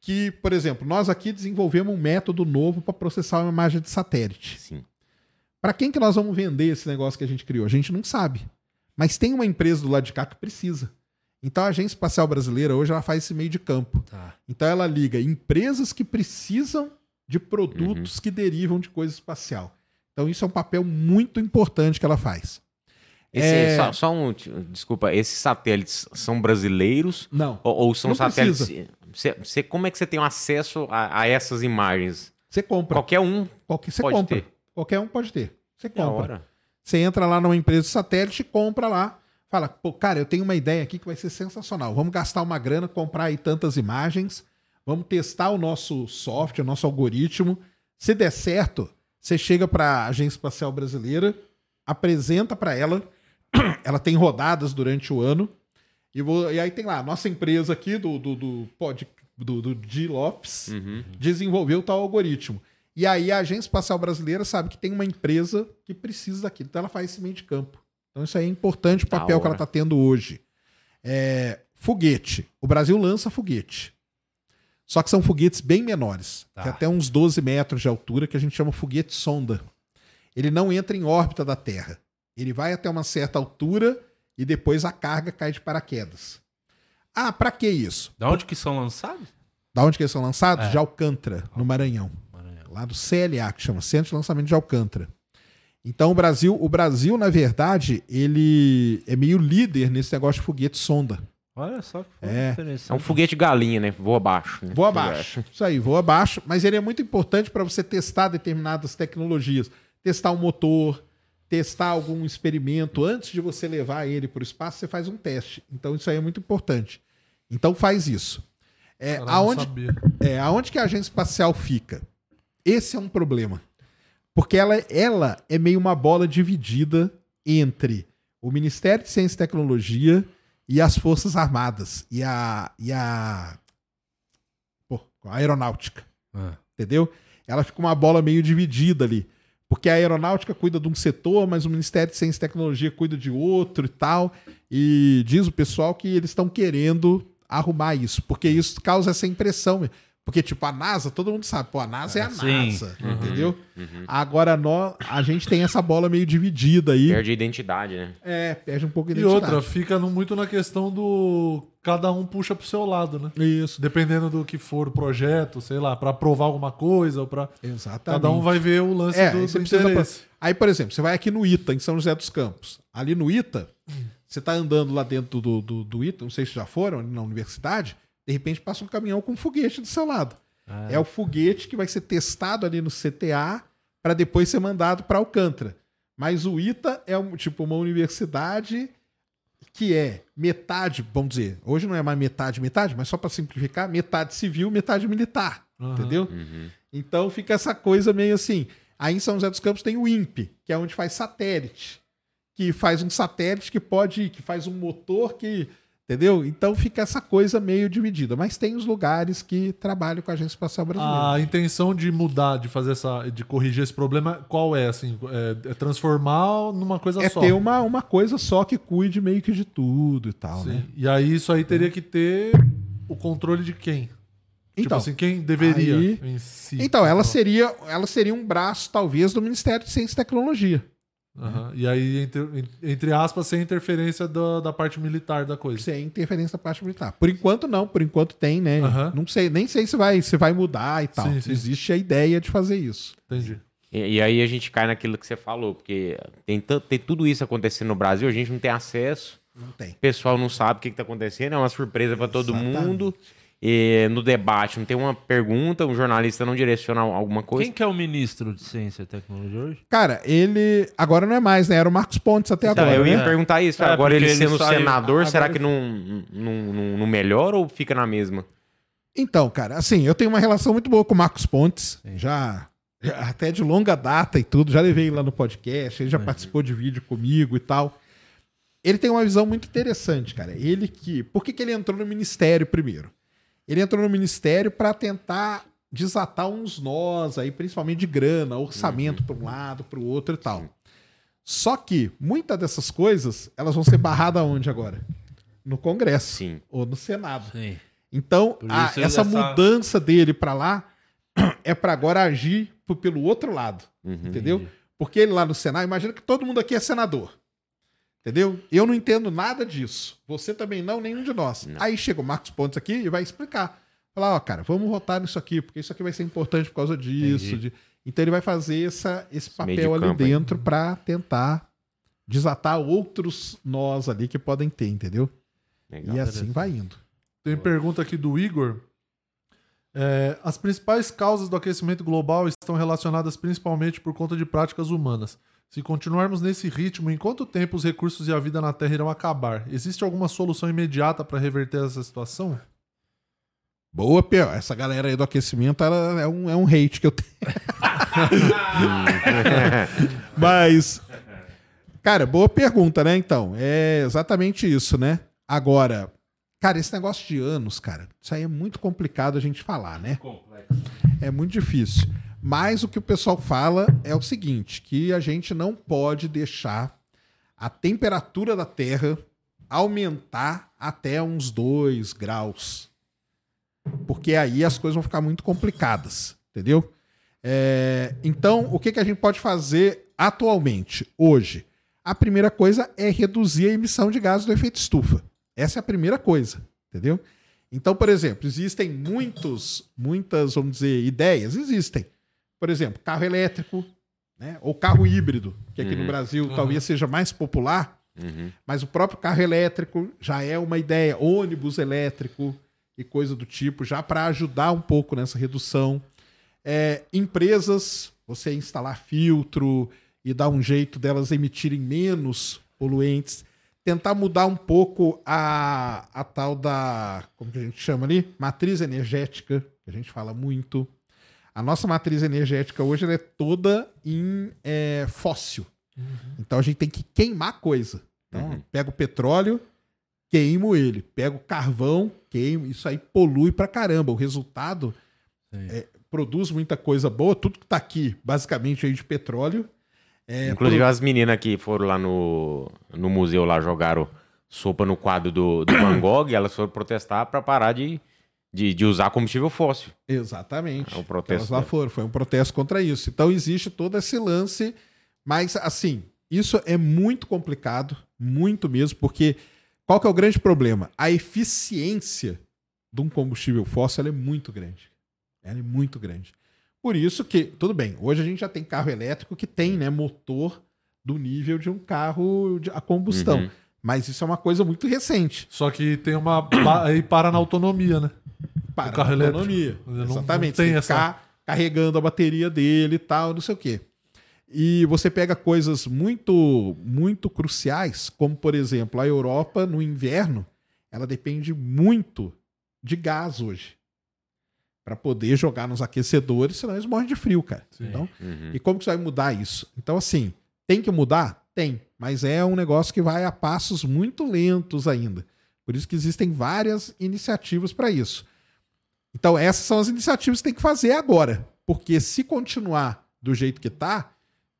Speaker 4: que, por exemplo, nós aqui desenvolvemos um método novo para processar uma imagem de satélite.
Speaker 3: Sim.
Speaker 4: Para quem que nós vamos vender esse negócio que a gente criou? A gente não sabe. Mas tem uma empresa do lado de cá que precisa. Então a Agência Espacial Brasileira hoje ela faz esse meio de campo.
Speaker 1: Tá.
Speaker 4: Então ela liga empresas que precisam de produtos que derivam de coisa espacial. Então isso é um papel muito importante que ela faz.
Speaker 3: Esse,
Speaker 4: É.
Speaker 3: só, só um. Desculpa, esses satélites são brasileiros
Speaker 4: Não.
Speaker 3: ou, ou são satélites. Você, você- como é que você tem acesso a, a essas imagens?
Speaker 4: Você compra.
Speaker 3: Qualquer um
Speaker 4: Qualquer, você compra.
Speaker 3: ter.
Speaker 4: Qualquer um pode ter. Você compra. Você entra lá numa empresa de satélite, compra lá, fala, pô, cara, eu tenho uma ideia aqui que vai ser sensacional. Vamos gastar uma grana, comprar aí tantas imagens, vamos testar o nosso software, o nosso algoritmo. Se der certo, você chega para a Agência Espacial Brasileira, apresenta para ela, <clears throat> ela tem rodadas durante o ano, e, vou- e aí tem lá, a nossa empresa aqui do, do, do, pod, do, do G. Lopes,
Speaker 3: Uhum.
Speaker 4: desenvolveu tal algoritmo. E aí a Agência Espacial Brasileira sabe que tem uma empresa que precisa daquilo. Então ela faz esse meio de campo. Então isso aí é importante o papel que ela está tendo hoje. É, foguete. O Brasil lança foguete. Só que são foguetes bem menores.
Speaker 1: Tá.
Speaker 4: Até uns 12 metros de altura, que a gente chama foguete sonda. Ele não entra em órbita da Terra. Ele vai até uma certa altura e depois a carga cai de paraquedas. Ah, para que isso?
Speaker 1: Da onde que são lançados?
Speaker 4: Da onde que eles são lançados?
Speaker 1: É.
Speaker 4: De Alcântara, no Maranhão
Speaker 1: Maranhão.
Speaker 4: lá do CLA, que chama Centro de Lançamento de Alcântara. Então o Brasil, o Brasil, na verdade, ele é meio líder nesse negócio de foguete sonda.
Speaker 1: Olha só que
Speaker 4: É.
Speaker 1: interessante.
Speaker 3: É um foguete galinha, né? Voa abaixo. né?
Speaker 4: Voa abaixo. Isso aí, voa abaixo, mas ele é muito importante para você testar determinadas tecnologias, testar um motor, testar algum experimento antes de você levar ele para o espaço, você faz um teste. Então isso aí é muito importante. Então faz isso. É,
Speaker 2: Cara, não
Speaker 4: aonde. É, aonde que a agência espacial fica? Esse é um problema. Porque ela, ela é meio uma bola dividida entre o Ministério de Ciência e Tecnologia e as Forças Armadas e a, e a, pô, a aeronáutica.
Speaker 1: Ah.
Speaker 4: Entendeu? Ela fica uma bola meio dividida ali. Porque a aeronáutica cuida de um setor, mas o Ministério de Ciência e Tecnologia cuida de outro e tal. E diz o pessoal que eles estão querendo arrumar isso, porque isso causa essa impressão. Porque, tipo, a NASA, todo mundo sabe, pô, a NASA é a
Speaker 1: Sim.
Speaker 4: NASA, entendeu? Agora, nós, a gente tem essa bola meio dividida aí.
Speaker 3: Perde a identidade, né?
Speaker 4: É, perde um pouco de
Speaker 2: E outra, fica no- muito na questão do. Cada um puxa pro seu lado, né?
Speaker 4: Isso.
Speaker 2: Dependendo do que for o projeto, sei lá, pra provar alguma coisa, ou pra.
Speaker 4: Exatamente.
Speaker 2: Cada um vai ver o lance
Speaker 4: É,
Speaker 2: do,
Speaker 4: aí
Speaker 2: do
Speaker 4: você precisa.
Speaker 2: interesse.
Speaker 4: Aí, por exemplo, você vai aqui no ITA, em São José dos Campos. Ali no ITA, você tá andando lá dentro do, do, do ITA, não sei se já foram, ali na universidade, de repente passa um caminhão com um foguete do seu lado. É o foguete que vai ser testado ali no CTA para depois ser mandado para Alcântara. Mas o ITA é um, tipo uma universidade que é metade, vamos dizer, hoje não é mais metade, metade, mas só para simplificar, metade civil, metade militar.
Speaker 2: Aham.
Speaker 4: Entendeu?
Speaker 3: Uhum.
Speaker 4: Então fica essa coisa meio assim. Aí em São José dos Campos tem o INPE, que é onde faz satélite. Que faz um satélite que pode. que faz um motor que. Entendeu? Então fica essa coisa meio dividida. Mas tem os lugares que trabalham com a Agência Espacial Brasileira.
Speaker 2: A intenção de mudar, de fazer essa. de corrigir esse problema, qual é? Assim, é, é transformar numa coisa
Speaker 4: é
Speaker 2: só.
Speaker 4: ter uma, uma coisa só que cuide meio que de tudo e tal,
Speaker 2: Sim.
Speaker 4: né?
Speaker 2: E aí isso aí teria que ter o controle de quem? tipo
Speaker 4: Então,
Speaker 2: assim, quem deveria
Speaker 4: aí-
Speaker 2: si.
Speaker 4: então ela seria, ela seria um braço, talvez, do Ministério de Ciência e Tecnologia.
Speaker 2: Aham. E aí, entre, entre aspas, sem interferência da, da parte militar da coisa.
Speaker 4: Sem interferência da parte militar. Por enquanto, não. Por enquanto tem, né?
Speaker 2: Aham.
Speaker 4: Não sei, nem sei se vai, se vai mudar e tal.
Speaker 2: Sim, sim.
Speaker 4: Existe a ideia de fazer isso.
Speaker 2: Entendi.
Speaker 3: E, e aí a gente cai naquilo que você falou, porque tem, tem tudo isso acontecendo no Brasil, a gente não tem acesso,
Speaker 4: Não tem.
Speaker 3: o pessoal não sabe o que, está acontecendo, é uma surpresa para todo mundo. E no debate não tem uma pergunta, um jornalista não direciona alguma coisa.
Speaker 1: Quem que é o ministro de Ciência e Tecnologia hoje?
Speaker 4: Cara, ele. Agora não é mais, né? Era o Marcos Pontes até
Speaker 3: Então,
Speaker 4: agora.
Speaker 3: eu ia
Speaker 4: né?
Speaker 3: perguntar isso.
Speaker 1: É,
Speaker 3: agora ele sendo
Speaker 1: saiu-
Speaker 3: senador,
Speaker 4: agora
Speaker 3: será
Speaker 4: ele-
Speaker 3: que não, não, não, não melhora ou fica na mesma?
Speaker 4: Então, cara, assim, eu tenho uma relação muito boa com o Marcos Pontes. Já, já até de longa data e tudo. Já levei ele lá no podcast, ele já participou de vídeo comigo e tal. Ele tem uma visão muito interessante, cara. Ele que. Por que, que ele entrou no ministério primeiro? Ele entrou no ministério para tentar desatar uns nós aí, principalmente de grana, orçamento para um lado, para o outro e tal. Só que muitas dessas coisas, elas vão ser barradas onde agora? No Congresso
Speaker 3: Sim.
Speaker 4: ou no Senado.
Speaker 1: Sim.
Speaker 4: Então, a- essa mudança dele para lá <clears throat> é para agora agir pelo outro lado,
Speaker 3: Uhum.
Speaker 4: entendeu? Porque ele lá no Senado, imagina que todo mundo aqui é senador. Entendeu? Eu não entendo nada disso. Você também não, nenhum de nós.
Speaker 3: Não.
Speaker 4: Aí chega o Marcos Pontes aqui e vai explicar. Falar, ó, cara, vamos votar nisso aqui, porque isso aqui vai ser importante por causa disso. De- Então ele vai fazer essa, esse papel ali
Speaker 3: campo
Speaker 4: dentro para tentar desatar outros nós ali que podem ter, entendeu?
Speaker 3: Legal.
Speaker 4: e assim vai indo.
Speaker 2: Tem pergunta aqui do Igor. É, as principais causas do aquecimento global estão relacionadas principalmente por conta de práticas humanas. Se continuarmos nesse ritmo, em quanto tempo os recursos e a vida na Terra irão acabar? Existe alguma solução imediata para reverter essa situação?
Speaker 4: Boa, Pio. Essa galera aí do aquecimento ela é, um, é um hate que eu tenho. <laughs> Mas, cara, boa pergunta, né? Então, é exatamente isso, né? Agora, cara, esse negócio de anos, cara, isso aí é muito complicado a gente falar, né? É muito difícil. Mas o que o pessoal fala é o seguinte: que a gente não pode deixar a temperatura da Terra aumentar até uns 2 graus. Porque aí as coisas vão ficar muito complicadas, entendeu? É, então, o que, que a gente pode fazer atualmente, hoje? A primeira coisa é reduzir a emissão de gases do efeito estufa. Essa é a primeira coisa, entendeu? Então, por exemplo, existem muitos, muitas, vamos dizer, ideias, existem. Por exemplo, carro elétrico, né? ou carro híbrido, que aqui no
Speaker 3: Uhum.
Speaker 4: Brasil talvez seja mais popular,
Speaker 3: Uhum.
Speaker 4: mas o próprio carro elétrico já é uma ideia, ônibus elétrico e coisa do tipo, já para ajudar um pouco nessa redução. É, empresas, você instalar filtro e dar um jeito delas emitirem menos poluentes. Tentar mudar um pouco a, a tal da. Como que a gente chama ali? Matriz energética, que a gente fala muito. A nossa matriz energética hoje é toda em é, fóssil. Então a gente tem que queimar coisa. Então,
Speaker 3: Uhum.
Speaker 4: pega o petróleo, queimo ele. Pega o carvão, queimo. Isso aí polui pra caramba. O resultado é, produz muita coisa boa. Tudo que tá aqui, basicamente, aí de petróleo. É,
Speaker 3: Inclusive,
Speaker 4: pro-
Speaker 3: as meninas que foram lá no, no museu lá, jogaram sopa no quadro do, do Van Gogh, elas foram protestar para parar de, de, de usar combustível fóssil.
Speaker 4: Exatamente.
Speaker 3: É um protesto
Speaker 4: Elas lá foram. Foi um protesto contra isso. Então existe todo esse lance. Mas, assim, isso é muito complicado. Muito mesmo. Porque qual que é o grande problema? A eficiência de um combustível fóssil é muito grande. Ela é muito grande. Por isso que, tudo bem, hoje a gente já tem carro elétrico que tem né, motor do nível de um carro de, a combustão.
Speaker 3: Uhum.
Speaker 4: Mas isso é uma coisa muito recente.
Speaker 2: Só que tem uma. Aí para na autonomia, né?
Speaker 4: para
Speaker 2: O carro
Speaker 4: a
Speaker 2: elétrico.
Speaker 4: autonomia.
Speaker 2: Não- não
Speaker 4: Exatamente.
Speaker 2: tem
Speaker 4: Você tem que
Speaker 2: essa-
Speaker 4: ficar carregando a bateria dele e tal, não sei o quê. E você pega coisas muito, muito cruciais, como, por exemplo, a Europa, no inverno, ela depende muito de gás hoje. Para poder jogar nos aquecedores, senão eles morrem de frio, cara. Então,
Speaker 3: Uhum.
Speaker 4: e como que você vai mudar isso? Então, assim, tem que mudar? Tem. Mas é um negócio que vai a passos muito lentos ainda. Por isso que existem várias iniciativas para isso. Então, essas são as iniciativas que tem que fazer agora. Porque se continuar do jeito que tá,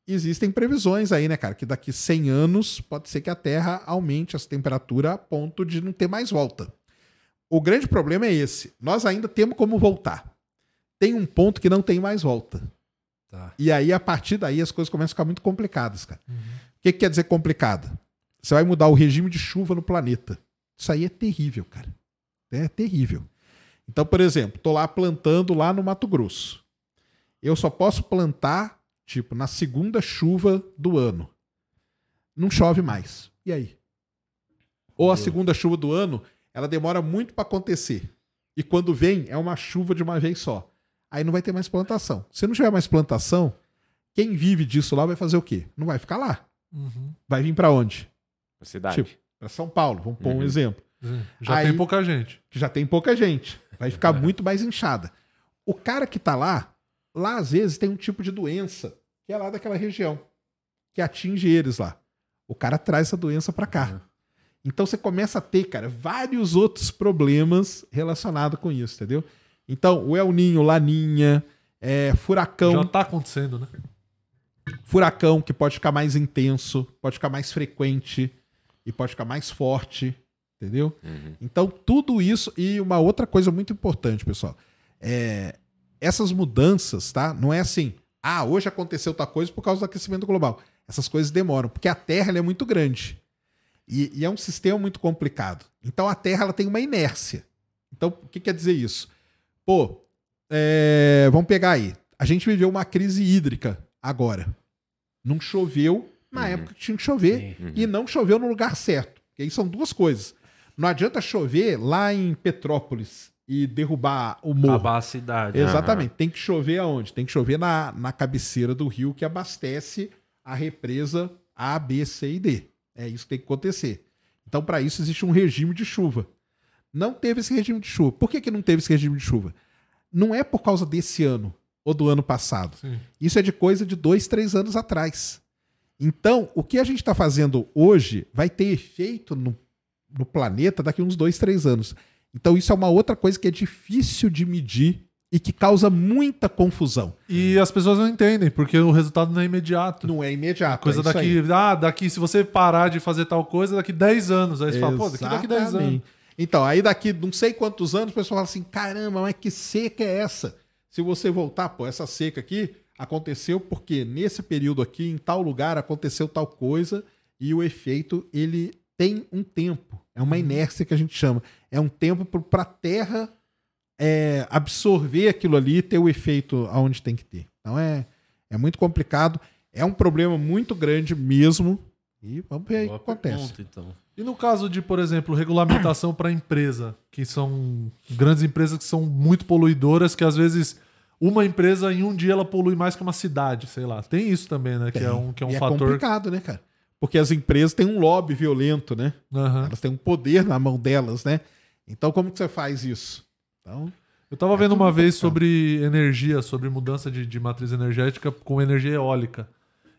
Speaker 4: existem previsões aí, né, cara? Que daqui 100 anos pode ser que a Terra aumente essa temperatura a ponto de não ter mais volta. O grande problema é esse. Nós ainda temos como voltar. Tem um ponto que não tem mais volta.
Speaker 1: Tá.
Speaker 4: E aí, a partir daí, as coisas começam a ficar muito complicadas, cara. O que, que quer dizer complicada? Você vai mudar o regime de chuva no planeta. Isso aí é terrível, cara. É terrível. Então, por exemplo, tô lá plantando lá no Mato Grosso. Eu só posso plantar, tipo, na segunda chuva do ano. Não chove mais. E aí? Ou a segunda chuva do ano, ela demora muito para acontecer. E quando vem, é uma chuva de uma vez só. Aí não vai ter mais plantação. Se não tiver mais plantação, quem vive disso lá vai fazer o quê? Não vai ficar lá.
Speaker 2: Uhum.
Speaker 4: Vai vir para onde?
Speaker 3: A cidade.
Speaker 4: Tipo, Para São Paulo, vamos pôr um
Speaker 3: Uhum.
Speaker 4: exemplo.
Speaker 2: Já
Speaker 4: Aí-
Speaker 2: tem pouca gente.
Speaker 4: Já tem pouca gente. Vai ficar muito mais inchada. O cara que tá lá, lá às vezes tem um tipo de doença que é lá daquela região, que atinge eles lá. O cara traz essa doença para cá. Então você começa a ter, cara, vários outros problemas relacionados com isso, entendeu? Então, o El Ninho, Laninha, é, furacão,
Speaker 2: Já tá acontecendo, né?
Speaker 4: Furacão que pode ficar mais intenso, pode ficar mais frequente e pode ficar mais forte, entendeu?
Speaker 3: Uhum.
Speaker 4: Então, tudo isso. E uma outra coisa muito importante, pessoal. É, essas mudanças, tá? Não é assim, ah, hoje aconteceu tal coisa por causa do aquecimento global. Essas coisas demoram, porque a Terra é muito grande. E, e é um sistema muito complicado. Então, a Terra ela tem uma inércia. Então, o que quer dizer isso? Pô, é, vamos pegar aí. A gente viveu uma crise hídrica agora. Não choveu na
Speaker 3: Uhum.
Speaker 4: época que tinha que chover
Speaker 5: Sim.
Speaker 4: e não choveu no lugar certo. Porque aí são duas coisas. Não adianta chover lá em Petrópolis e derrubar o morro.
Speaker 1: Acabar a cidade.
Speaker 4: Exatamente. Tem que chover aonde? Tem que chover na, na cabeceira do rio que abastece a represa A, B, C e D. É isso que tem que acontecer. Então, para isso, existe um regime de chuva. Não teve esse regime de chuva. Por que, que não teve esse regime de chuva? Não é por causa desse ano ou do ano passado.
Speaker 2: Sim.
Speaker 4: Isso é de coisa de dois, três anos atrás. Então, o que a gente está fazendo hoje vai ter efeito no, no planeta daqui uns dois, três anos. Então, isso é uma outra coisa que é difícil de medir e que causa muita confusão.
Speaker 2: E as pessoas não entendem, porque o resultado não é imediato.
Speaker 4: Não é imediato.
Speaker 2: Coisa
Speaker 4: é
Speaker 2: daqui,
Speaker 4: aí.
Speaker 2: ah, daqui, se você parar de fazer tal coisa, daqui 10 anos. Aí você fala, pô, daqui, daqui 10 anos.
Speaker 4: Exatamente. Então, aí daqui não sei quantos anos, o pessoal fala assim: caramba, mas que seca é essa? Se você voltar, pô, essa seca aqui aconteceu porque nesse período aqui, em tal lugar, aconteceu tal coisa, e o efeito, ele tem um tempo. É uma inércia que a gente chama. É um tempo para a Terra é, absorver aquilo ali e ter o efeito aonde tem que ter. Então é, é muito complicado. É um problema muito grande mesmo. E vamos ver aí o que acontece.
Speaker 1: pergunta, então.
Speaker 2: E no caso de, por exemplo, regulamentação para empresa, que são grandes empresas que são muito poluidoras, que às vezes uma empresa em um dia ela polui mais que uma cidade, sei lá. Tem isso também, né? Que é um, que é um
Speaker 4: e é
Speaker 2: fator.
Speaker 4: complicado, né, cara? Porque as empresas têm um lobby violento, né?
Speaker 2: Aham.
Speaker 4: Elas têm um poder na mão delas, né? Então, como que você faz isso? Então,
Speaker 2: Eu tava
Speaker 4: É
Speaker 2: vendo uma vez
Speaker 4: complicado.
Speaker 2: sobre energia, sobre mudança de, de matriz energética com energia eólica.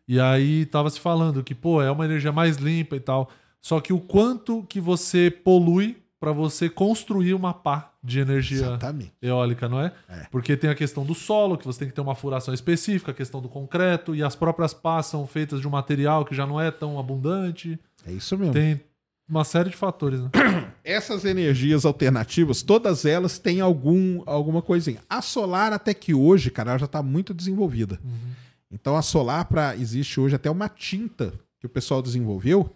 Speaker 2: E aí tava se falando que, pô, é uma energia mais limpa e tal. Só que o quanto que você polui para você construir uma pá de energia
Speaker 4: exatamente.
Speaker 2: eólica, não é?
Speaker 4: É.
Speaker 2: Porque tem a questão do solo, que você tem que ter uma furação específica, a questão do concreto, e as próprias pás são feitas de um material que já não é tão abundante.
Speaker 4: É isso mesmo.
Speaker 2: Tem uma série de fatores, né? <coughs>
Speaker 4: Essas energias alternativas, todas elas têm algum, alguma coisinha. A solar, até que hoje, cara, ela já está muito desenvolvida. Então, a solar, pra, existe hoje até uma tinta que o pessoal desenvolveu,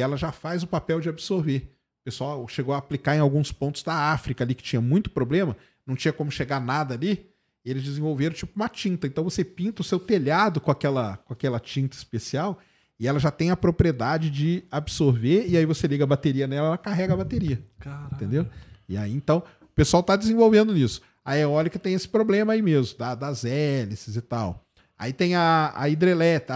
Speaker 4: que ela já faz o papel de absorver. O pessoal chegou a aplicar em alguns pontos da África ali que tinha muito problema, não tinha como chegar nada ali. e Eles desenvolveram tipo uma tinta. Então você pinta o seu telhado com aquela, com aquela tinta especial e ela já tem a propriedade de absorver. E aí você liga a bateria nela, ela carrega a bateria.
Speaker 2: Caralho.
Speaker 4: Entendeu? E aí então o pessoal está desenvolvendo nisso. A eólica tem esse problema aí mesmo, da- das hélices e tal. Aí tem a, a hidrelétrica,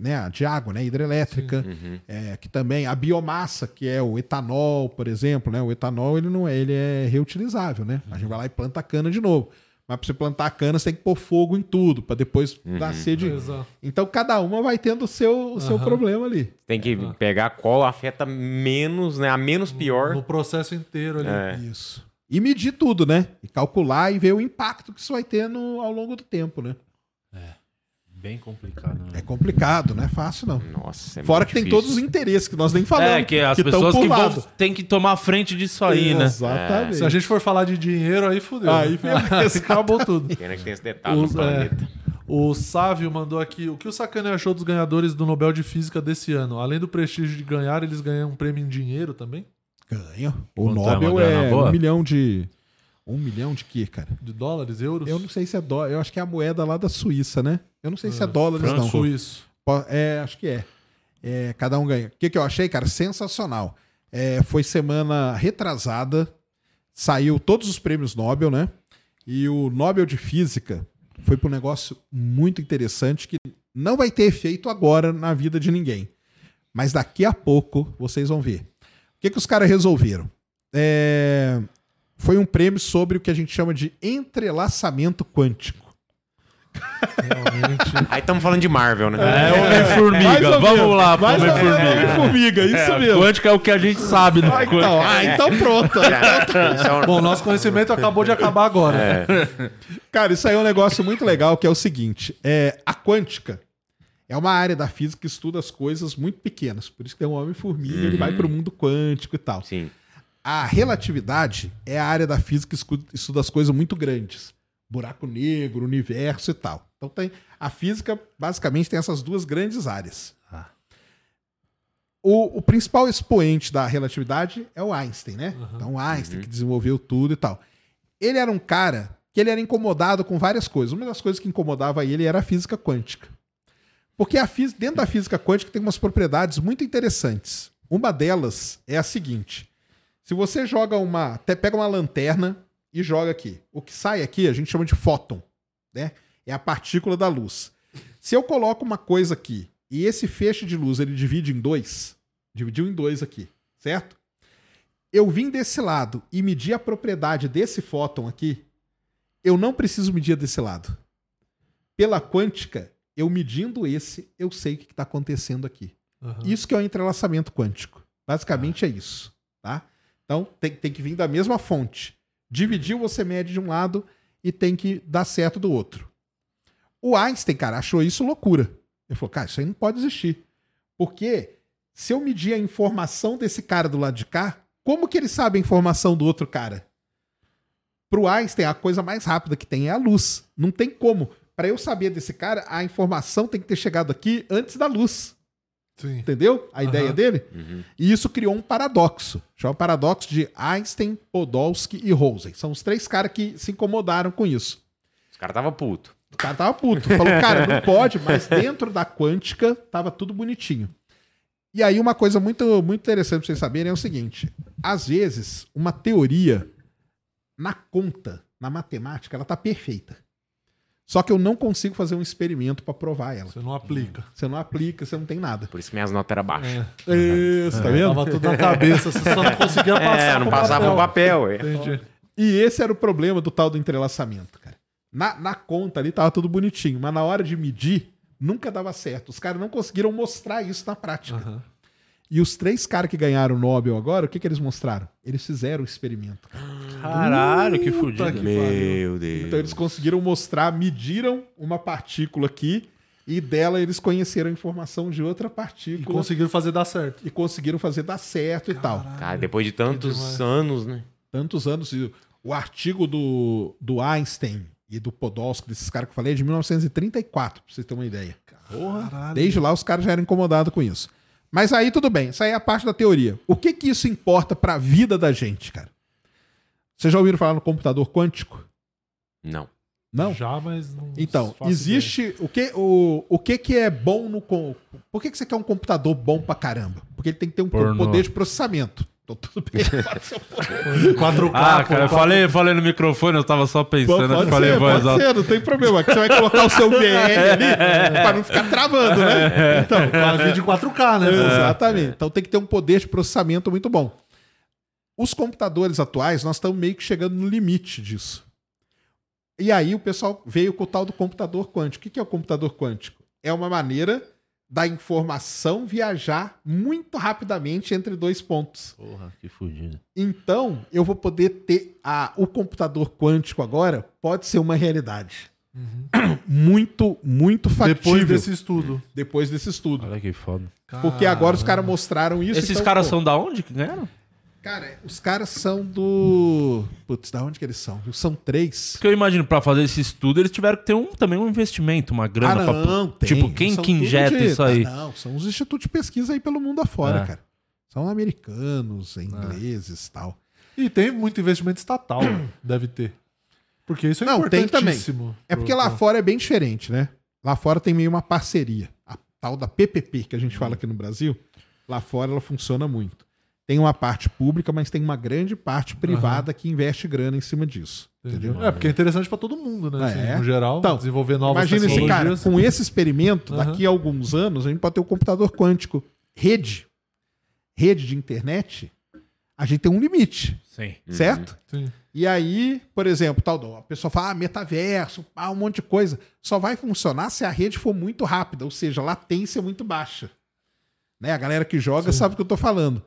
Speaker 4: né, a de água, né, hidrelétrica,
Speaker 3: Uhum.
Speaker 4: é, que também a biomassa, que é o etanol, por exemplo, né? O etanol ele não é, ele é reutilizável, né? A gente vai lá e planta a cana de novo. Mas para você plantar a cana, você tem que pôr fogo em tudo, para depois dar sede.
Speaker 2: Exato.
Speaker 4: Então cada uma vai tendo o seu, o seu problema ali.
Speaker 3: Tem que pegar qual afeta menos, né? A menos pior.
Speaker 2: No processo inteiro ali.
Speaker 3: É.
Speaker 4: Isso. E medir tudo, né? E calcular e ver o impacto que isso vai ter no, ao longo do tempo, né?
Speaker 1: Bem complicado, né?
Speaker 4: É complicado, não é fácil, não.
Speaker 3: Nossa, é
Speaker 4: Fora que tem
Speaker 3: difícil.
Speaker 4: todos os interesses que nós nem falamos.
Speaker 1: É, que as
Speaker 4: tão
Speaker 1: pessoas que vão, tem que tomar a frente disso aí, né?
Speaker 4: Exatamente.
Speaker 2: Se a gente for falar de dinheiro, aí fudeu.
Speaker 4: Aí, <laughs>
Speaker 2: acabou tudo.
Speaker 3: Pena que tem esse detalhe
Speaker 2: Os-
Speaker 3: no planeta.
Speaker 2: é, o Sávio mandou aqui. O que o Sacane achou dos ganhadores do Nobel de Física desse ano? Além do prestígio de ganhar, eles ganham um prêmio em dinheiro também?
Speaker 4: Ganha. O
Speaker 1: Quanto é uma
Speaker 4: Nobel é,
Speaker 1: boa?
Speaker 4: um milhão de. Um milhão de quê, cara?
Speaker 2: De dólares, euros?
Speaker 4: Eu não sei se é dólar. Eu acho que é a moeda lá da Suíça, né? Eu não sei se é
Speaker 2: Ah,
Speaker 4: dólares,
Speaker 1: franco.
Speaker 4: não.
Speaker 2: Suíço.
Speaker 4: É, acho que é. É, Cada um ganha. O que, que eu achei, cara? Sensacional. É, foi semana retrasada. Saiu todos os prêmios Nobel, né? E o Nobel de Física foi para um negócio muito interessante que não vai ter efeito agora na vida de ninguém. Mas daqui a pouco vocês vão ver. O que, que os caras resolveram? É, Foi um prêmio sobre o que a gente chama de entrelaçamento quântico.
Speaker 2: Realmente.
Speaker 3: Aí estamos falando de Marvel, né?
Speaker 1: É,
Speaker 4: Mais
Speaker 1: Homem-Formiga.
Speaker 4: ou
Speaker 1: Vamos lá, Homem-Formiga.
Speaker 4: Homem-Formiga, isso
Speaker 1: É,
Speaker 4: mesmo.
Speaker 1: Quântico é o que a gente sabe, né?
Speaker 4: Ah, então, ah, então pronto.
Speaker 3: É um-
Speaker 2: Bom, nosso conhecimento acabou de acabar agora.
Speaker 3: É.
Speaker 4: Cara, isso aí é um negócio muito legal, que é o seguinte: é, a quântica é uma área da física que estuda as coisas muito pequenas. Por isso que tem um homem-formiga, ele vai para o mundo quântico e tal.
Speaker 3: Sim.
Speaker 4: A relatividade é a área da física que estuda as coisas muito grandes. Buraco negro, universo e tal. Então tem a física basicamente tem essas duas grandes áreas.
Speaker 1: Ah.
Speaker 4: O, o principal expoente da relatividade é o Einstein, né? Então o Einstein que desenvolveu tudo e tal. Ele era um cara que ele era incomodado com várias coisas. Uma das coisas que incomodava ele era a física quântica. Porque a física, dentro da física quântica tem umas propriedades muito interessantes. Uma delas é a seguinte: se você joga uma. Até pega uma lanterna e joga aqui. O que sai aqui a gente chama de fóton, né? É a partícula da luz. Se eu coloco uma coisa aqui e esse feixe de luz ele divide em dois, dividiu em dois aqui, certo? Eu vim desse lado e medir a propriedade desse fóton aqui, eu não preciso medir desse lado. Pela quântica, eu medindo esse, eu sei o que está acontecendo aqui.
Speaker 2: Aham.
Speaker 4: Isso que é o entrelaçamento quântico. Basicamente é isso? Então tem, tem que vir da mesma fonte. Dividiu, você mede de um lado e tem que dar certo do outro. O Einstein, cara, achou isso loucura. Ele falou, cara, isso aí não pode existir. Porque se eu medir a informação desse cara do lado de cá, como que ele sabe a informação do outro cara? Pro Einstein, a coisa mais rápida que tem é a luz. Não tem como. Para eu saber desse cara, a informação tem que ter chegado aqui antes da luz.
Speaker 2: Sim.
Speaker 4: Entendeu a
Speaker 2: Aham.
Speaker 4: ideia dele?
Speaker 3: Uhum.
Speaker 4: E isso criou um paradoxo. Chama o paradoxo de Einstein, Podolsky e Rosen. São os três caras que se incomodaram com isso.
Speaker 3: Os caras tava puto.
Speaker 4: O cara tava puto. Falou, cara, não pode, mas dentro da quântica tava tudo bonitinho. E aí, uma coisa muito, muito interessante pra vocês saberem é o seguinte: às vezes, uma teoria na conta, na matemática, ela tá perfeita. Só que eu não consigo fazer um experimento para provar ela.
Speaker 2: Você não aplica.
Speaker 4: Você não aplica, você não tem nada.
Speaker 3: Por isso minhas notas eram baixas.
Speaker 4: Isso, tá vendo?
Speaker 2: Tava tudo na cabeça, você só não <laughs> conseguia passar.
Speaker 3: É, não passava o papel. é.
Speaker 2: Entendi.
Speaker 4: E esse era o problema do tal do entrelaçamento, cara. Na, na conta ali tava tudo bonitinho, mas na hora de medir, nunca dava certo. Os caras não conseguiram mostrar isso na prática.
Speaker 2: Aham.
Speaker 4: E os três caras que ganharam o Nobel agora, o que, que eles mostraram? Eles fizeram o experimento. cara.
Speaker 1: Caralho, que fudido.
Speaker 2: que
Speaker 3: Meu Deus.
Speaker 4: Então eles conseguiram mostrar, mediram uma partícula aqui e dela eles conheceram a informação de outra
Speaker 2: E
Speaker 4: partícula
Speaker 2: conseguiram fazer dar certo.
Speaker 4: e conseguiram fazer dar certo e tal.
Speaker 3: Cara, depois de tantos anos, né?
Speaker 4: tantos anos. e O artigo do, do Einstein e do Podolsky, desses caras que eu falei, é de 1934, pra vocês terem uma ideia.
Speaker 2: Caralho.
Speaker 4: Desde lá os caras já eram incomodados com isso. Mas aí tudo bem, isso aí é a parte da teoria. O que que isso importa pra vida da gente, cara? Vocês já ouviram falar no computador quântico?
Speaker 3: Não.
Speaker 4: Não?
Speaker 2: Já, mas não
Speaker 4: Então, existe o que o, o que que é bom no com- Por que que você quer um computador bom pra caramba? Porque ele tem que ter um poder de processamento. Então tudo bem. <laughs> pode ser um
Speaker 2: ideia. 4K,
Speaker 1: Ah, cara, eu
Speaker 2: 4K.
Speaker 1: falei, falei no microfone, eu tava só pensando,
Speaker 4: Pode
Speaker 1: falei
Speaker 4: ser, pode
Speaker 1: alta.
Speaker 4: ser, não tem problema. Que você vai colocar o seu VL ali <laughs> pra não ficar travando, né? Então,
Speaker 2: Com a vídeo em 4K, né?
Speaker 4: Exatamente. Então tem que ter um poder de processamento muito bom. Os computadores atuais, nós estamos meio que chegando no limite disso. E aí o pessoal veio com o tal do computador quântico. O que é o computador quântico? É uma maneira da informação viajar muito rapidamente entre dois pontos.
Speaker 1: Porra, que fudido.
Speaker 4: Então, eu vou poder ter a, o computador quântico agora pode ser uma realidade. <clears throat> Muito, muito factível
Speaker 2: Depois desse estudo.
Speaker 4: depois desse estudo.
Speaker 1: Olha que foda.
Speaker 4: Porque agora os caras mostraram isso.
Speaker 1: Esses
Speaker 4: então,
Speaker 1: caras
Speaker 4: pô,
Speaker 1: são da onde que ganharam?
Speaker 4: Cara, os caras são do. Putz, da onde que eles são? São três.
Speaker 1: Porque eu imagino, pra fazer esse estudo, eles tiveram que ter um, também um investimento, uma grana.
Speaker 4: ah,
Speaker 1: pra-
Speaker 4: não, tem.
Speaker 1: Tipo, quem
Speaker 4: São
Speaker 1: que injeta
Speaker 4: de-
Speaker 1: isso aí?
Speaker 4: Ah, não, são os institutos de pesquisa aí pelo mundo afora,
Speaker 1: É.
Speaker 4: cara. São americanos, ingleses e tal.
Speaker 2: E tem muito investimento estatal, <clears throat> deve ter. Porque isso é
Speaker 4: Não, tem também.
Speaker 2: importantíssimo.
Speaker 4: É porque lá fora é bem diferente, né? Lá fora tem meio uma parceria. A tal da PPP que a gente fala aqui no Brasil, lá fora ela funciona muito. Tem uma parte pública, mas tem uma grande parte privada que investe grana em cima disso. Entendeu?
Speaker 2: É, porque é interessante pra todo mundo, né?
Speaker 4: Ah,
Speaker 2: Assim,
Speaker 4: é?
Speaker 2: No geral,
Speaker 4: Então,
Speaker 2: desenvolver novas
Speaker 4: Imagina esse cara,
Speaker 2: tecnologias.
Speaker 4: com esse experimento,
Speaker 2: Aham.
Speaker 4: daqui a alguns anos, a gente pode ter um computador quântico. Rede. Rede de internet. a gente tem um limite,
Speaker 1: Sim.
Speaker 4: certo?
Speaker 2: Sim.
Speaker 4: E aí, por exemplo, tal, a pessoa fala, ah, metaverso, ah, um monte de coisa. Só vai funcionar se a rede for muito rápida, ou seja, latência muito baixa. Né? A galera que joga sabe o que eu tô falando.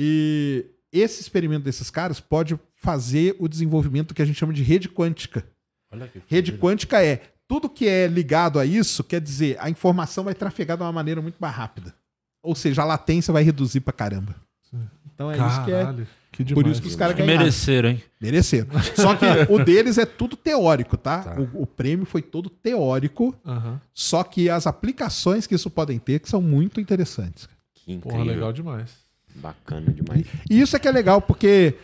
Speaker 4: E esse experimento desses caras pode fazer o desenvolvimento que a gente chama de rede quântica.
Speaker 1: Olha que
Speaker 4: Rede quântica é tudo que é ligado a isso, quer dizer, a informação vai trafegar de uma maneira muito mais rápida. Ou seja, a latência vai reduzir pra caramba. Então é isso que é.
Speaker 2: Caralho, que
Speaker 4: Por
Speaker 2: demais.
Speaker 4: isso que os caras
Speaker 1: Que
Speaker 4: ganharam.
Speaker 1: mereceram, hein?
Speaker 4: Mereceram. Só que o deles é tudo teórico, tá?
Speaker 1: Tá.
Speaker 4: O, o prêmio foi todo teórico,
Speaker 2: Aham.
Speaker 4: só que as aplicações que isso podem ter que são muito interessantes.
Speaker 3: Que
Speaker 2: Porra,
Speaker 3: incrível.
Speaker 2: legal demais.
Speaker 3: Bacana demais.
Speaker 4: E isso é que é legal, porque,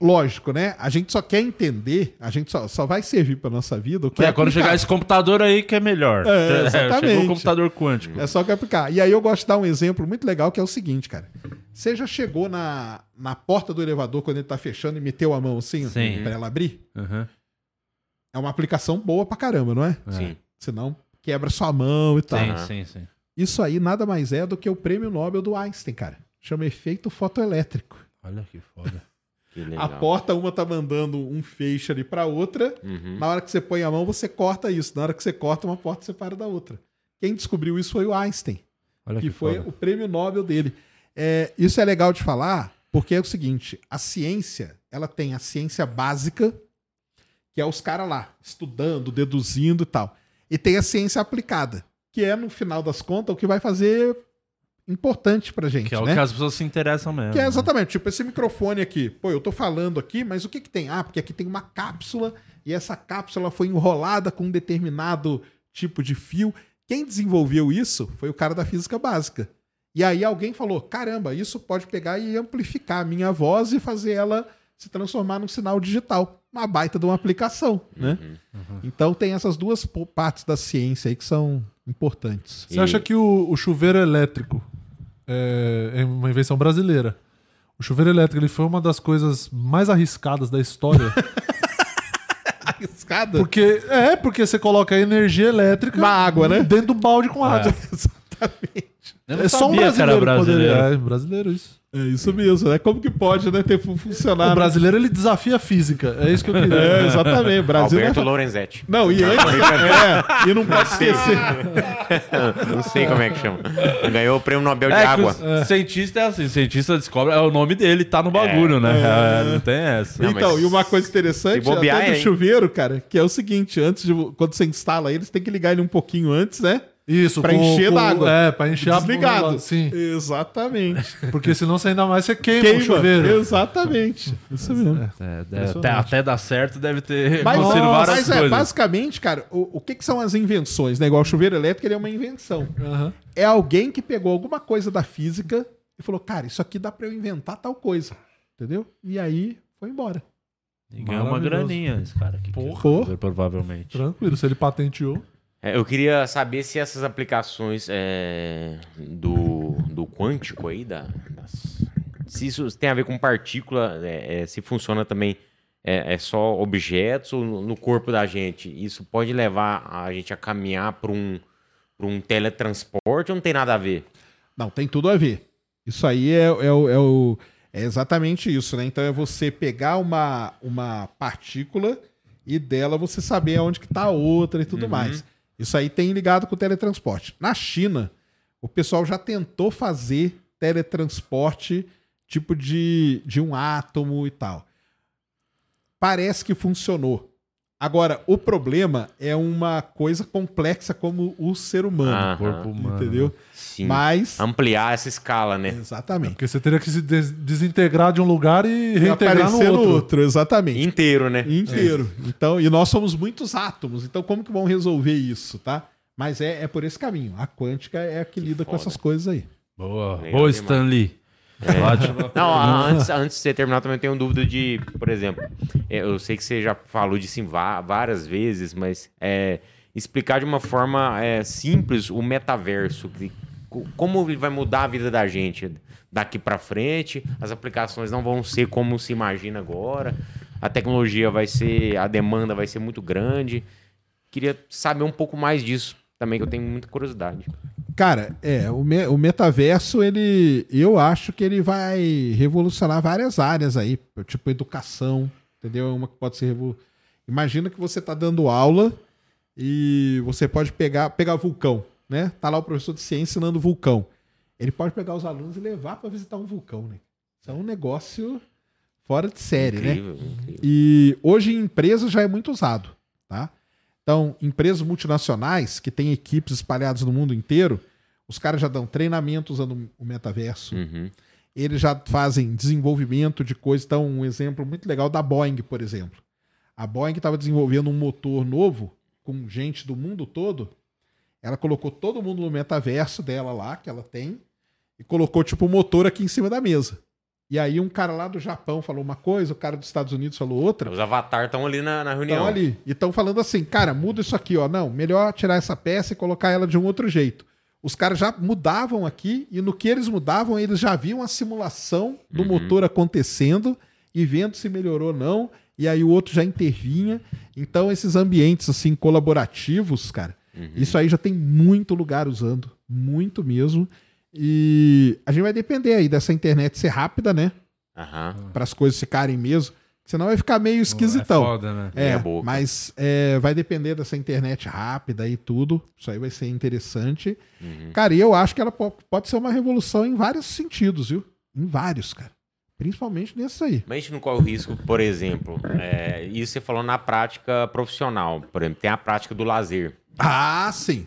Speaker 4: lógico, né? A gente só quer entender, a gente só, só vai servir pra nossa vida o que
Speaker 1: É, quando chegar esse computador aí que é melhor.
Speaker 4: É, exatamente. <laughs>
Speaker 1: Chegou o computador quântico.
Speaker 4: É só que aplicar. E aí eu gosto de dar um exemplo muito legal que é o seguinte, cara. Você já chegou na, na porta do elevador quando ele tá fechando e meteu a mão assim
Speaker 1: Sim.
Speaker 4: pra ela abrir?
Speaker 1: Uhum.
Speaker 4: É uma aplicação boa pra caramba, não é?
Speaker 3: Sim.
Speaker 4: Senão quebra sua mão e tal.
Speaker 1: Sim, sim, sim.
Speaker 4: Isso aí nada mais é do que o prêmio Nobel do Einstein, cara. Chama efeito fotoelétrico.
Speaker 1: Olha que foda. <laughs>
Speaker 3: Que
Speaker 4: A porta, uma tá mandando um feixe ali pra outra.
Speaker 3: Uhum.
Speaker 4: Na hora que você põe a mão, você corta isso. Na hora que você corta, uma porta separa da outra. Quem descobriu isso foi o Einstein,
Speaker 1: Olha
Speaker 4: que
Speaker 1: que
Speaker 4: foi
Speaker 1: foda.
Speaker 4: o prêmio Nobel dele. É, isso é legal de falar, porque é o seguinte: a ciência, ela tem a ciência básica, que é os caras lá, estudando, deduzindo e tal. E tem a ciência aplicada, que é, no final das contas, o que vai fazer importante pra gente.
Speaker 1: Que é o
Speaker 4: né?
Speaker 1: que as pessoas se interessam mesmo.
Speaker 4: Que é
Speaker 1: né?
Speaker 4: exatamente, tipo, esse microfone aqui. Pô, eu tô falando aqui, mas o que que tem? Ah, porque aqui tem uma cápsula e essa cápsula foi enrolada com um determinado tipo de fio. Quem desenvolveu isso foi o cara da física básica. E aí alguém falou: caramba, isso pode pegar e amplificar a minha voz e fazer ela se transformar num sinal digital. Uma baita de uma aplicação, né?
Speaker 3: Uhum.
Speaker 4: Então tem essas duas partes da ciência aí que são importantes.
Speaker 2: Você
Speaker 3: E-
Speaker 2: acha que o, o chuveiro elétrico é, é uma invenção brasileira? O chuveiro elétrico ele foi uma das coisas mais arriscadas da história. <laughs>
Speaker 4: Arriscada?
Speaker 2: porque é, porque você coloca a energia elétrica
Speaker 4: Na água, né?
Speaker 2: dentro do balde com água. <laughs>
Speaker 4: Exatamente.
Speaker 1: Eu não
Speaker 2: É só um
Speaker 1: sabia que era
Speaker 2: brasileiro que
Speaker 1: brasileiro.
Speaker 2: poderia. É, brasileiro isso.
Speaker 4: É isso mesmo, né? Como que pode, né, ter fu- funcionado?
Speaker 2: O brasileiro ele desafia a física. É isso que eu queria.
Speaker 4: É, exatamente. O Brasil
Speaker 3: Alberto
Speaker 4: não, é...
Speaker 3: Lorenzetti.
Speaker 4: não, e antes, é, e não pode esquecer.
Speaker 3: Não sei como é que chama. Ganhou o prêmio Nobel de
Speaker 1: É, que
Speaker 3: Água.
Speaker 1: o cientista é assim, cientista descobre, é o nome dele, tá no bagulho, né? É, não tem essa.
Speaker 3: Não,
Speaker 4: então,
Speaker 3: mas
Speaker 4: e uma coisa interessante
Speaker 3: se bobear,
Speaker 4: até do chuveiro, cara, que é o seguinte, antes de quando você instala ele, você tem que ligar ele um pouquinho antes, né?
Speaker 2: Isso,
Speaker 4: Pra encher d'água.
Speaker 2: É, pra encher a
Speaker 4: Desligado.
Speaker 2: Sim.
Speaker 4: Exatamente. <laughs>
Speaker 2: Porque senão você ainda mais você queima,
Speaker 4: Queima.
Speaker 2: o chuveiro.
Speaker 4: Exatamente. Isso mesmo.
Speaker 1: É, deve- até, até dar certo deve ter
Speaker 4: Mas,
Speaker 1: acontecido várias
Speaker 4: mas é,
Speaker 1: coisas.
Speaker 4: basicamente, cara, o, o que, que são as invenções? Né? Igual o chuveiro elétrico, ele é uma invenção.
Speaker 2: Aham.
Speaker 4: É alguém que pegou alguma coisa da física e falou, cara, isso aqui dá pra eu inventar tal coisa. Entendeu? E aí foi embora.
Speaker 1: E ganhou uma graninha esse cara aqui.
Speaker 2: Porra.
Speaker 4: Porra.
Speaker 1: Provavelmente.
Speaker 2: Tranquilo, se ele patenteou.
Speaker 3: É, eu queria saber se essas aplicações é, do, do quântico aí, da, das- se isso tem a ver com partícula, é, é, se funciona também é, é só objetos ou no, corpo da gente. Isso pode levar a gente a caminhar para um, pra um teletransporte ou não tem nada a ver?
Speaker 4: Não, tem tudo a ver. Isso aí é, é, o- é o- é exatamente isso, né? Então é você pegar uma, uma partícula e dela você saber aonde que tá a outra e tudo mais. Isso aí tem ligado com o teletransporte. Na China, o pessoal já tentou fazer teletransporte tipo de, de um átomo e tal. Parece que funcionou. Agora, o problema é uma coisa complexa como o ser humano.
Speaker 3: Aham.
Speaker 1: Corpo humano.
Speaker 4: Entendeu?
Speaker 3: Sim.
Speaker 4: Mas.
Speaker 3: Ampliar essa escala, né?
Speaker 4: Exatamente.
Speaker 2: Porque você teria que se des- desintegrar de um lugar e reintegrar no
Speaker 4: aparecer
Speaker 2: outro.
Speaker 4: exatamente.
Speaker 3: Inteiro, né?
Speaker 4: Inteiro. Então, e nós somos muitos átomos. Então, como que vão resolver isso, tá? Mas é, é por esse caminho. A quântica é a que lida com essas coisas aí.
Speaker 1: Boa,
Speaker 3: Legal
Speaker 1: boa
Speaker 3: demais.
Speaker 1: Stanley. Ótimo.
Speaker 3: Não, antes, antes de você terminar, também tenho dúvida de, por exemplo, é, eu sei que você já falou disso em vá- várias vezes, mas é, explicar de uma forma é, simples o metaverso, que- co- como ele vai mudar a vida da gente daqui pra frente, as aplicações não vão ser como se imagina agora, a tecnologia vai ser, a demanda vai ser muito grande. Queria saber um pouco mais disso também, que eu tenho muita curiosidade.
Speaker 4: Cara, é, o, me- o metaverso, ele. Eu acho que ele vai revolucionar várias áreas aí. Tipo, educação, entendeu? É uma que pode ser. revolu- Imagina que você tá dando aula e você pode pegar, pegar vulcão, né? Tá lá o professor de ciência ensinando vulcão. Ele pode pegar os alunos e levar para visitar um vulcão, né? Isso é um negócio fora de série, né?
Speaker 3: Incrível, incrível.
Speaker 4: E hoje em empresas já é muito usado, tá? Então, empresas multinacionais que têm equipes espalhadas no mundo inteiro, os caras já dão treinamento usando o metaverso.
Speaker 3: Uhum.
Speaker 4: Eles já fazem desenvolvimento de coisas. Então, um exemplo muito legal da Boeing, por exemplo. A Boeing estava desenvolvendo um motor novo com gente do mundo todo. Ela colocou todo mundo no metaverso dela lá, que ela tem, e colocou tipo o motor aqui em cima da mesa. E aí um cara lá do Japão falou uma coisa, o cara dos Estados Unidos falou outra.
Speaker 3: Os avatares estão ali na, na reunião.
Speaker 4: Estão ali. E estão falando assim, cara, muda isso aqui, ó. Não, melhor tirar essa peça e colocar ela de um outro jeito. Os caras já mudavam aqui e no que eles mudavam, eles já viam a simulação do motor acontecendo e vendo se melhorou ou não. E aí o outro já intervinha. Então, esses ambientes assim colaborativos, cara, isso aí já tem muito lugar usando. Muito mesmo. E a gente vai depender aí dessa internet ser rápida, né?
Speaker 3: Aham.
Speaker 4: Para as coisas ficarem mesmo. Senão vai ficar meio esquisitão.
Speaker 1: É foda, né?
Speaker 4: É,
Speaker 3: boca.
Speaker 4: mas é, vai depender dessa internet rápida e tudo. Isso aí vai ser interessante. Cara, e eu acho que ela po- pode ser uma revolução em vários sentidos, viu? Em vários, cara. Principalmente nesse aí.
Speaker 3: Mas a gente não corre o risco, por exemplo, é, isso você falou na prática profissional. Por exemplo, tem a prática do lazer.
Speaker 4: Ah, sim.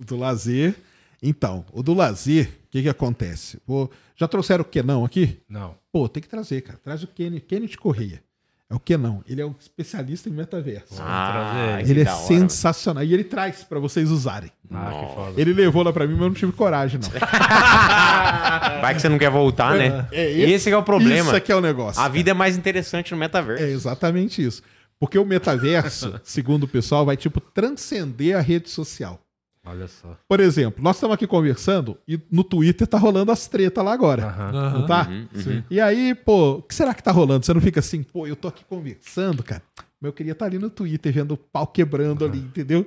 Speaker 4: O do lazer. Então, o do lazer, que que acontece? Pô, já trouxeram o Kenão aqui?
Speaker 1: Não.
Speaker 4: Pô, tem que trazer, cara. Traz o Kenny, Kenneth Correia. É o Kenão. Ele é um especialista em metaverso.
Speaker 3: Ah,
Speaker 4: ele é
Speaker 3: hora.
Speaker 4: sensacional. E ele traz pra vocês usarem.
Speaker 1: Ah,
Speaker 3: Nossa.
Speaker 1: que foda.
Speaker 4: Ele levou lá pra mim, mas eu não tive coragem, não. <laughs>
Speaker 3: Vai que você não quer voltar, né?
Speaker 4: É
Speaker 3: esse, que é o problema.
Speaker 4: Isso aqui é o negócio.
Speaker 3: A vida é mais interessante no metaverso.
Speaker 4: É exatamente isso. Porque o metaverso, <laughs> segundo o pessoal, vai tipo transcender a rede social.
Speaker 1: Olha só.
Speaker 4: Por exemplo, nós estamos aqui conversando e no Twitter tá rolando as tretas lá agora.
Speaker 1: Aham.
Speaker 4: Não tá?
Speaker 2: Sim.
Speaker 4: E aí, pô, o que será que tá rolando? Você não fica assim, pô, eu tô aqui conversando, cara. Mas eu queria estar ali no Twitter vendo o pau quebrando ali, entendeu?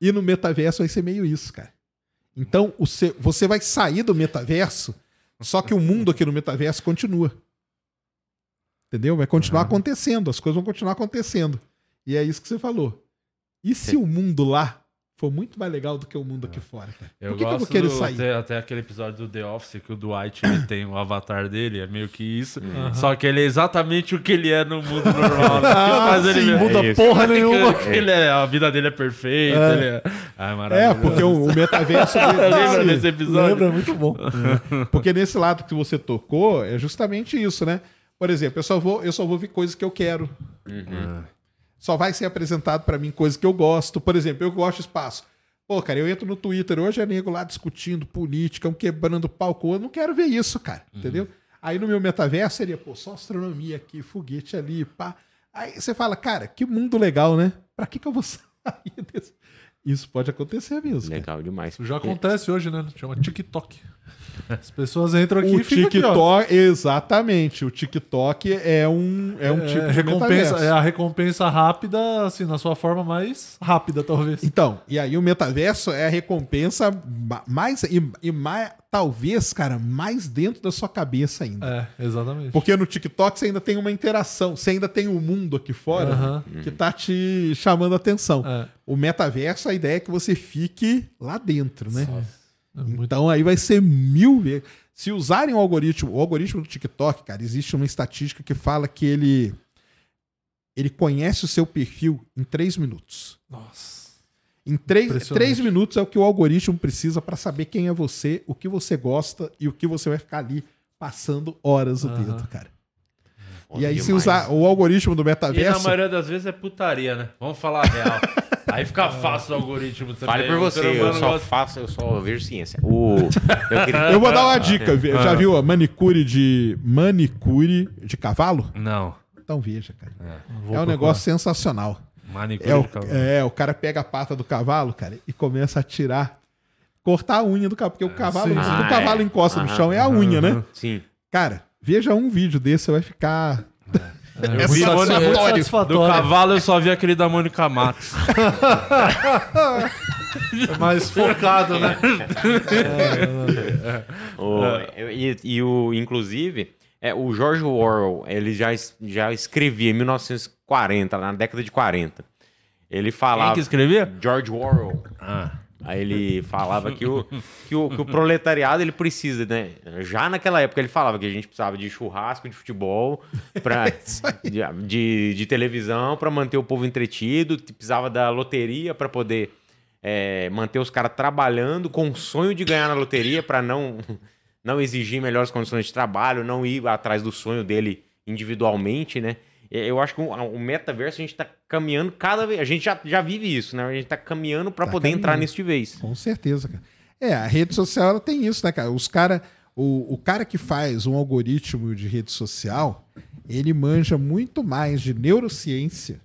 Speaker 4: E no metaverso vai ser meio isso, cara. Então, seu- você vai sair do metaverso, só que o mundo aqui no metaverso continua. Entendeu? Vai continuar acontecendo, as coisas vão continuar acontecendo. E é isso que você falou. E se o mundo lá for muito mais legal do que o mundo aqui fora, cara?
Speaker 1: Eu
Speaker 4: Por que, que eu vou
Speaker 1: gosto
Speaker 4: querer
Speaker 1: do-
Speaker 4: sair?
Speaker 1: Até, até aquele episódio do The Office que o Dwight ele tem o avatar dele, é meio que isso. Só que ele é exatamente o que ele é no mundo normal. Né? <laughs> Mas ele
Speaker 2: Sim, muda
Speaker 3: É
Speaker 2: porra nenhuma.
Speaker 1: Ele é, a vida dele é perfeita. Ele é... Ah,
Speaker 4: É,
Speaker 1: maravilhoso.
Speaker 4: porque o, o metaverso. <laughs>
Speaker 1: Lembra desse episódio?
Speaker 2: Lembra? Muito bom.
Speaker 4: Porque nesse lado que você tocou, é justamente isso, né? Por exemplo, eu só vou, eu só vou ver coisas que eu quero. Só vai ser apresentado pra mim coisas que eu gosto. Por exemplo, eu gosto de espaço. Pô, cara, eu entro no Twitter hoje, é nego lá discutindo política, um quebrando palco. Eu não quero ver isso, cara. Entendeu? Aí no meu metaverso seria, pô, só astronomia aqui, foguete ali, pá. Aí você fala, cara, que mundo legal, né? Pra que, que eu vou <laughs> sair desse... Isso pode acontecer mesmo.
Speaker 3: Legal demais.
Speaker 2: Isso já acontece hoje, né? Chama TikTok. As pessoas entram aqui
Speaker 4: O
Speaker 2: e ficam aqui.
Speaker 4: TikTok, exatamente. O TikTok é um, é um
Speaker 2: É,
Speaker 4: tipo de
Speaker 2: recompensa,
Speaker 4: metaverso.
Speaker 2: é a recompensa rápida, assim, na sua forma mais rápida, talvez.
Speaker 4: Então, e aí o metaverso é a recompensa ma- mais e, e mais, talvez, cara, mais dentro da sua cabeça ainda.
Speaker 2: É, exatamente.
Speaker 4: Porque no TikTok você ainda tem uma interação, você ainda tem o mundo aqui fora que tá te chamando a atenção.
Speaker 2: É.
Speaker 4: O metaverso, a ideia é que você fique lá dentro, né?
Speaker 2: É
Speaker 4: Então aí vai ser mil vezes. Se usarem o algoritmo, o algoritmo do TikTok, cara, existe uma estatística que fala que ele ele conhece o seu perfil em três minutos.
Speaker 2: Nossa.
Speaker 4: Em três, três minutos é o que o algoritmo precisa para saber quem é você, o que você gosta e o que você vai ficar ali passando horas o
Speaker 2: Aham.
Speaker 4: dedo, cara.
Speaker 3: Foda
Speaker 4: e aí, se
Speaker 3: demais.
Speaker 4: usar o algoritmo do
Speaker 1: E na
Speaker 4: metaverso.
Speaker 1: maioria das vezes é putaria, né? Vamos falar a real. <laughs> Aí fica fácil o algoritmo também.
Speaker 3: Fale por você, eu só
Speaker 1: gosta-
Speaker 3: faço, eu só vejo ciência. O... Eu queria...
Speaker 4: Eu vou dar uma <laughs> dica. Já viu a manicure de manicure de cavalo?
Speaker 1: Não.
Speaker 4: Então veja, cara.
Speaker 2: Vou
Speaker 4: é um
Speaker 2: procurar.
Speaker 4: negócio sensacional.
Speaker 1: Manicure
Speaker 4: É o,
Speaker 1: cavalo.
Speaker 4: é, o cara pega a pata do cavalo, cara, e começa a tirar, cortar a unha do cavalo, porque o cavalo,
Speaker 2: sim.
Speaker 4: se
Speaker 3: Ah,
Speaker 4: o cavalo
Speaker 3: é.
Speaker 4: encosta no
Speaker 3: Aham.
Speaker 4: chão, é a unha, né?
Speaker 3: Sim.
Speaker 4: Cara, veja um vídeo desse, você vai ficar.
Speaker 2: É,
Speaker 4: É
Speaker 2: muito,
Speaker 4: satisfatório.
Speaker 1: Do
Speaker 2: satisfatório.
Speaker 1: cavalo eu só vi aquele da Mônica Matos.
Speaker 2: É <laughs> mais focado, né? <laughs>
Speaker 3: O- e, e o, inclusive, é, o George Orwell, ele já, já escrevia em 1940, na década de 40. Ele
Speaker 1: Quem
Speaker 3: falava.
Speaker 1: que escrevia?
Speaker 3: George Orwell.
Speaker 1: Ah.
Speaker 3: Aí ele falava que o, que o, que o proletariado ele precisa, né? Já naquela época ele falava que a gente precisava de churrasco, de futebol, pra, <laughs> de, de, de televisão para manter o povo entretido, precisava da loteria para poder é, manter os caras trabalhando com o sonho de ganhar na loteria para não, não exigir melhores condições de trabalho, não ir atrás do sonho dele individualmente, né? Eu acho que o, metaverso a gente tá caminhando cada vez. A gente já, já vive isso, né? A gente tá caminhando para
Speaker 4: Tá
Speaker 3: poder entrar
Speaker 4: caminhando.
Speaker 3: nisso de vez.
Speaker 4: Com certeza, cara. É, a rede social ela tem isso, né, cara? Os cara, o, o cara que faz um algoritmo de rede social, ele manja muito mais de neurociência,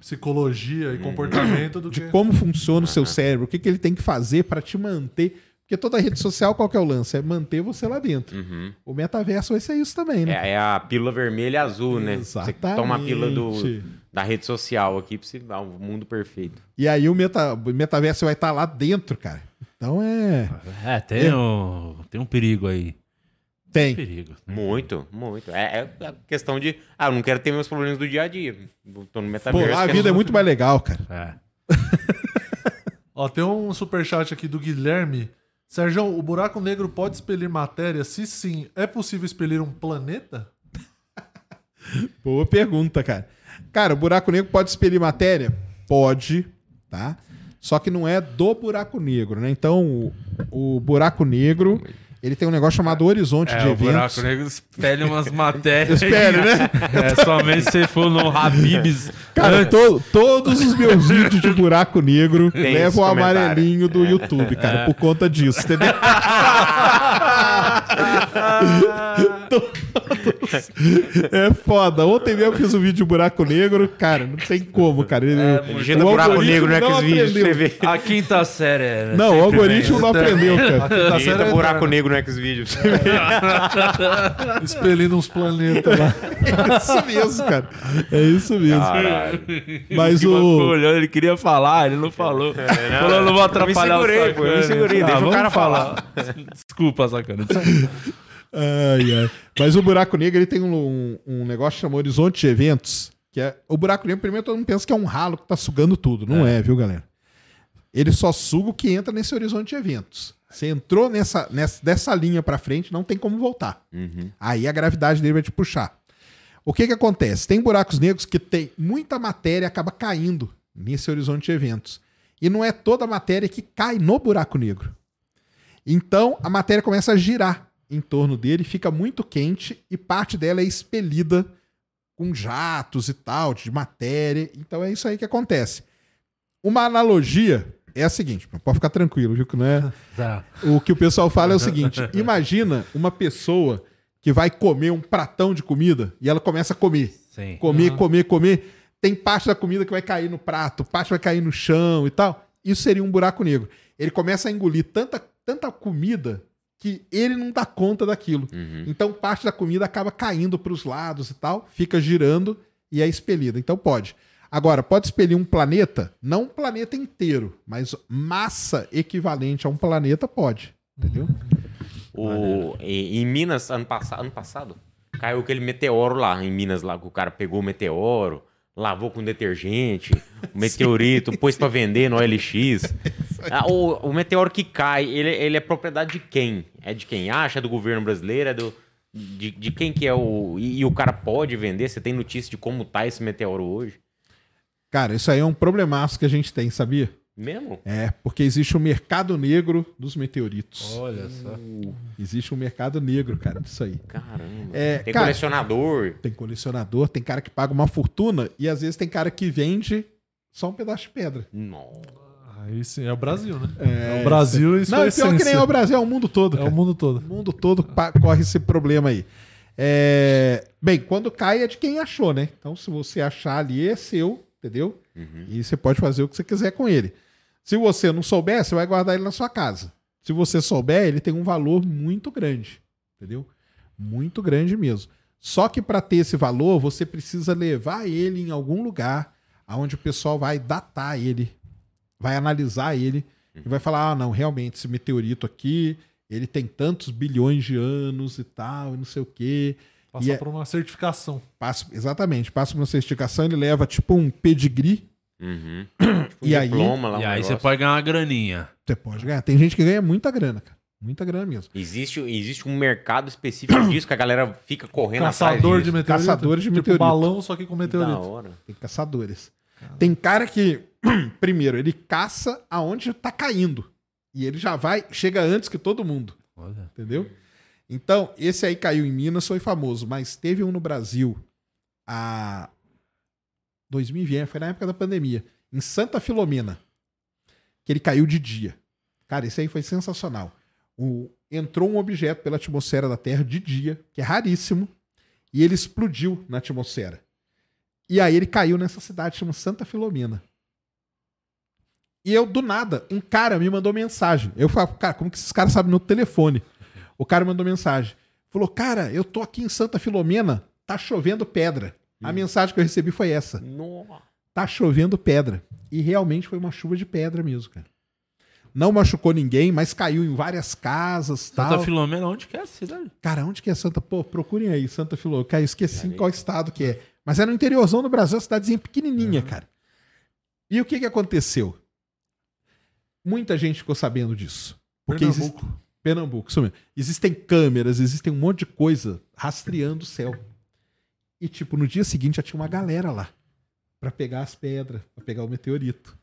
Speaker 2: Psicologia e comportamento do
Speaker 4: de
Speaker 2: que.
Speaker 4: como funciona o seu cérebro, o que, que ele tem que fazer para te manter. Porque toda rede social, qual que é o lance? É manter você lá dentro.
Speaker 3: Uhum.
Speaker 4: O metaverso vai ser isso também, né?
Speaker 3: É, é a pílula vermelha e azul, né? Você toma a pílula do,
Speaker 4: Exatamente.
Speaker 3: da rede social aqui pra você dar um mundo perfeito.
Speaker 4: E aí o, meta, o metaverso vai estar lá dentro, cara. Então é.
Speaker 1: É, tem, Um, tem um perigo aí.
Speaker 4: Tem.
Speaker 1: Perigo.
Speaker 3: Muito, muito. É, é a questão de. Ah, eu não quero ter meus problemas do dia a dia. Tô no
Speaker 4: Pô,
Speaker 3: metaverso.
Speaker 4: lá a vida é muito mais legal, cara.
Speaker 1: É. <laughs>
Speaker 2: Ó, tem um superchat aqui do Guilherme. Sérgio, o buraco negro pode expelir matéria? Se sim, é possível expelir um planeta? <laughs>
Speaker 4: Boa pergunta, cara. Cara, o buraco negro pode expelir matéria? Pode, tá? Só que não é do buraco negro, né? Então, o, o buraco negro, ele tem um negócio chamado horizonte de
Speaker 1: É, o
Speaker 4: eventos.
Speaker 1: buraco negro espelha umas <laughs> matérias.
Speaker 4: Espelha, né?
Speaker 1: É, somente se for no Habibs.
Speaker 4: Cara, to- todos os meus vídeos de buraco negro
Speaker 3: Tem
Speaker 4: levam o amarelinho do YouTube, cara, por conta disso, entendeu? <laughs> <laughs> <laughs> É foda. Ontem mesmo eu fiz um vídeo de buraco negro, cara, não tem como, cara. Ele,
Speaker 3: Digita
Speaker 4: o
Speaker 3: buraco negro no
Speaker 4: não
Speaker 3: pra você
Speaker 4: aprendeu.
Speaker 3: ver.
Speaker 1: A quinta série. é
Speaker 4: Não, o algoritmo não aprendeu, cara.
Speaker 2: Tá
Speaker 3: Digita
Speaker 2: sério,
Speaker 3: buraco negro no Xvideos. pra você ver.
Speaker 2: Expelindo uns planetas lá.
Speaker 4: É isso mesmo, cara. É isso mesmo.
Speaker 3: Caralho.
Speaker 4: Mas
Speaker 1: Que
Speaker 4: o.
Speaker 1: olhando, ele queria falar, ele não falou.
Speaker 3: não,
Speaker 1: falou, não vou
Speaker 3: eu
Speaker 1: atrapalhar
Speaker 3: me segurei,
Speaker 1: o
Speaker 3: pô, eu me segurei, deixa o cara falar. <laughs>
Speaker 1: Desculpa, sacana.
Speaker 4: Ai, ai. Mas o buraco negro ele tem um, um, um negócio chamado horizonte de eventos. Que é, o buraco negro, primeiro, todo mundo pensa que é um ralo que tá sugando tudo. Não é, viu, galera? Ele só suga o que entra nesse horizonte de eventos. Você entrou nessa, nessa dessa linha pra frente, não tem como voltar.
Speaker 3: Uhum.
Speaker 4: Aí a gravidade dele vai te puxar. O que que acontece? Tem buracos negros que tem muita matéria acaba caindo nesse horizonte de eventos. E não é toda a matéria que cai no buraco negro. Então a matéria começa a girar em torno dele, fica muito quente e parte dela é expelida com jatos e tal, de matéria. Então é isso aí que acontece. Uma analogia é a seguinte, pode ficar tranquilo, viu? Que não é <laughs>
Speaker 1: Tá.
Speaker 4: o que o pessoal fala é o seguinte: imagina uma pessoa que vai comer um pratão de comida e ela começa a comer,
Speaker 1: Sim.
Speaker 4: comer, comer, comer. Tem parte da comida que vai cair no prato, parte vai cair no chão e tal. Isso seria um buraco negro. Ele começa a engolir tanta, tanta comida que ele não dá conta daquilo.
Speaker 3: Uhum.
Speaker 4: Então parte da comida acaba caindo para os lados e tal, fica girando e é expelida. Então pode. Agora, pode expelir um planeta? Não um planeta inteiro, mas massa equivalente a um planeta pode. Entendeu?
Speaker 3: O, em, em Minas, ano, passa, ano passado, caiu aquele meteoro lá, em Minas, lá, que o cara pegou o meteoro, lavou com detergente, <laughs> o meteorito, pôs pra vender no OLX. <laughs> Ah, o, o meteoro que cai, ele, ele é propriedade de quem? É de quem acha? É do governo brasileiro? É do, de, de quem que é o... E, e o cara pode vender? Você tem notícia de como tá esse meteoro hoje?
Speaker 4: Cara, isso aí é um problemaço que a gente tem, sabia?
Speaker 3: Mesmo?
Speaker 4: É, porque existe o mercado negro dos meteoritos.
Speaker 1: Olha só.
Speaker 4: Existe um mercado negro, cara, disso aí.
Speaker 3: Caramba.
Speaker 4: É,
Speaker 3: tem
Speaker 4: cara-
Speaker 3: colecionador.
Speaker 4: Tem colecionador, tem cara que paga uma fortuna e às vezes tem cara que vende só um pedaço de pedra.
Speaker 3: Nossa.
Speaker 2: Aí sim, é o Brasil, né?
Speaker 4: É,
Speaker 2: o Brasil, isso
Speaker 4: Não, e pior que nem é o Brasil, é o mundo todo.
Speaker 2: É
Speaker 4: cara.
Speaker 2: o mundo todo.
Speaker 4: O mundo todo corre esse problema aí. É, Bem, quando cai é de quem achou, né? Então, se você achar ali, é seu, entendeu?
Speaker 3: Uhum.
Speaker 4: E você pode fazer o que você quiser com ele. Se você não souber, você vai guardar ele na sua casa. Se você souber, ele tem um valor muito grande, entendeu? Muito grande mesmo. Só que para ter esse valor, você precisa levar ele em algum lugar aonde o pessoal vai datar ele. Vai analisar ele e vai falar: ah, não, realmente, esse meteorito aqui, ele tem tantos bilhões de anos e tal, e não sei o quê.
Speaker 2: Passar
Speaker 4: E é-
Speaker 2: por uma certificação.
Speaker 4: Passa, exatamente, passa por uma certificação, ele leva tipo um pedigree,
Speaker 3: Uhum. <clears throat>
Speaker 4: e aí
Speaker 3: Diploma lá,
Speaker 1: E
Speaker 3: um
Speaker 1: aí você pode ganhar uma graninha.
Speaker 4: você pode ganhar. Tem gente que ganha muita grana, cara. Muita grana mesmo.
Speaker 3: Existe, existe um mercado específico <clears throat> disso que a galera fica correndo
Speaker 2: Caçador
Speaker 3: atrás
Speaker 2: de
Speaker 3: disso.
Speaker 2: meteorito.
Speaker 4: Caçadores de
Speaker 2: tipo
Speaker 4: meteorito.
Speaker 2: balão, só que com
Speaker 3: Da
Speaker 2: meteorito.
Speaker 3: hora.
Speaker 4: Tem caçadores. Tem cara que, <clears throat> primeiro, ele caça aonde tá caindo. E ele já vai, chega antes que todo mundo.
Speaker 1: Olha.
Speaker 4: Entendeu? Então, esse aí caiu em Minas, foi famoso, mas teve um no Brasil a 2020, foi na época da pandemia, em Santa Filomena, que ele caiu de dia. Cara, esse aí foi sensacional. O- entrou um objeto pela atmosfera da Terra de dia, que é raríssimo, e ele explodiu na atmosfera. E aí ele caiu nessa cidade, chama Santa Filomena. E eu, do nada, um cara me mandou mensagem. Eu falei, cara, como que esses caras sabem no telefone? O cara mandou mensagem. Falou, cara, eu tô aqui em Santa Filomena, tá chovendo pedra. A mensagem que eu recebi foi essa.
Speaker 3: Nossa.
Speaker 4: Tá chovendo pedra. E realmente foi uma chuva de pedra mesmo, cara. Não machucou ninguém, mas caiu em várias casas
Speaker 1: Santa
Speaker 4: tal.
Speaker 1: Filomena, onde que é a cidade?
Speaker 4: Cara, onde que é Santa? Pô, procurem aí, Santa Filomena. Cara, eu esqueci em qual estado que é. Mas é no interiorzão do Brasil, uma cidadezinha pequenininha, cara. E o que que aconteceu? Muita gente ficou sabendo disso. Porque
Speaker 2: Pernambuco.
Speaker 4: existe... Pernambuco, isso mesmo. Existem câmeras, existem um monte de coisa rastreando o céu. E, tipo, no dia seguinte já tinha uma galera lá pra pegar as pedras, pra pegar o meteorito.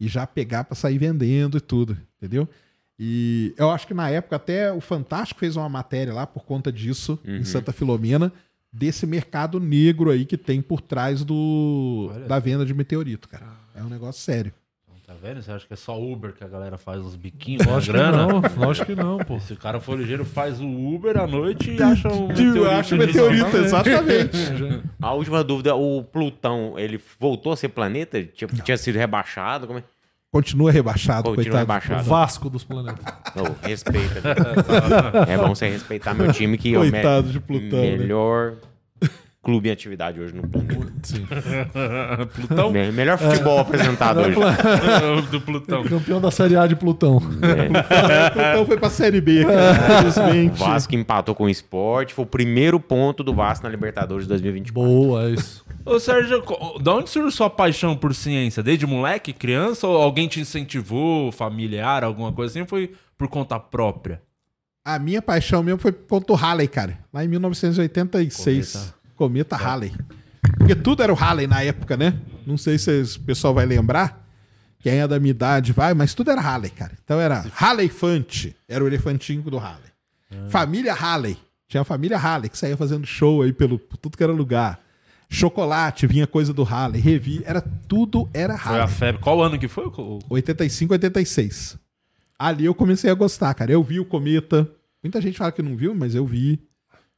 Speaker 4: E já pegar pra sair vendendo e tudo, entendeu? E eu acho que na época até o Fantástico fez uma matéria lá por conta disso, em
Speaker 3: Uhum.
Speaker 4: Santa Filomena, desse mercado negro aí que tem por trás do
Speaker 1: Olha.
Speaker 4: da venda de meteorito, cara. É um negócio sério.
Speaker 1: Tá vendo? Você acha que é só Uber que a galera faz os biquinhos?
Speaker 2: Lógico que
Speaker 1: grana?
Speaker 2: não, lógico que não, pô.
Speaker 1: Se o cara for ligeiro, faz o Uber à noite e acha um
Speaker 4: Eu acho meteorito, exatamente.
Speaker 3: A última dúvida, o Plutão, ele voltou a ser planeta? Tinha, tinha sido rebaixado? Como é?
Speaker 4: Continua rebaixado,
Speaker 3: Continua
Speaker 4: coitado.
Speaker 2: O
Speaker 3: rebaixado.
Speaker 2: Vasco dos planetas.
Speaker 3: Ô, respeita. é bom você respeitar meu time que é o me-
Speaker 4: Coitado de Plutão, né?
Speaker 3: Clube em atividade hoje no planeta. <laughs>
Speaker 1: Plutão?
Speaker 3: Me- melhor futebol apresentado <laughs> hoje.
Speaker 1: do Plutão.
Speaker 2: Campeão da Série A de Plutão. <laughs>
Speaker 4: Plutão foi pra Série B, cara.
Speaker 3: O
Speaker 4: Infelizmente.
Speaker 3: Vasco empatou com o esporte, foi o primeiro ponto do Vasco na Libertadores de 2024.
Speaker 2: Boa, é isso.
Speaker 1: Ô, Sérgio, de onde surgiu sua paixão por ciência? Desde moleque, criança? Ou alguém te incentivou, familiar, alguma coisa assim? Ou foi por conta própria?
Speaker 4: A minha paixão mesmo foi contra o Halley, cara. Lá em 1986. Cometa, Halley. Porque tudo era o Halley na época, né? Não sei se o pessoal vai lembrar. Quem é da minha idade vai, mas tudo era Halley, cara. Então era Halley Fante. Era o elefantinho do Halley. Família Halley. Tinha a família Halley que saía fazendo show aí pelo por tudo que era lugar. Chocolate, vinha coisa do Halley. Revi, era tudo era
Speaker 1: Foi
Speaker 4: Halley.
Speaker 1: a febre. Qual ano que foi? o-
Speaker 4: 85, 86. Ali eu comecei a gostar, cara. Eu vi o cometa. Muita gente fala que não viu, mas eu vi.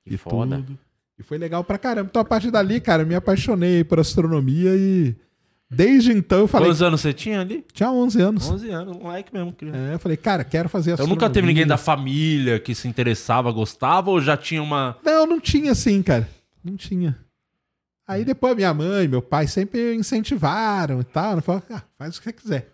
Speaker 3: Que
Speaker 4: e
Speaker 3: foda.
Speaker 4: tudo. E foi legal pra caramba. Então, a partir dali, cara, eu me apaixonei por astronomia e desde então eu falei.
Speaker 1: Quantos anos você tinha ali?
Speaker 4: Tinha 11 anos.
Speaker 1: 11 anos, moleque mesmo. Criança.
Speaker 4: É, eu falei, cara, quero fazer
Speaker 1: Então
Speaker 4: astronomia.
Speaker 1: nunca teve ninguém da família que se interessava, gostava, ou já tinha uma.
Speaker 4: Não, não tinha assim, cara. Não tinha. Aí depois minha mãe, meu pai sempre incentivaram e tal. Falaram, ah, faz o que você quiser.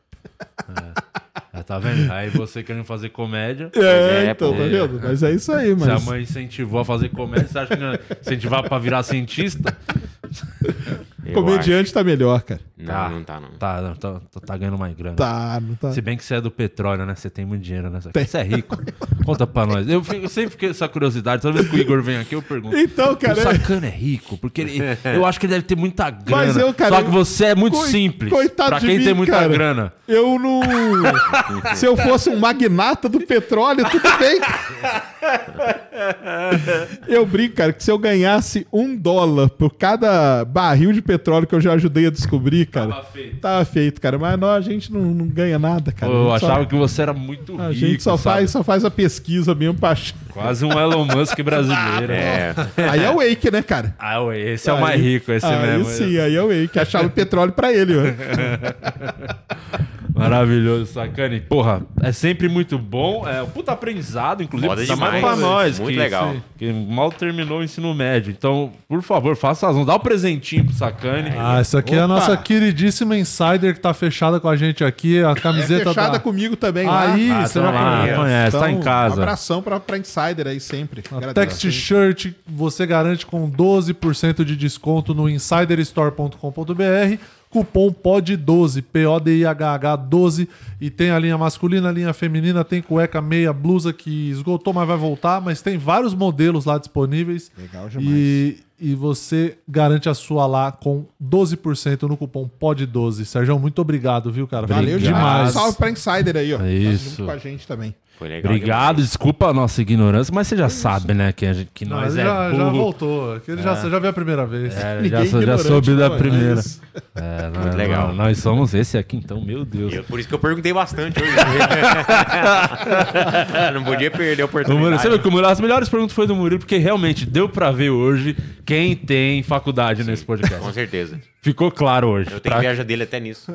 Speaker 4: <laughs>
Speaker 1: Ah, tá vendo? <laughs> Aí você querendo fazer comédia.
Speaker 3: é,
Speaker 4: então,
Speaker 3: pô.
Speaker 4: tá vendo? Mas é isso aí,
Speaker 1: Se a mãe incentivou a fazer comédia, você acha que não ia incentivar pra virar cientista? <laughs>
Speaker 3: Eu
Speaker 4: Comediante tá melhor, cara.
Speaker 3: acho.
Speaker 1: Tá.
Speaker 3: Não, não tá não.
Speaker 1: Tá, não, tá, tá- ganhando mais grana.
Speaker 4: Tá, não tá.
Speaker 1: Se bem que você é do petróleo, né? Você tem muito dinheiro, né?
Speaker 4: Tem.
Speaker 1: Você é rico. Conta pra nós. Eu, fico- eu sempre fiquei essa curiosidade. Toda vez que o Igor vem aqui, eu pergunto.
Speaker 4: Então,
Speaker 1: O
Speaker 4: cara. é-
Speaker 1: sacana é rico, porque ele, eu acho que ele deve ter muita grana.
Speaker 4: Mas eu, cara,
Speaker 1: só que você é muito
Speaker 4: coi-
Speaker 1: simples.
Speaker 4: coitado
Speaker 1: pra
Speaker 4: de
Speaker 1: quem
Speaker 4: mim,
Speaker 1: tem muita
Speaker 4: cara.
Speaker 1: grana.
Speaker 4: Eu não. <laughs> Se eu fosse um magnata do petróleo, tudo bem. Eu brinco, cara, que se eu ganhasse um dólar por cada barril de petróleo que eu já ajudei a descobrir, cara.
Speaker 1: Tava feito.
Speaker 4: Tava feito, cara. Mas não, a gente não, não ganha nada, cara.
Speaker 1: eu
Speaker 4: A gente só-
Speaker 1: achava que você era muito rico.
Speaker 4: A gente só
Speaker 1: sabe?
Speaker 4: faz, só faz a pesquisa mesmo pra achar.
Speaker 1: Quase um Elon Musk brasileiro. <laughs>
Speaker 3: É,
Speaker 4: Aí é o Wake, né, cara?
Speaker 1: Ah, ué, esse é o
Speaker 4: Aí-
Speaker 1: mais rico, esse
Speaker 4: aí
Speaker 1: mesmo.
Speaker 4: sim, aí é o Wake. Achava o petróleo pra ele, ó. <laughs>
Speaker 1: Maravilhoso, sacane. Porra, é sempre muito bom. É um puta aprendizado, inclusive.
Speaker 3: Foda
Speaker 1: ainda mais
Speaker 3: demais.
Speaker 1: pra nós.
Speaker 3: Muito
Speaker 1: que,
Speaker 3: legal.
Speaker 1: Que mal terminou o ensino médio. Então, por favor, faça as. Dá um presentinho pro sacane.
Speaker 2: Ah, essa aqui é a
Speaker 4: Opa.
Speaker 2: nossa queridíssima Insider que tá fechada com a gente aqui. A
Speaker 4: É
Speaker 2: camiseta
Speaker 4: fechada
Speaker 2: da...
Speaker 4: comigo também lá.
Speaker 2: Aí,
Speaker 1: Ah,
Speaker 2: você
Speaker 1: então lá,
Speaker 2: conhecer.
Speaker 1: conhece, tá em
Speaker 4: Então,
Speaker 1: casa.
Speaker 4: Um abração pra, pra Insider aí sempre.
Speaker 2: A. Text Shirt você garante com 12% de desconto no insiderstore.com.br. Cupom POD12, P-O-D-I-H-H 12. E tem a linha masculina, a linha feminina, tem cueca, meia, blusa que esgotou, mas vai voltar. Mas tem vários modelos lá disponíveis.
Speaker 4: Legal demais.
Speaker 2: E, e você garante a sua lá com 12% no cupom POD12. Sérgio, muito obrigado, viu, cara?
Speaker 4: Valeu
Speaker 1: Obrigado.
Speaker 4: demais. Salve pra Insider aí, ó. Tá
Speaker 1: Isso.
Speaker 4: junto com a gente também.
Speaker 3: Foi legal.
Speaker 1: Obrigado, desculpa a nossa ignorância, mas você já sabe, né, que, a gente, que
Speaker 2: Não,
Speaker 1: nós é
Speaker 2: já, já
Speaker 1: burro.
Speaker 2: voltou. Aqui Ele já, você já viu a primeira vez.
Speaker 1: É, <laughs> já, já soube da <laughs>
Speaker 4: não,
Speaker 1: primeira. É, nós,
Speaker 3: legal.
Speaker 1: Nós, nós somos esse aqui, então, meu Deus.
Speaker 3: demais. Por isso que eu perguntei bastante hoje. <laughs> Não podia perder a
Speaker 1: Murilo,
Speaker 3: oportunidade.
Speaker 1: você viu que o Murilo, as melhores perguntas foi do Murilo, porque realmente deu pra ver hoje quem tem faculdade nesse podcast.
Speaker 3: Com certeza.
Speaker 1: Ficou claro hoje.
Speaker 3: Eu tenho
Speaker 1: Pra-
Speaker 3: inveja dele até nisso.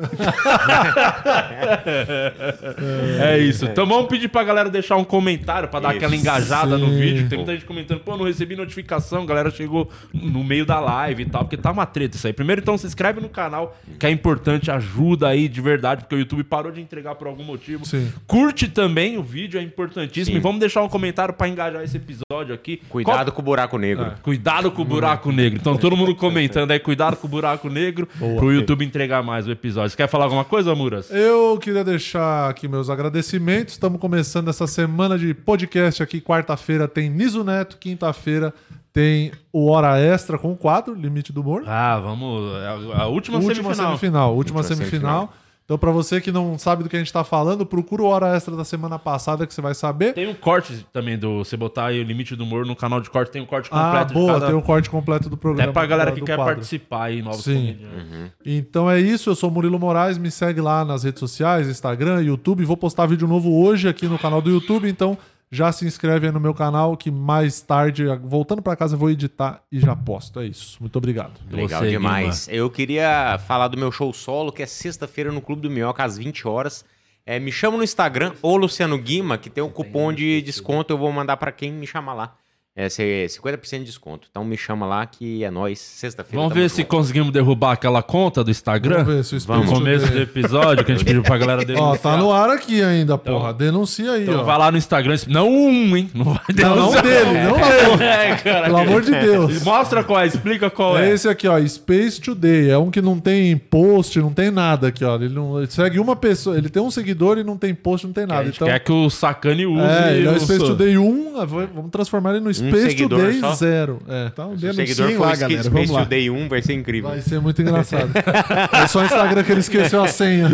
Speaker 1: É isso. Então vamos pedir pra galera deixar um comentário pra dar
Speaker 3: Isso.
Speaker 1: aquela engajada no
Speaker 2: Sim.
Speaker 1: vídeo. Tem muita gente comentando, pô, não recebi notificação, a galera chegou no meio da live e tal, porque tá uma treta isso aí. Primeiro, então, se inscreve no canal, que é importante, ajuda aí de verdade, porque o YouTube parou de entregar por algum motivo.
Speaker 2: Sim.
Speaker 1: Curte também o vídeo, é importantíssimo.
Speaker 3: Sim.
Speaker 1: E vamos deixar um comentário pra engajar esse episódio aqui.
Speaker 3: Cuidado
Speaker 1: Qual-
Speaker 3: com o buraco negro.
Speaker 1: Ah, Cuidado com o buraco negro. Então, todo mundo comentando aí, cuidado com o buraco negro, pro YouTube entregar mais o episódio. Você quer falar alguma coisa, Muras?
Speaker 2: Eu queria deixar aqui meus agradecimentos. Estamos começando essa semana de podcast aqui. Quarta-feira tem Niso Neto, quinta-feira tem o Hora Extra com o quadro Limite do Humor.
Speaker 1: Ah, vamos. A, a última,
Speaker 2: última
Speaker 1: semifinal.
Speaker 2: semifinal. última,
Speaker 3: Última
Speaker 2: semifinal.
Speaker 3: semifinal.
Speaker 2: Então, pra você que não sabe do que a gente tá falando, procura o Hora Extra da semana passada que você vai saber.
Speaker 1: Tem um corte também do. Você botar aí o limite do humor no canal de corte, tem um corte
Speaker 2: Ah,
Speaker 1: completo
Speaker 2: boa,
Speaker 1: de cada.
Speaker 2: tem o corte completo do programa.
Speaker 1: Até pra galera
Speaker 2: do
Speaker 1: que quer
Speaker 2: quadro.
Speaker 1: participar aí, novos
Speaker 2: Sim.
Speaker 1: comediantes.
Speaker 2: Então é isso, eu sou Murilo Moraes, me segue lá nas redes sociais, Instagram, YouTube. Vou postar vídeo novo hoje aqui no canal do YouTube, então já se inscreve aí no meu canal que mais tarde, voltando pra casa, eu vou editar e já posto. É isso. Muito obrigado.
Speaker 3: Legal
Speaker 1: Você,
Speaker 3: demais. Eu queria falar do meu show solo, que é sexta-feira no Clube do Minhoca, às 20 horas. É, me chama no Instagram, ou Luciano Guima, que tem um cupom de desconto. Eu vou mandar pra quem me chamar lá. É cê- 50% de desconto. Então me chama lá que é nóis. Sexta-feira.
Speaker 1: Vamos ver se
Speaker 3: junto.
Speaker 1: conseguimos derrubar aquela conta do Instagram.
Speaker 2: Vamos ver se o
Speaker 1: No
Speaker 2: Espírito
Speaker 1: começo do episódio, que a gente pediu pra galera <laughs>
Speaker 2: Ó,
Speaker 1: denunciar.
Speaker 2: tá no ar aqui ainda, porra. Denuncia aí,
Speaker 1: Então
Speaker 2: ó.
Speaker 1: vai lá no Instagram. Não um, hein? Não vai
Speaker 2: Não, não
Speaker 1: denunciar.
Speaker 2: dele, não lá. <laughs>
Speaker 1: É, cara.
Speaker 2: Pelo amor de Deus. <laughs>
Speaker 1: Mostra qual é, explica qual
Speaker 2: É
Speaker 1: é.
Speaker 2: esse aqui, ó, Space Today. É um que não tem post, não tem nada aqui, ó. Ele, não, ele segue uma pessoa, ele tem um seguidor e não tem post, não tem
Speaker 1: A
Speaker 2: nada.
Speaker 1: gente
Speaker 2: Então,
Speaker 1: quer que o Sacane use.
Speaker 2: é, ele é o Space Today 1, ah, vamos transformar ele no Space
Speaker 3: seguidor
Speaker 2: Today
Speaker 3: só?
Speaker 2: 0. É.
Speaker 3: Se o
Speaker 4: denunciem
Speaker 3: seguidor for
Speaker 4: lá,
Speaker 3: Space
Speaker 4: galera. Vamos lá.
Speaker 3: Today 1, vai ser incrível.
Speaker 2: Vai ser muito engraçado. <laughs> é só o Instagram que ele esqueceu a senha.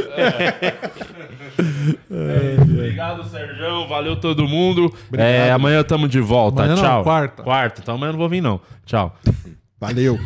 Speaker 1: Obrigado, Sérgio. Valeu todo mundo. É, amanhã tamo de volta.
Speaker 2: Amanhã não,
Speaker 1: Tchau.
Speaker 2: quarta.
Speaker 1: Quarta. Então amanhã eu não vou vir, não. Tchau.
Speaker 4: Valeu.